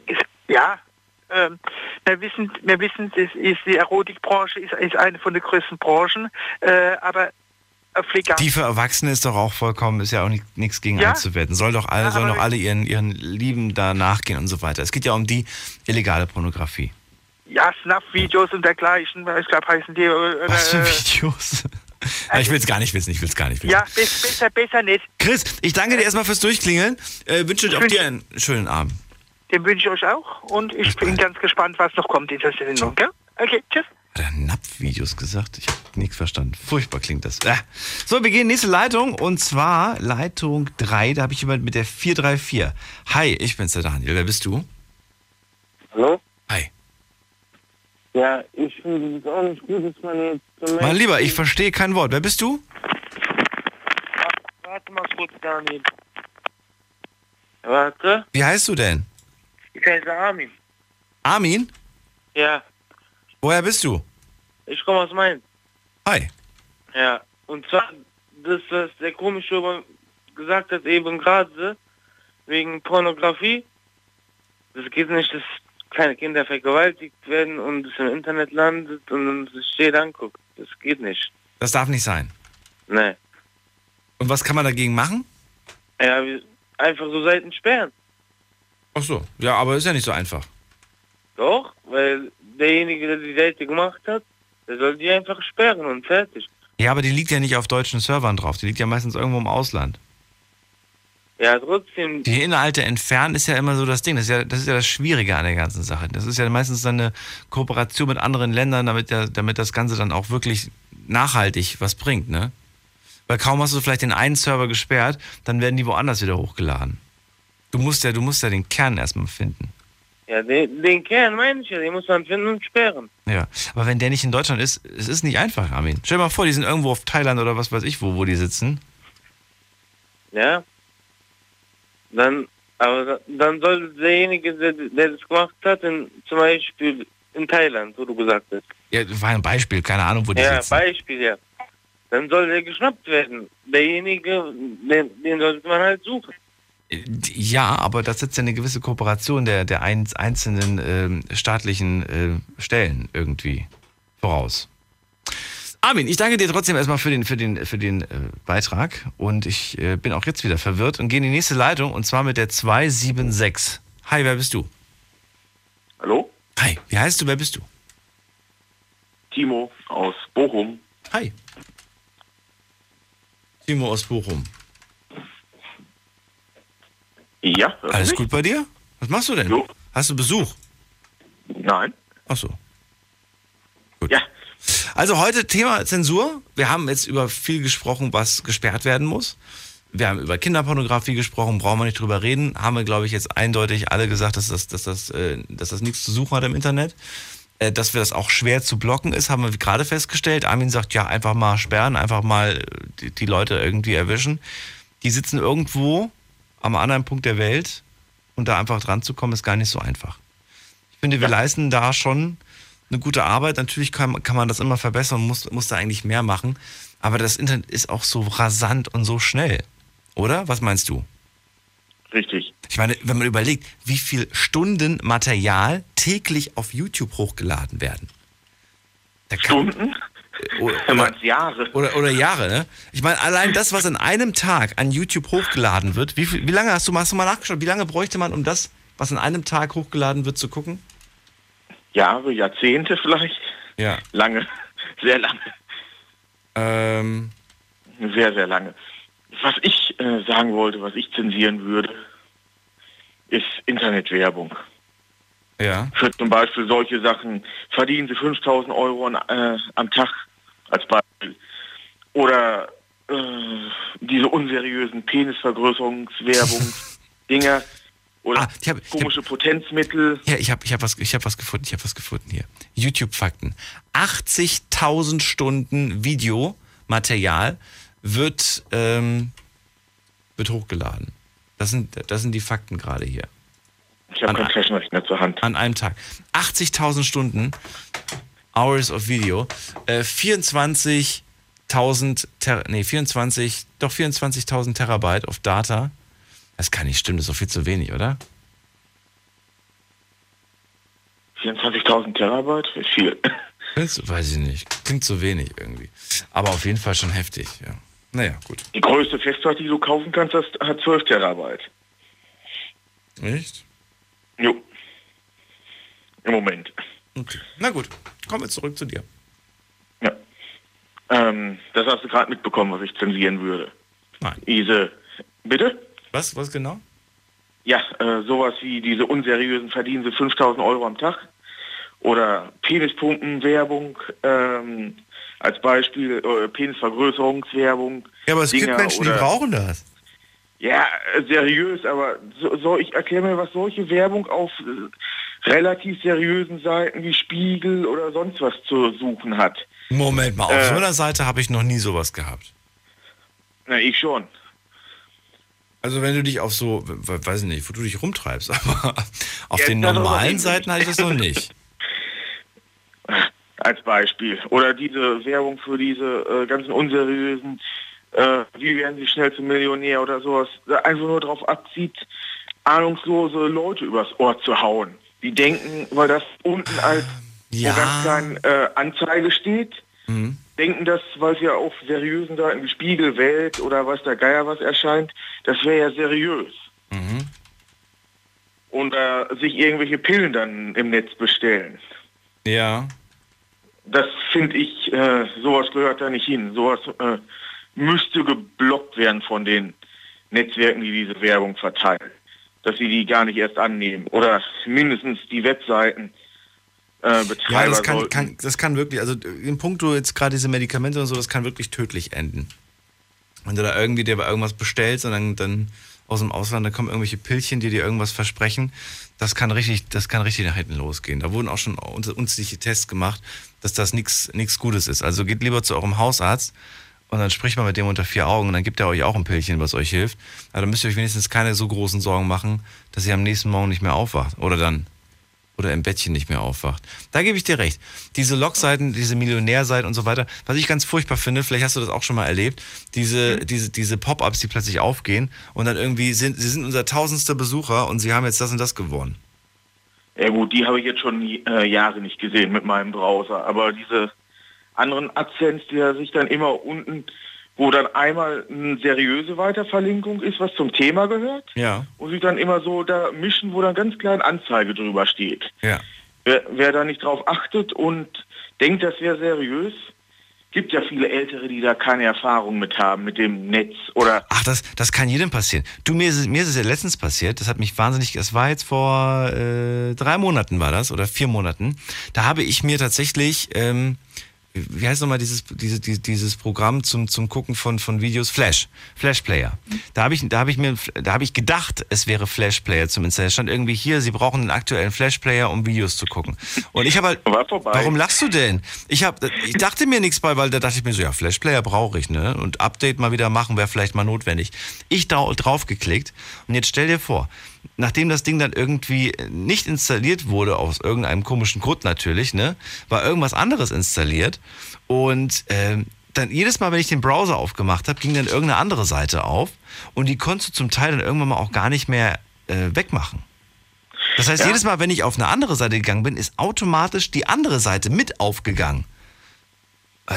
O: ist, ja, ähm, wir wissen, wir wissen, das ist die Erotikbranche ist, ist eine von den größten Branchen, äh, aber auf legal.
C: Die für Erwachsene ist doch auch vollkommen, ist ja auch nicht- nichts gegen
O: Ja.
C: einzuwenden. Soll doch alle,
O: Ja,
C: sollen doch alle ihren, ihren Lieben da nachgehen und so weiter. Es geht ja um die illegale Pornografie.
O: ja, Snuff-Videos und dergleichen, ich glaube heißen die. Äh,
C: Was für
O: äh,
C: Videos? Ja, ich will es gar nicht wissen, ich will es gar nicht wissen.
O: ja, be- besser, besser nicht.
C: Chris, ich danke dir erstmal fürs Durchklingeln. Äh, wünsche
O: Ich
C: auch dir einen schönen Abend.
O: Den wünsche ich euch auch und ich bin ganz gespannt, was noch kommt in dieser Sendung. Okay, tschüss.
C: Hat er Napf-Videos gesagt? Ich habe nichts verstanden. Furchtbar klingt das. Äh. So, wir gehen nächste Leitung und zwar Leitung 3. Da habe ich jemand mit der 434. Hi, ich bin's der Daniel. Wer bist du?
R: Hallo?
C: Hi.
R: Ja, ich finde es auch nicht gut, dass man jetzt... so
C: Mein Lieber, ich verstehe kein Wort. Wer bist du?
R: Warte mal kurz, Daniel. Warte,
C: Wie heißt du denn?
R: ich heiße Armin.
C: Armin?
R: Ja,
C: Woher bist du?
R: Ich komme aus Mainz.
C: Hi.
R: Ja, und zwar das, was der komische gesagt hat eben gerade, wegen Pornografie. Das geht nicht, dass kleine Kinder vergewaltigt werden und es im Internet landet und es jeder anguckt. Das geht nicht.
C: Das darf nicht sein.
R: Nee.
C: Und was kann man dagegen machen?
R: Ja, einfach so Seiten sperren.
C: Ach so. Ja, aber ist ja nicht so einfach.
R: Doch, weil derjenige, der die Seite gemacht hat, Der soll die einfach sperren und fertig.
C: Ja, aber die liegt ja nicht auf deutschen Servern drauf. Die liegt ja meistens irgendwo im Ausland.
R: Ja, trotzdem.
C: Die Inhalte entfernen ist ja immer so das Ding. Das ist ja das, ist ja das Schwierige an der ganzen Sache. Das ist ja meistens dann eine Kooperation mit anderen Ländern, damit, der, damit das Ganze dann auch wirklich nachhaltig was bringt, ne? Weil kaum hast du vielleicht den einen Server gesperrt, dann werden die woanders wieder hochgeladen. Du musst ja, du musst ja den Kern erstmal finden.
R: Ja, den, den Kern meine ich ja, den muss man finden und sperren.
C: Ja, aber wenn der nicht in Deutschland ist, es ist nicht einfach, Armin. Stell dir mal vor, die sind irgendwo auf Thailand oder was weiß ich wo, wo die sitzen.
R: Ja. Dann, aber da- dann soll derjenige, der, der das gemacht hat, in, zum Beispiel in Thailand, wo du gesagt hast.
C: Ja, das war ein Beispiel, keine Ahnung, wo die
R: ja,
C: sitzen.
R: Beispiel, ja. Dann soll der geschnappt werden. Derjenige, den, den sollte man halt suchen.
C: Ja, aber das setzt ja eine gewisse Kooperation der, der ein, einzelnen ähm, staatlichen äh, Stellen irgendwie voraus. Armin, ich danke dir trotzdem erstmal für den, für den, für den äh, Beitrag und ich äh, bin auch jetzt wieder verwirrt und gehe in die nächste Leitung und zwar mit der 276. Hi, wer bist du?
F: Hallo?
C: Hi, wie heißt du, wer bist du?
F: Timo aus Bochum.
C: Hi. Timo aus Bochum.
F: Ja.
C: Alles gut bei dir? Was machst du denn? Hast du Besuch?
F: Nein.
C: Ach so. Gut. Ja. Also heute Thema Zensur. Wir haben jetzt über viel gesprochen, was gesperrt werden muss. Wir haben über Kinderpornografie gesprochen, brauchen wir nicht drüber reden. Haben wir, glaube ich, jetzt eindeutig alle gesagt, dass das, dass das, äh, dass das nichts zu suchen hat im Internet. Äh, dass wir das auch schwer zu blocken ist, haben wir gerade festgestellt. Armin sagt, ja, einfach mal sperren, einfach mal die, die Leute irgendwie erwischen. Die sitzen irgendwo am anderen Punkt der Welt und da einfach dran zu kommen, ist gar nicht so einfach. Ich finde, wir leisten da schon eine gute Arbeit. Natürlich kann, kann man das immer verbessern, muss, muss da eigentlich mehr machen. Aber das Internet ist auch so rasant und so schnell. Oder? Was meinst du?
F: Richtig.
C: Ich meine, wenn man überlegt, wie viel Stunden Material täglich auf YouTube hochgeladen werden.
F: Stunden?
C: Oder, [laughs]
F: Du meinst Jahre.
C: Oder, oder Jahre, ne? Ich meine, allein das, was an einem Tag an YouTube hochgeladen wird, wie, wie lange hast du, hast du mal nachgeschaut, wie lange bräuchte man, um das, was an einem Tag hochgeladen wird, zu gucken?
F: Jahre, Jahrzehnte vielleicht.
C: Ja.
F: Lange. Sehr lange.
C: Ähm.
F: Sehr, sehr lange. Was ich äh, sagen wollte, was ich zensieren würde, ist Internetwerbung.
C: Ja.
F: Für zum Beispiel solche Sachen, verdienen Sie 5000 Euro an, äh, am Tag als Beispiel. Oder äh, diese unseriösen Penisvergrößerungswerbung, [laughs] Dinger. Oder komische Potenzmittel.
C: Ja, ich habe ich hab was, ich hab was gefunden, ich habe was gefunden hier. YouTube-Fakten. 80.000 Stunden Videomaterial wird, ähm, wird hochgeladen. Das sind, das sind die Fakten gerade hier.
F: Ich habe keinen Taschenrechner zur Hand.
C: An einem Tag. 80.000 Stunden, Hours of Video, äh, 24.000, Ter nee, 24, doch 24.000 Terabyte of Data. Das kann nicht stimmen, das ist doch viel zu wenig, oder?
F: 24.000 Terabyte ist viel. [laughs]
C: Weiß ich nicht. Klingt zu wenig irgendwie. Aber auf jeden Fall schon heftig, ja. Naja, gut.
F: Die größte Festplatte, die du kaufen kannst, hat 12 Terabyte.
C: Echt?
F: Jo. Im Moment.
C: Okay. Na gut, kommen wir zurück zu dir.
F: Ähm, das hast du gerade mitbekommen, was ich zensieren würde.
C: Nein.
F: Diese, bitte?
C: Was, was genau?
F: Ja, äh, sowas wie diese unseriösen verdienen sie 5000 Euro am Tag. Oder Penispumpenwerbung, ähm, als Beispiel äh, Penisvergrößerungswerbung.
C: Ja, aber es
F: Dinger
C: gibt Menschen, die
F: oder-
C: brauchen das.
F: Ja, äh, seriös, aber so, so, ich erkläre mir, was solche Werbung auf äh, relativ seriösen Seiten wie Spiegel oder sonst was zu suchen hat.
C: Moment mal, auf
F: Äh.
C: so einer Seite habe ich noch nie sowas gehabt.
F: Na, ich schon.
C: Also wenn du dich auf so, we- weiß ich nicht, wo du dich rumtreibst, [laughs] aber auf
F: Ja,
C: den normalen Seiten hatte ich das noch nicht. [laughs]
F: als Beispiel. Oder diese Werbung für diese äh, ganzen unseriösen, äh, wie werden sie schnell zum Millionär oder sowas, einfach nur darauf abzieht, ahnungslose Leute übers Ohr zu hauen. Die denken, weil das unten als
C: Ja.
F: ganz klein äh, Anzeige steht,
C: Mhm.
F: denken das, weil es ja auf seriösen Seiten wie Spiegel, Welt oder weiß der Geier was erscheint, das wäre ja seriös.
C: Mhm.
F: Und äh, sich irgendwelche Pillen dann im Netz bestellen.
C: Ja.
F: das finde ich, äh, sowas gehört da nicht hin. Sowas äh, müsste geblockt werden von den Netzwerken, die diese Werbung verteilen. Dass sie die gar nicht erst annehmen. Oder mindestens die Webseiten. Äh,
C: Ja, das kann, kann, das kann wirklich, also im Punkt, du jetzt gerade diese Medikamente und so, das kann wirklich tödlich enden. Wenn du da irgendwie dir irgendwas bestellst und dann, dann aus dem Ausland, da kommen irgendwelche Pillchen, die dir irgendwas versprechen, das kann richtig, das kann richtig nach hinten losgehen. Da wurden auch schon unzählige Tests gemacht, dass das nichts Gutes ist. Also geht lieber zu eurem Hausarzt und dann spricht mal mit dem unter vier Augen und dann gibt er euch auch ein Pillchen, was euch hilft. Aber dann müsst ihr euch wenigstens keine so großen Sorgen machen, dass ihr am nächsten Morgen nicht mehr aufwacht. Oder dann oder im Bettchen nicht mehr aufwacht. Da gebe ich dir recht. Diese Logseiten, diese Millionärseiten und so weiter, was ich ganz furchtbar finde, vielleicht hast du das auch schon mal erlebt, diese, diese, diese Pop-ups, die plötzlich aufgehen und dann irgendwie sind, sie sind unser tausendster Besucher und sie haben jetzt das und das gewonnen.
F: Ja gut, die habe ich jetzt schon äh, Jahre nicht gesehen mit meinem Browser. Aber diese anderen AdSense, ja sich dann immer unten, wo dann einmal eine seriöse Weiterverlinkung ist, was zum Thema gehört,
C: Ja.
F: und sich dann immer so da mischen, wo dann ganz klein Anzeige drüber steht.
C: Ja.
F: Wer, wer da nicht drauf achtet und denkt, das wäre seriös, gibt ja viele Ältere, die da keine Erfahrung mit haben mit dem Netz oder
C: Ach, das, das kann jedem passieren. Du, mir ist, es- mir ist es ja letztens passiert, das hat mich wahnsinnig, das war jetzt vor äh, drei Monaten war das, oder vier Monaten. Da habe ich mir tatsächlich, ähm, wie heißt nochmal dieses, diese, dieses, Programm zum, zum Gucken von, von Videos? Flash. Flash Player. Da habe ich, da habe ich mir, da habe ich gedacht, es wäre Flash Player zum Installieren. Es stand irgendwie hier, Sie brauchen einen aktuellen Flash Player, um Videos zu gucken. Und ich habe halt, warum lachst du denn? Ich habe, ich dachte mir nichts bei, weil da dachte ich mir so, ja, Flash Player brauche ich, ne? Und Update mal wieder machen wäre vielleicht mal notwendig. Ich da drauf geklickt und jetzt stell dir vor, nachdem das Ding dann irgendwie nicht installiert wurde, aus irgendeinem komischen Grund natürlich, ne, war irgendwas anderes installiert. Und ähm, dann jedes Mal, wenn ich den Browser aufgemacht habe, ging dann irgendeine andere Seite auf und die konntest du zum Teil dann irgendwann mal auch gar nicht mehr äh, wegmachen. Das heißt,
F: Ja.
C: jedes Mal, wenn ich auf eine andere Seite gegangen bin, ist automatisch die andere Seite mit aufgegangen.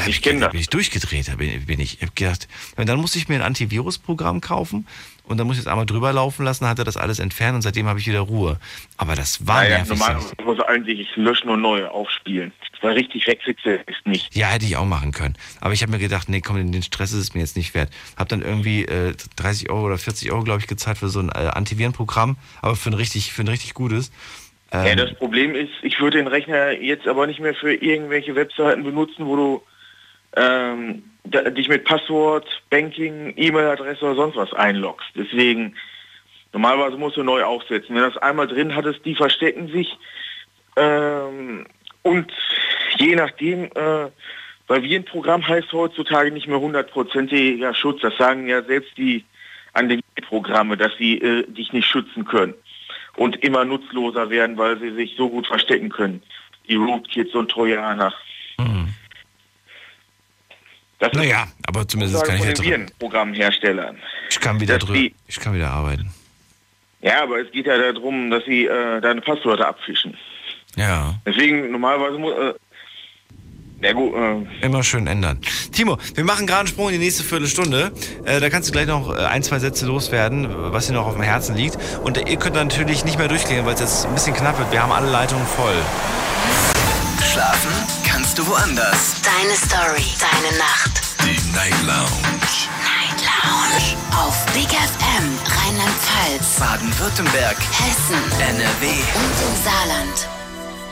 C: Ich kenne das. Bin ich durchgedreht, bin, bin ich. Ich hab gedacht, und dann musste ich mir ein Antivirusprogramm kaufen und dann muss ich es einmal drüber laufen lassen, hat er das alles entfernt und seitdem habe ich wieder Ruhe. Aber das war
F: naja,
C: nervig.
F: normal muss eigentlich löschen und neu aufspielen. Weil richtig wegfixe ist nicht.
C: Ja, hätte ich auch machen können. Aber ich habe mir gedacht, nee, komm, den Stress ist es mir jetzt nicht wert. Hab dann irgendwie äh, 30 Euro oder 40 Euro, glaube ich, gezahlt für so ein äh, Antivirenprogramm, aber für ein richtig, für ein richtig gutes. Ähm,
F: Ja, das Problem ist, ich würde den Rechner jetzt aber nicht mehr für irgendwelche Webseiten benutzen, wo du ähm, dich mit Passwort, Banking, E-Mail-Adresse oder sonst was einloggst. Deswegen, normalerweise musst du neu aufsetzen. Wenn du das einmal drin hattest, die verstecken sich. Ähm, und je nachdem, äh, weil Virenprogramm heißt heutzutage nicht mehr hundertprozentiger Schutz. Das sagen ja selbst die Antivirenprogramme, dass sie äh, dich nicht schützen können und immer nutzloser werden, weil sie sich so gut verstecken können. Die Rootkits und Trojaner. Das
C: naja, aber zumindest kann ich drin.
F: Virenprogrammherstellern.
C: Ich kann wieder drüber.
F: die-
C: Ich kann wieder arbeiten.
F: Ja, aber es geht ja darum, dass sie äh, deine Passwörter abfischen.
C: Ja.
F: Deswegen normalerweise muss. Äh, ja gut, äh,
C: Immer schön ändern. Timo, wir machen gerade einen Sprung in die nächste Viertelstunde. Äh, da kannst du gleich noch äh, ein, zwei Sätze loswerden, was dir noch auf dem Herzen liegt. Und ihr könnt dann natürlich nicht mehr durchklingen, weil es jetzt ein bisschen knapp wird. Wir haben alle Leitungen voll.
A: Schlafen kannst du woanders.
B: Deine Story, deine Nacht.
A: Die Night Lounge.
B: Night Lounge. Auf Big FM, Rheinland-Pfalz,
A: Baden-Württemberg.
B: Hessen,
A: NRW.
B: und im Saarland.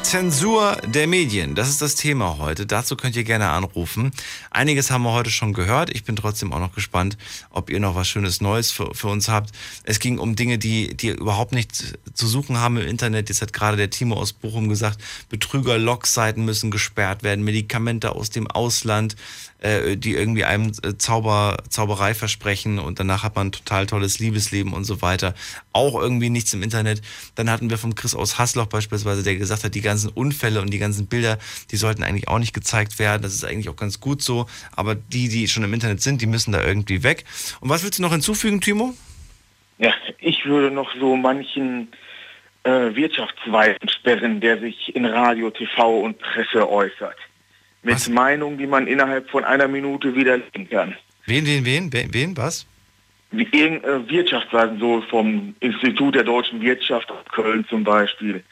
C: Zensur der Medien, das ist das Thema heute. Dazu könnt ihr gerne anrufen. Einiges haben wir heute schon gehört. Ich bin trotzdem auch noch gespannt, ob ihr noch was Schönes Neues für, für uns habt. Es ging um Dinge, die, die überhaupt nichts zu suchen haben im Internet. Jetzt hat gerade der Timo aus Bochum gesagt, Betrüger, Logseiten müssen gesperrt werden, Medikamente aus dem Ausland, äh, die irgendwie einem äh, Zauber, Zauberei versprechen und danach hat man ein total tolles Liebesleben und so weiter. Auch irgendwie nichts im Internet. Dann hatten wir vom Chris aus Hasloch beispielsweise, der gesagt hat, die ganzen Unfälle und die ganzen Bilder, die sollten eigentlich auch nicht gezeigt werden. Das ist eigentlich auch ganz gut so. Aber die, die schon im Internet sind, die müssen da irgendwie weg. Und was willst du noch hinzufügen, Timo?
F: ja, ich würde noch so manchen äh, Wirtschaftsweisen sperren, der sich in Radio, TV und Presse äußert. Mit Meinungen, die man innerhalb von einer Minute widerlegen kann.
C: Wen, wen, wen? Wen, wen was?
F: Äh, Wirtschaftsweisen, so vom Institut der deutschen Wirtschaft aus Köln zum Beispiel,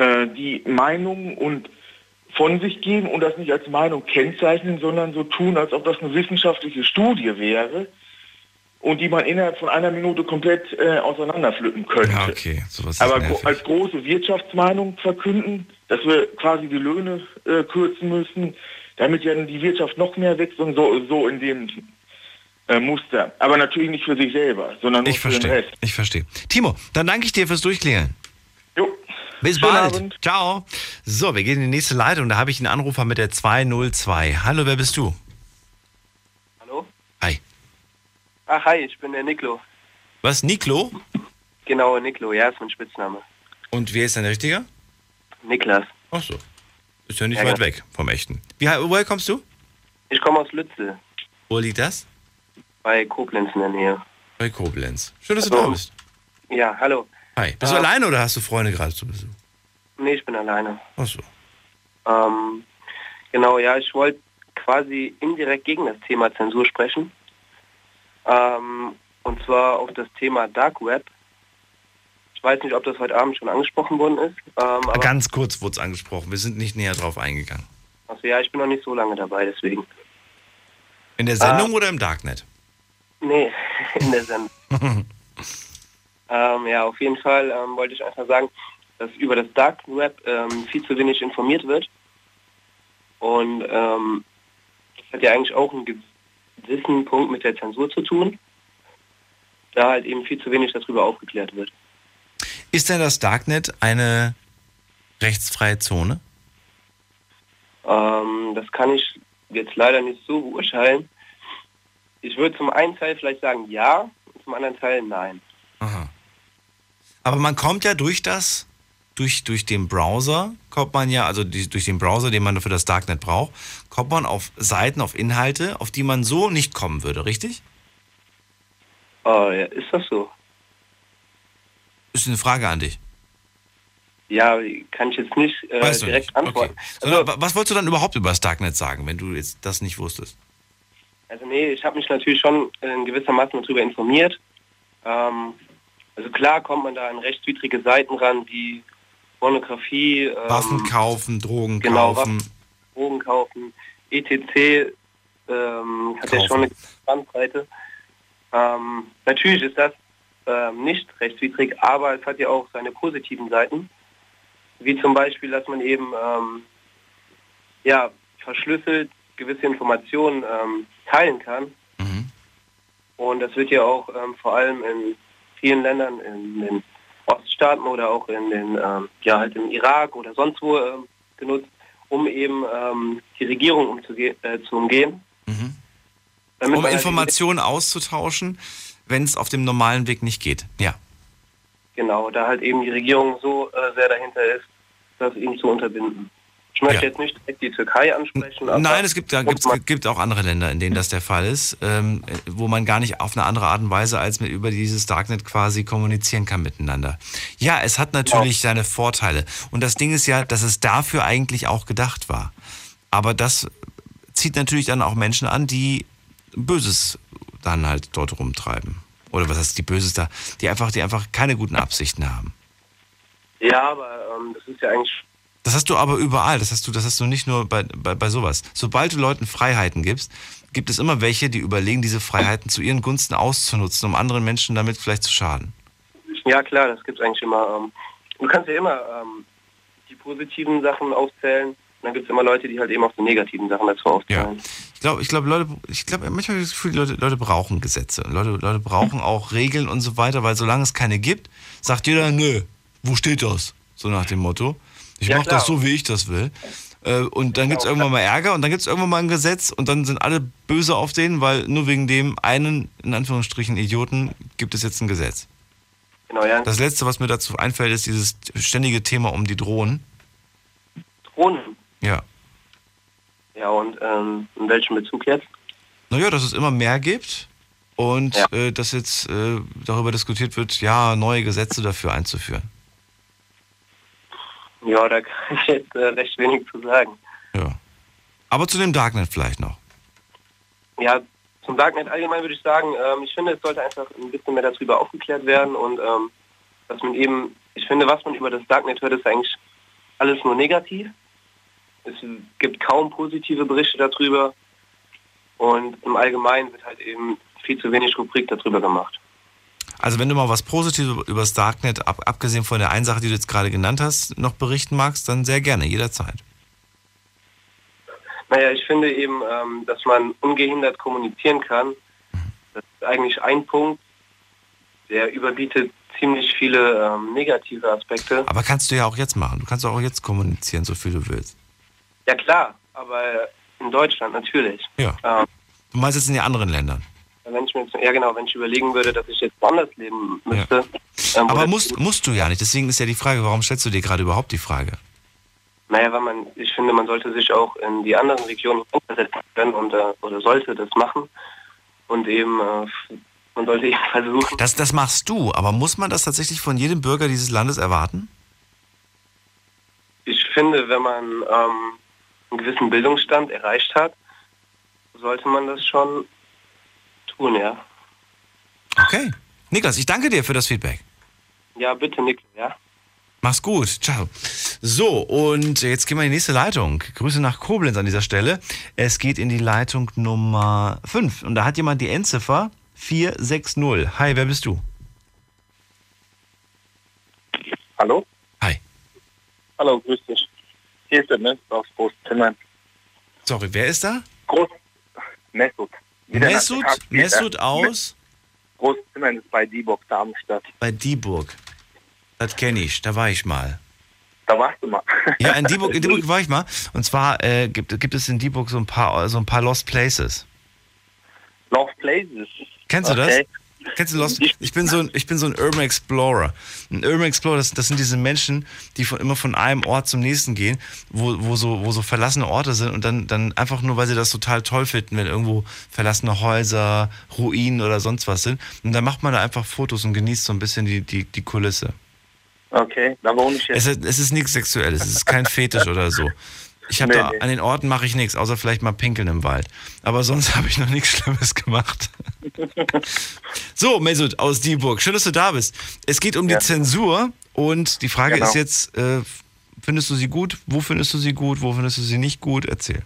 F: äh, die Meinungen und
S: von sich geben und das nicht als Meinung kennzeichnen, sondern so tun, als ob das eine wissenschaftliche Studie wäre und die man innerhalb von einer Minute komplett äh, auseinanderpflücken könnte.
C: Ja, okay. Sowas
S: Aber
C: nervig.
S: als große Wirtschaftsmeinung verkünden, dass wir quasi die Löhne äh, kürzen müssen, damit ja die Wirtschaft noch mehr wächst und so, so in dem äh, Muster. Aber natürlich nicht für sich selber, sondern nur
C: Ich
S: für den
C: verstehe.
S: Rest.
C: Ich verstehe. Timo, dann danke ich dir fürs Durchklingeln.
S: Jo.
C: Bis
S: Schönen
C: bald.
S: Abend.
C: Ciao. So, wir gehen in die nächste Leitung. Da habe ich einen Anrufer mit der 202. Hallo, wer bist du?
T: Hallo?
C: Hi.
T: Ach, hi, ich bin der Niklo.
C: Was, Niklo?
T: Genau, Niklo, ja, ist mein Spitzname.
C: Und wer ist dein richtiger?
T: Niklas.
C: Ach so. Ist ja nicht
T: Ja,
C: weit
T: ja.
C: weg vom echten. Wie, woher kommst du?
T: Ich komme aus Lützel,
C: Wo liegt das?
T: bei Koblenz in der Nähe.
C: Bei Koblenz. Schön, dass du
T: Also,
C: da bist.
T: Ja, hallo.
C: Hi. Bist du
T: Ah.
C: alleine oder hast du Freunde gerade zu Besuch?
T: Nee, ich bin alleine.
C: Ach so.
T: Ähm, genau, ja, ich wollte quasi indirekt gegen das Thema Zensur sprechen. Ähm, und zwar auf das Thema Dark Web. Ich weiß nicht, ob das heute Abend schon angesprochen worden ist. Ähm,
C: Ganz kurz wurde es angesprochen. Wir sind nicht näher drauf eingegangen.
T: also, ja, ich bin noch nicht so lange dabei, deswegen.
C: In der Sendung oder im Darknet?
T: Nee, [laughs] in der Sendung. [laughs] Ähm, ja, auf jeden Fall ähm, wollte ich einfach sagen, dass über das Dark Web ähm, viel zu wenig informiert wird. Und ähm, das hat ja eigentlich auch einen gewissen Punkt mit der Zensur zu tun, da halt eben viel zu wenig darüber aufgeklärt wird.
C: Ist denn das Darknet eine rechtsfreie Zone?
T: Ähm, das kann ich jetzt leider nicht so beurteilen. Ich würde zum einen Teil vielleicht sagen ja, und zum anderen Teil nein.
C: Aha. Aber man kommt ja durch das, durch, durch den Browser, kommt man ja, also die, durch den Browser, den man für das Darknet braucht, kommt man auf Seiten, auf Inhalte, auf die man so nicht kommen würde, richtig?
T: Oh, ja, ist das so?
C: Ist eine Frage an dich.
T: Ja, kann ich jetzt nicht äh,
C: Weißt du
T: direkt
C: nicht.
T: antworten.
C: Sondern wa- was wolltest du dann überhaupt über das Darknet sagen, wenn du jetzt das nicht wusstest?
T: Also nee, ich habe mich natürlich schon in gewissermaßen darüber informiert. Ähm, also klar kommt man da an rechtswidrige Seiten ran, wie Pornografie, ähm,
C: Waffen kaufen, Drogen
T: genau,
C: kaufen.
T: Waffen, Drogen kaufen, etc. Ähm, hat ja
C: Kaufen.
T: schon eine Bandbreite. Ähm, natürlich ist das ähm, nicht rechtswidrig, aber es hat ja auch seine positiven Seiten, wie zum Beispiel, dass man eben ähm, ja, verschlüsselt gewisse Informationen ähm, teilen kann. Und das wird ja auch ähm, vor allem in vielen Ländern, in den Oststaaten oder auch in den, ähm, ja halt im Irak oder sonst wo ähm, genutzt, um eben ähm, die Regierung umzuge äh, zu umgehen. Damit
C: Um
T: halt
C: Informationen auszutauschen, wenn es auf dem normalen Weg nicht geht. Ja.
T: Genau, da halt eben die Regierung so äh, sehr dahinter ist, das eben zu unterbinden. Ich möchte jetzt nicht direkt die Türkei ansprechen.
C: Nein, es gibt, da gibt's, gibt auch andere Länder, in denen das der Fall ist, ähm, äh, wo man gar nicht auf eine andere Art und Weise als mit über dieses Darknet quasi kommunizieren kann miteinander. Ja, es hat natürlich seine Vorteile. Und das Ding ist ja, dass es dafür eigentlich auch gedacht war. Aber das zieht natürlich dann auch Menschen an, die Böses dann halt dort rumtreiben. Oder was heißt die Böses da? Die einfach, die einfach keine guten Absichten haben.
T: Ja, aber ähm, das ist ja eigentlich
C: Das hast du aber überall. Das hast du, das hast du nicht nur bei, bei, bei sowas. Sobald du Leuten Freiheiten gibst, gibt es immer welche, die überlegen, diese Freiheiten zu ihren Gunsten auszunutzen, um anderen Menschen damit vielleicht zu schaden.
T: Ja klar, das gibt es eigentlich immer. Ähm, du kannst ja immer ähm, die positiven Sachen aufzählen. Und dann gibt es immer Leute, die halt eben auch die negativen Sachen dazu aufzählen.
C: Ich glaube, ich glaube, Leute, ich glaube, manchmal habe ich das Gefühl, Leute, Leute brauchen Gesetze. Leute, Leute brauchen [laughs] auch Regeln und so weiter, weil solange es keine gibt, sagt jeder, nö, wo steht das? So nach dem Motto. Ich
T: Ja,
C: mache das so, wie ich das will. Äh, Und dann gibt es irgendwann mal Ärger und dann gibt es irgendwann mal ein Gesetz und dann sind alle böse auf den, weil nur wegen dem einen, in Anführungsstrichen, Idioten, gibt es jetzt ein Gesetz.
T: Genau, ja.
C: Das letzte, was mir dazu einfällt, ist dieses ständige Thema um die Drohnen.
T: Drohnen.
C: Ja.
T: Ja, und ähm, in welchem Bezug jetzt?
C: Naja, dass es immer mehr gibt und äh, dass jetzt äh, darüber diskutiert wird, ja, neue Gesetze dafür einzuführen.
T: Ja, da [laughs] kann ich jetzt äh, recht wenig zu sagen.
C: Aber zu dem Darknet vielleicht noch.
T: Ja, zum Darknet allgemein würde ich sagen, ähm, ich finde, es sollte einfach ein bisschen mehr darüber aufgeklärt werden und ähm, dass man eben, ich finde, was man über das Darknet hört, ist eigentlich alles nur negativ. es gibt kaum positive Berichte darüber und im Allgemeinen wird halt eben viel zu wenig Rubrik darüber gemacht.
C: Also wenn du mal was Positives über das Darknet, ab, abgesehen von der einen Sache, die du jetzt gerade genannt hast, noch berichten magst, dann sehr gerne, jederzeit.
T: Naja, ich finde eben, ähm, dass man ungehindert kommunizieren kann. Das ist eigentlich ein Punkt, der überbietet ziemlich viele ähm, negative Aspekte.
C: Aber kannst du ja auch jetzt machen. Du kannst auch jetzt kommunizieren, so viel du willst.
T: Ja klar, aber in Deutschland natürlich.
C: Ja.
T: Ähm,
C: Du meinst jetzt in den anderen Ländern.
T: Wenn ich mir jetzt, ja genau, wenn ich überlegen würde, dass ich jetzt woanders leben müsste. Ähm,
C: Aber musst, musst du ja nicht. Deswegen ist ja die Frage, warum stellst du dir gerade überhaupt die Frage?
T: Naja, weil man, ich finde, man sollte sich auch in die anderen Regionen hineinversetzen können und, äh, oder sollte das machen. Und eben, äh, man sollte eben [laughs] versuchen.
C: Das, das machst du, aber muss man das tatsächlich von jedem Bürger dieses Landes erwarten?
T: Ich finde, wenn man ähm, einen gewissen Bildungsstand erreicht hat, sollte man das schon tun, ja.
C: Okay. Niklas, ich danke dir für das Feedback.
T: Ja, bitte, Nick, ja.
C: Mach's gut. Ciao. So, und jetzt gehen wir in die nächste Leitung. Grüße nach Koblenz an dieser Stelle. Es geht in die Leitung Nummer 5. Und da hat jemand die Endziffer 460. Hi, wer bist du?
U: Hallo?
C: Hi.
U: Hallo, grüß dich. Hier ist der Mensch aus Großzimmern.
C: Sorry, wer ist da?
U: Groß Messut. Nationalspieler.
C: Messut aus?
U: Großzimmern ist bei Dieburg, Darmstadt.
C: Bei Dieburg. Das kenne ich, da war ich mal.
U: Da warst du mal.
C: Ja, in Dieburg, in Dieburg [laughs] war ich mal. Und zwar äh, gibt, gibt es in Dieburg so ein paar, so ein paar Lost Places.
U: Lost Places.
C: Kennst du
U: Okay.
C: das? Kennst du Lost? Ich bin so ein, ich bin so ein Urban Explorer. Ein Urban Explorer, das, das sind diese Menschen, die von, immer von einem Ort zum nächsten gehen, wo, wo, so, wo so verlassene Orte sind und dann, dann einfach nur, weil sie das total toll finden, wenn irgendwo verlassene Häuser, Ruinen oder sonst was sind. Und dann macht man da einfach Fotos und genießt so ein bisschen die, die, die Kulisse.
U: Okay, da wohne ich
C: Es
U: jetzt.
C: ist, es ist nichts Sexuelles, es ist kein Fetisch oder so. Ich habe
U: Nee,
C: da
U: nee.
C: an den Orten mache ich nichts, außer vielleicht mal pinkeln im Wald. Aber sonst [laughs] habe ich noch nichts Schlimmes gemacht. [laughs] So, Mesut aus Dieburg, schön, dass du da bist. Es geht um die Zensur und die Frage
U: Genau.
C: ist jetzt, äh, findest du sie gut? Wo findest du sie gut? Wo findest du sie nicht gut? Erzähl.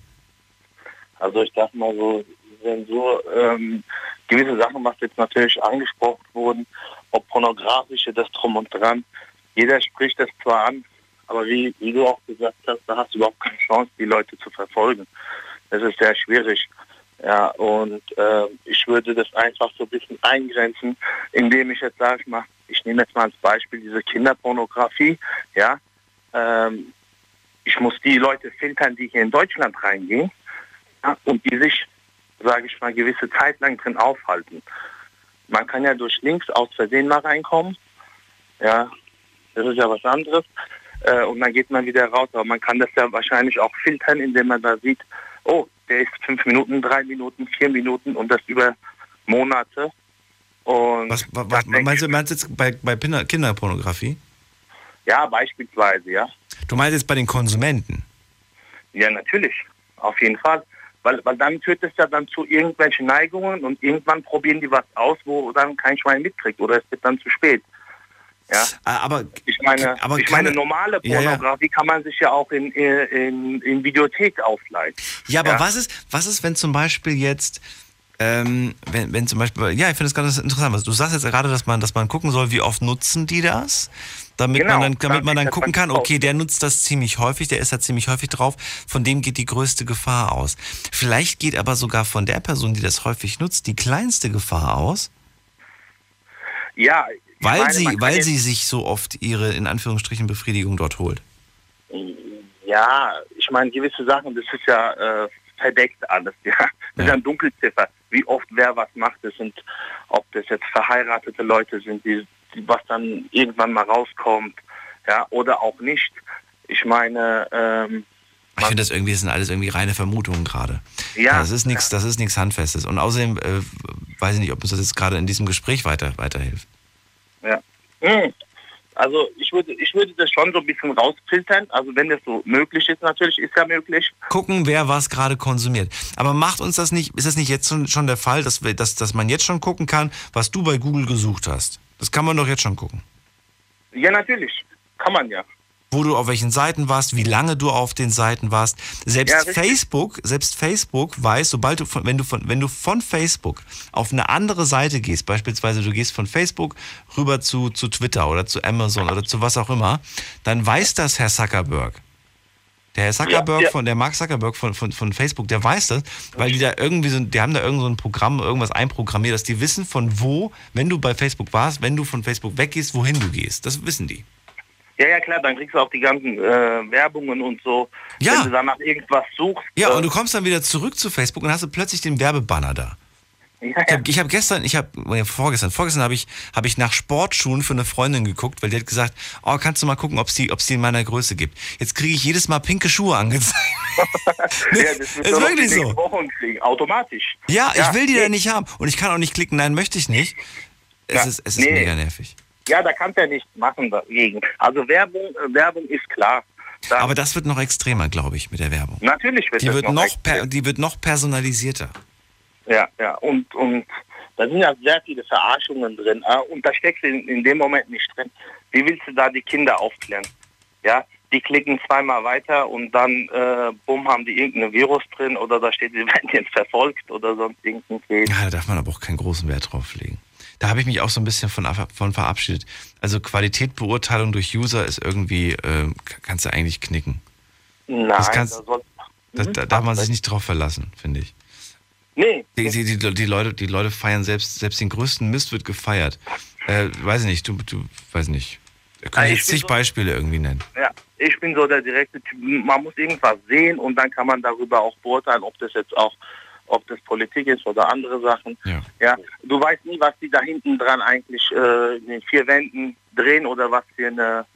U: Also ich sag mal so, Zensur, ähm, gewisse Sachen, was jetzt natürlich angesprochen wurden, ob pornografische, das drum und dran. Jeder spricht das zwar an, aber wie, wie du auch gesagt hast, da hast du überhaupt keine Chance, die Leute zu verfolgen. Das ist sehr schwierig. Ja, und äh, ich würde das einfach so ein bisschen eingrenzen, indem ich jetzt sage ich mal, ich nehme jetzt mal als Beispiel diese Kinderpornografie, ja, ähm, ich muss die Leute filtern, die hier in Deutschland reingehen ja, und die sich, sage ich mal, gewisse Zeit lang drin aufhalten. Man kann ja durch Links aus Versehen mal reinkommen, ja, das ist ja was anderes, äh, und dann geht man wieder raus, aber man kann das ja wahrscheinlich auch filtern, indem man da sieht, oh, der ist fünf Minuten, drei Minuten, vier Minuten und das über Monate. Und
C: Was, was, was meinst du meinst du jetzt bei, bei Kinder- Kinderpornografie?
U: ja, beispielsweise, ja.
C: Du meinst jetzt bei den Konsumenten?
U: Ja, natürlich. Auf jeden Fall. Weil, weil dann führt es ja dann zu irgendwelchen Neigungen und irgendwann probieren die was aus, wo dann kein Schwein mitkriegt oder es wird dann zu spät. Ja.
C: Aber
U: ich meine,
C: aber
U: ich meine
C: keine-
U: normale
C: Ja, ja.
U: Pornografie kann man sich ja auch in, in, in Videothek ausleihen.
C: Ja, aber was ist, was ist, wenn zum Beispiel jetzt, ähm, wenn, wenn zum Beispiel, ja, ich finde es ganz interessant, was du sagst jetzt gerade, dass man, dass man gucken soll, wie oft nutzen die das, damit
U: Genau,
C: man dann, damit man dann gucken kann, okay, der nutzt das ziemlich häufig, der ist da ziemlich häufig drauf, von dem geht die größte Gefahr aus. Vielleicht geht aber sogar von der Person, die das häufig nutzt, die kleinste Gefahr aus,
U: Ja,
C: weil
U: meine,
C: sie, weil sie sich so oft ihre, in Anführungsstrichen, Befriedigung dort holt.
U: Ja, ich meine, gewisse Sachen, das ist ja äh, verdeckt alles, ja. Das ist ja ein Dunkelziffer, wie oft wer was macht. Das sind, ob das jetzt verheiratete Leute sind, die, die was dann irgendwann mal rauskommt, ja, oder auch nicht. Ich meine, ähm,
C: Ich finde das irgendwie, das sind alles irgendwie reine Vermutungen gerade.
U: Ja,
C: Das ist nichts, das ist nichts Handfestes. Und außerdem äh, weiß ich nicht, ob uns das jetzt gerade in diesem Gespräch weiter, weiterhilft.
U: Ja. Hm. Also ich würde, ich würde das schon so ein bisschen rausfiltern. Also wenn das so möglich ist, natürlich ist ja möglich.
C: Gucken, wer was gerade konsumiert. Aber macht uns das nicht, ist das nicht jetzt schon, schon der Fall, dass, wir, dass, dass man jetzt schon gucken kann, was du bei Google gesucht hast? Das kann man doch jetzt schon gucken.
U: Ja, natürlich. Kann man ja.
C: Wo du auf welchen Seiten warst, wie lange du auf den Seiten warst. Selbst
U: Ja.
C: Facebook, selbst Facebook weiß, sobald du von, wenn du von, wenn du von Facebook auf eine andere Seite gehst, beispielsweise du gehst von Facebook rüber zu, zu Twitter oder zu Amazon oder zu was auch immer, dann weiß das Herr Zuckerberg. Der Herr Zuckerberg
U: Ja, ja.
C: von der Mark Zuckerberg von, von, von Facebook, der weiß das, weil die da irgendwie so, die haben da irgend so ein Programm, irgendwas einprogrammiert, dass die wissen von wo, wenn du bei Facebook warst, wenn du von Facebook weggehst, wohin du gehst. Das wissen die.
U: Ja, ja, klar, dann kriegst du auch die ganzen äh, Werbungen und so.
C: Ja.
U: Wenn du danach irgendwas suchst.
C: Ja,
U: äh,
C: und du kommst dann wieder zurück zu Facebook und hast du plötzlich den Werbebanner da. Ich habe hab gestern, ich habe vorgestern, vorgestern habe ich, hab ich nach Sportschuhen für eine Freundin geguckt, weil die hat gesagt, oh, kannst du mal gucken, ob es die, ob's die in meiner Größe gibt. Jetzt kriege ich jedes Mal pinke Schuhe angezeigt. [laughs]
U: ja, das
C: ist wirklich so.
U: Wochen kriegen, automatisch.
C: Ja, ich will die
U: nee.
C: da nicht haben. Und ich kann auch nicht klicken, nein, möchte ich nicht. Es ist, es ist
U: nee.
C: mega nervig.
U: Ja, da kannst du ja nichts machen dagegen. Also Werbung, äh, Werbung ist klar. Da,
C: Aber das wird noch extremer, glaube ich, mit der Werbung.
U: natürlich wird
C: Die
U: das
C: wird,
U: noch,
C: noch per, die wird noch personalisierter.
U: Ja, ja. Und, und da sind ja sehr viele Verarschungen drin. äh, Und da steckst du in, in dem Moment nicht drin. Wie willst du da die Kinder aufklären? Ja, die klicken zweimal weiter und dann, äh, bumm, haben die irgendein Virus drin oder da steht, sie werden jetzt verfolgt oder sonst irgendein.
C: Ja, da darf man aber auch keinen großen Wert drauf legen. Da habe ich mich auch so ein bisschen von, von verabschiedet. Also Qualitätbeurteilung durch User ist irgendwie, äh, kannst du eigentlich knicken.
U: Nein,
C: Das kannst-
U: da soll,
C: Da, da darf man sich nicht drauf verlassen, finde ich.
U: Nee.
C: Die, die, die, die, Leute, die Leute feiern selbst, selbst den größten Mist wird gefeiert. Äh, weiß ich nicht, du, du, weiß nicht. Da kann
U: Ja,
C: ich
U: ich
C: jetzt zig
U: so-
C: Beispiele irgendwie nennen.
U: Ja, ich bin so der direkte Typ. Man muss irgendwas sehen und dann kann man darüber auch beurteilen, ob das jetzt auch, ob das Politik ist oder andere Sachen.
C: Ja.
U: du weißt nie, was die da hinten dran eigentlich äh, in den vier Wänden drehen oder was für eine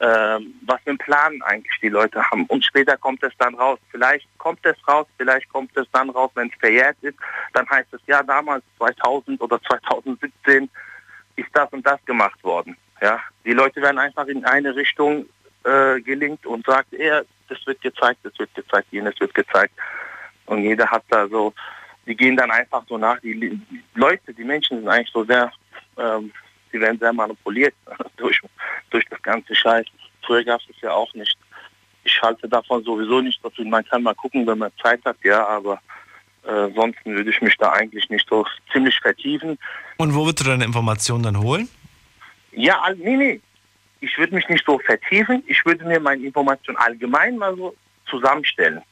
U: äh, was für einen Plan eigentlich die Leute haben. Und später kommt es dann raus. Vielleicht kommt es raus, vielleicht kommt es dann raus, wenn es verjährt ist. Dann heißt es, ja, damals 2000 oder 2017 ist das und das gemacht worden. Ja, die Leute werden einfach in eine Richtung äh, gelingt und sagt, er, das wird gezeigt, das wird gezeigt, jenes wird gezeigt. Und jeder hat da so, die gehen dann einfach so nach. Die, Leute, die Menschen sind eigentlich so sehr, ähm, die werden sehr manipuliert [laughs] durch, durch das ganze Scheiß. Früher gab es ja auch nicht. Ich halte davon sowieso nicht viel. Man kann mal gucken, wenn man Zeit hat, ja, aber äh, ansonsten würde ich mich da eigentlich nicht so ziemlich vertiefen.
C: Und wo würdest du deine Informationen dann holen?
U: Ja, nee, nee. Ich würde mich nicht so vertiefen. Ich würde mir meine Informationen allgemein mal so zusammenstellen.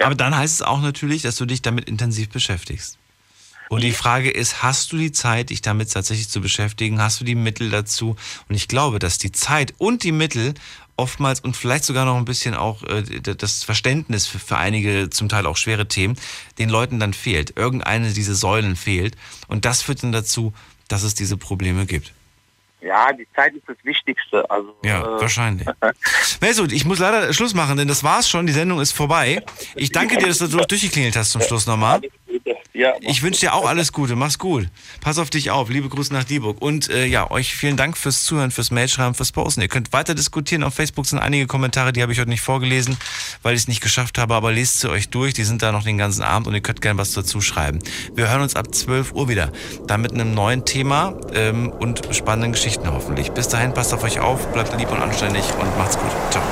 C: Aber dann heißt es auch natürlich, dass du dich damit intensiv beschäftigst. Und die Frage ist, hast du die Zeit, dich damit tatsächlich zu beschäftigen? Hast du die Mittel dazu? Und ich glaube, dass die Zeit und die Mittel oftmals und vielleicht sogar noch ein bisschen auch äh, das Verständnis für, für einige zum Teil auch schwere Themen den Leuten dann fehlt. Irgendeine dieser Säulen fehlt. Und das führt dann dazu, dass es diese Probleme gibt.
U: Ja, die Zeit ist das Wichtigste. Also,
C: Ja,
U: äh,
C: wahrscheinlich. [laughs] Mesut, ich muss leider Schluss machen, denn das war's schon. Die Sendung ist vorbei. Ich danke dir, dass du [laughs] durchgeklingelt hast zum Schluss nochmal.
U: Ja,
C: Ich wünsche dir auch alles Gute. Mach's gut. Pass auf dich auf. Liebe Grüße nach Dieburg. Und äh, ja, euch vielen Dank fürs Zuhören, fürs Mailschreiben, fürs Posten. Ihr könnt weiter diskutieren. Auf Facebook sind einige Kommentare, die habe ich heute nicht vorgelesen, weil ich es nicht geschafft habe. Aber lest sie euch durch. Die sind da noch den ganzen Abend und ihr könnt gerne was dazu schreiben. Wir hören uns ab 12 Uhr wieder. Dann mit einem neuen Thema ähm, und spannenden Geschichten hoffentlich. Bis dahin, passt auf euch auf, bleibt lieb und anständig und macht's gut. Ciao.